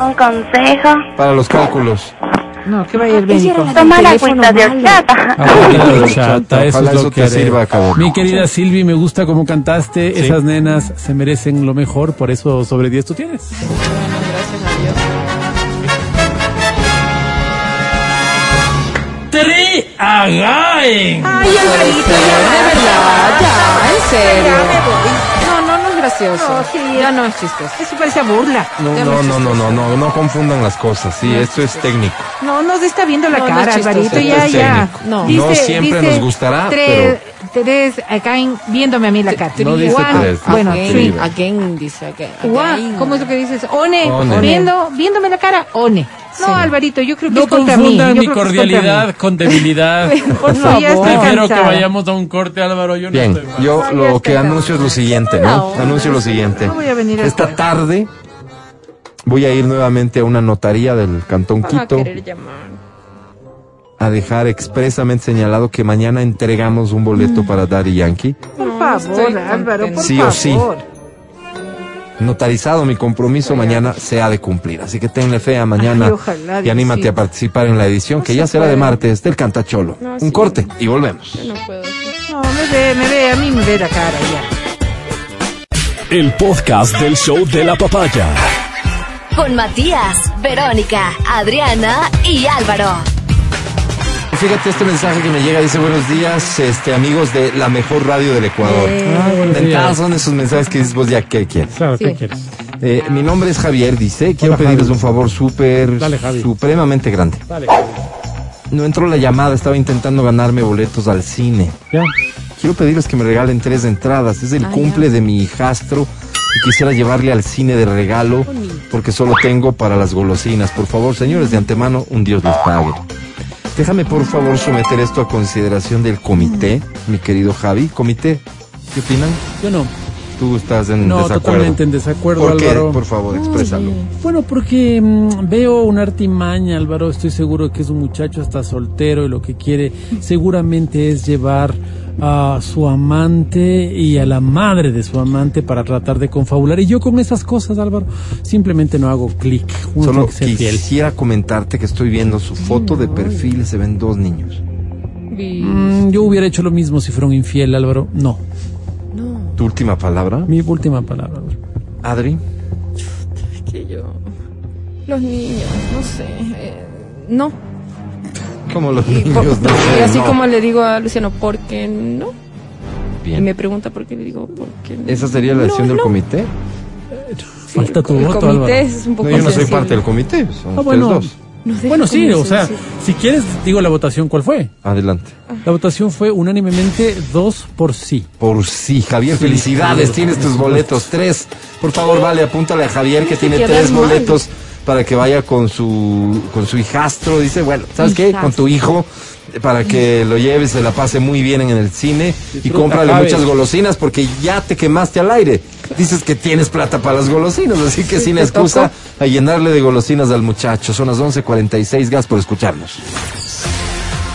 H: Un consejo.
B: Para los cálculos.
F: No, que vaya el médico.
H: Tomar
D: teléfono
H: agüita de horchata.
C: De horchata, eso
B: Ojalá
C: es
B: eso
C: lo
B: te
C: que haré.
B: sirva, cabrón.
C: Mi querida Silvi, me gusta cómo cantaste. Esas nenas se merecen lo mejor, por eso sobre 10 tú tienes. ¡Tri again!
F: Ay, Alvarito, ya.
D: De verdad, ya, en serio. Gracioso.
F: No, sí.
D: Ya no es chistoso.
F: Eso parece burla.
B: No, no, no, no, no, no, no confundan las cosas. Sí, esto es técnico.
F: No, nos está viendo la
D: No, no
F: cara. Alvarito, ya,
B: es
F: ya.
D: No.
B: No siempre nos gustará,
F: tres, Tres, acá en- viéndome a mí la cara.
B: No dice
F: Juan,
B: tres,
F: Bueno,
B: dice
F: sí.
B: tres.
D: Again, dice again. Again.
F: ¿cómo es lo que dices? One,
B: One.
F: Viendo, viéndome la cara, one. No, Alvarito, yo creo que
C: No
F: es contra mí.
C: confundan
F: yo
C: mi cordialidad con debilidad.
F: Por favor. Ya estoy
C: Prefiero que vayamos a un corte, Álvaro. Yo no
B: Bien,
C: estoy mal.
B: yo lo que anuncio es lo siguiente, ¿no? Anuncio lo siguiente.
F: No voy a venir al
B: Esta tarde voy a ir nuevamente a una notaría del Cantón
D: Van a
B: Quito
D: querer llamar.
B: a dejar expresamente señalado que mañana entregamos un boleto para Daddy Yankee.
F: Por
D: No,
F: favor, Álvaro, por
B: Sí o sí. Notarizado mi compromiso mañana se ha de cumplir. Así que tenle fe a mañana
F: Ay, ojalá,
B: y anímate a participar en la edición que ya será de martes del Cantacholo.
D: No,
B: un
D: sí.
B: corte y volvemos.
D: No puedo.
F: No, me ve, me ve, a mí me ve la cara ya.
A: El podcast del show de la papaya.
E: Con Matías, Verónica, Adriana y Álvaro.
B: Fíjate este mensaje que me llega, dice buenos días, este amigos de la mejor radio del Ecuador.
C: Ah, buenos días.
B: son esos mensajes que dices vos ya qué quieres.
C: Claro, ¿qué
D: Sí.
C: quieres?
B: Eh, mi nombre es Javier, dice, quiero
C: Hola,
B: pedirles
C: Javi.
B: un favor súper,
C: Javi.
B: supremamente grande.
C: Dale.
B: No entró la llamada, estaba intentando ganarme boletos al cine.
C: ¿Ya?
B: Quiero pedirles que me regalen tres entradas. Es el
D: Ah,
B: cumple de mi hijastro y quisiera llevarle al cine de regalo porque solo tengo para las golosinas. Por favor, señores, de antemano, un Dios les pague. Déjame, por favor, someter esto a consideración del comité, mi querido Javi. Comité, ¿qué opinan?
C: Yo no.
B: Tú estás en
C: No,
B: desacuerdo.
C: totalmente en desacuerdo,
B: ¿Por qué?
C: Álvaro.
B: Por favor, exprésalo.
C: Bueno, porque mm, veo una artimaña, Álvaro. Estoy seguro que es un muchacho hasta soltero y lo que quiere seguramente es llevar a su amante y a la madre de su amante para tratar de confabular. Y yo con esas cosas, Álvaro, simplemente no hago clic.
B: Solo quisiera comentarte que estoy viendo su foto de perfil y se ven dos niños.
C: Mm, yo hubiera hecho lo mismo si fuera un infiel, Álvaro. No.
B: Tu última palabra,
C: Mi última palabra.
B: Adri.
D: Que yo. Los niños, no sé. eh, no.
B: Como los
D: Y,
B: niños,
D: por-
B: no
D: y así
B: no.
D: como le digo a Luciano, ¿por qué no? Y
B: Bien.
D: me pregunta por qué le digo, ¿por qué no?
B: ¿Esa sería la
D: No,
B: decisión del comité?
C: Falta tu
D: el
C: voto,
D: comité
C: Álvaro.
D: es un poco
B: No, yo no soy parte del comité, son
C: Ah,
B: ustedes
C: bueno.
B: dos.
D: No sé
C: Bueno, sí, o sea, si quieres, digo la votación, ¿cuál fue?
B: Adelante.
C: La votación fue unánimemente dos por sí.
B: Por sí, Javier, felicidades, tienes tus boletos, tres. Por favor, vale, apúntale a Javier que tiene tres
D: mal.
B: Para que vaya con su con su hijastro. Dice, bueno, ¿sabes qué? Con tu hijo para que lo lleves, se la pase muy bien en el cine y cómprale muchas golosinas porque ya te quemaste al aire. Dices que tienes plata para las golosinas, así que sin excusa a llenarle de golosinas al muchacho. Son las 11:46, gas por escucharnos.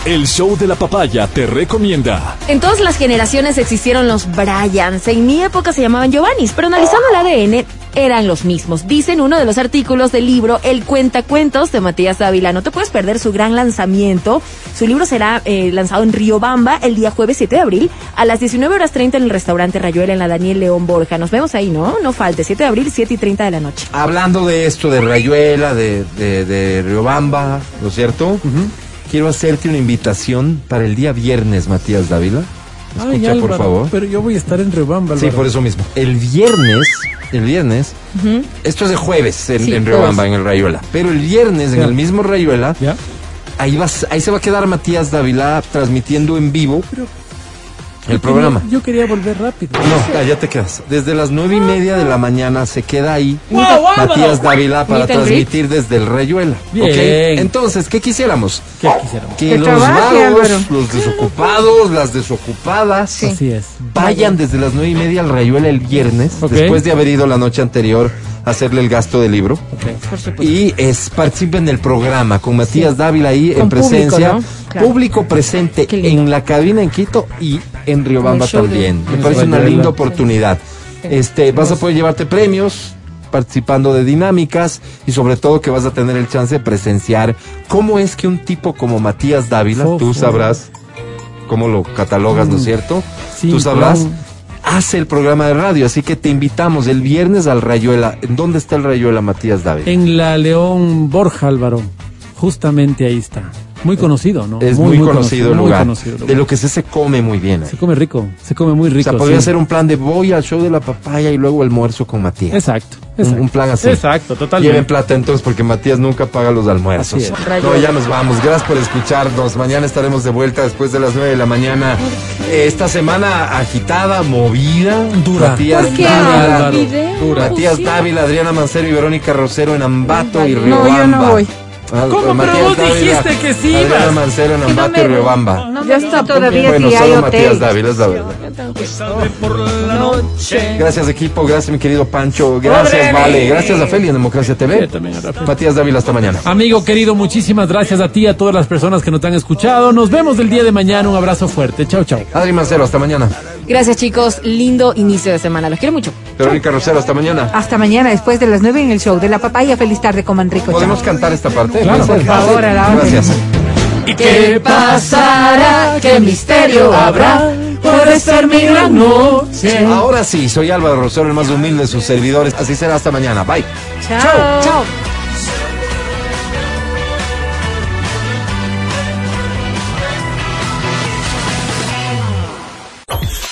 A: El show de la papaya te recomienda.
D: En todas las generaciones existieron los Bryans. En mi época se llamaban Giovannis, pero analizando el ADN eran los mismos. Dice en uno de los artículos del libro El Cuentacuentos de Matías Dávila. No te puedes perder su gran lanzamiento. Su libro será eh, lanzado en Riobamba el día jueves 7 de abril a las 19 horas 30 en el restaurante Rayuela en la Daniel León Borja. Nos vemos ahí, ¿no? No falte. 7 de abril, 7 y 30 de la noche.
B: Hablando de esto, de Rayuela, de, de, de Riobamba, ¿no es cierto? Quiero hacerte una invitación para el día viernes, Matías Dávila. Escucha,
C: Ay,
B: por favor.
C: Pero yo voy a estar en Rebamba,
B: Sí, por eso mismo. El viernes, el viernes, esto es de jueves en,
D: Sí,
B: en Riobamba,
D: jueves.
B: en el Rayuela. Pero el viernes, en el mismo Rayuela, ahí, vas, ahí se va a quedar Matías Dávila transmitiendo en vivo el
C: Yo
B: programa.
C: quería- yo quería volver rápido.
B: No, ya te quedas. Desde las nueve y media de la mañana se queda ahí
C: Wow.
B: Matías Dávila para transmitir desde el Rayuela.
C: Bien.
B: ¿ok? Entonces, ¿qué quisiéramos?
C: ¿Qué quisiéramos?
B: Que
F: Que
B: los
F: trabaje,
B: vagos,
F: Álvaro.
B: los desocupados, las desocupadas,
C: Así es.
B: vayan desde las nueve y media al Rayuela el viernes, después de haber ido la noche anterior a hacerle el gasto del libro.
C: Ok.
B: Y es, participen del programa con Matías Dávila ahí en
D: público,
B: presencia.
D: ¿no? Claro.
B: Público presente en la cabina en Quito y en Riobamba
D: de-
B: también. Me parece una linda oportunidad. Este, vas a poder llevarte premios participando de dinámicas y sobre todo que vas a tener el chance de presenciar cómo es que un tipo como Matías Dávila, tú sabrás cómo lo catalogas, ¿no es
C: Mm.
B: cierto?
C: Sí,
B: tú sabrás
C: claro.
B: hace el programa de radio, así que te invitamos el viernes al Rayuela. ¿En dónde está el Rayuela, Matías Dávila?
C: En la León Borja, Álvaro. Justamente ahí está. Muy conocido, ¿no?
B: es muy, conocido el
C: muy
B: lugar.
C: conocido
B: De lo que se, se come muy bien. ahí.
C: Se come rico, se come muy
B: O
C: rico.
B: sea, podría
C: sí.
B: ser un plan de voy al show de la papaya y luego almuerzo con Matías.
C: Exacto,
B: Un-
C: exacto.
B: un plan así.
C: Exacto, totalmente.
B: Lleven plata entonces porque Matías nunca paga los almuerzos. No, ya nos vamos. Gracias por escucharnos. Mañana estaremos de vuelta después de las 9 de la mañana. Eh, Esta semana agitada, movida.
C: Dura.
B: Matías
D: ¿Por qué?
B: Dávila,
C: dura.
B: Matías
D: Sí.
B: Dávila, Adriana Mancero y Verónica Rosero en Ambato y
F: No,
B: Riobamba.
F: yo no voy.
B: Ah,
C: ¿Cómo?
B: Matías
C: Pero vos
B: Dávila,
C: dijiste que sí
B: Adriana
C: ibas.
B: Mancero en Ambato y Riobamba.
F: No
D: Ya está,
F: todavía
B: Bueno,
F: si hay
B: solo Matías. Dávila, es la verdad. Gracias equipo, gracias mi querido Pancho, gracias Vale, gracias a Feli en Democracia TV.
C: También.
B: Matías Dávila, hasta mañana.
C: Amigo querido, muchísimas gracias a ti y a todas las personas que nos han escuchado. Nos vemos el día de mañana. Un abrazo fuerte. Chao, chao.
B: Adri Mancero, hasta mañana.
D: Gracias, chicos. Lindo inicio de semana. Los quiero mucho.
B: Verónica Rosero, hasta mañana.
F: Hasta mañana, después de las 9 en el show de la papaya. Feliz tarde, coman rico.
B: ¿Podemos
F: Chao.
B: cantar esta parte?
C: Claro,
F: por favor, a la orden.
B: Gracias.
C: ¿Y qué pasará? ¿Qué misterio habrá? Puede ser mi gran noche.
B: Ahora sí, soy Álvaro Rosero, el más humilde de sus servidores. Así será hasta mañana. Bye.
F: Chao.
D: Chao.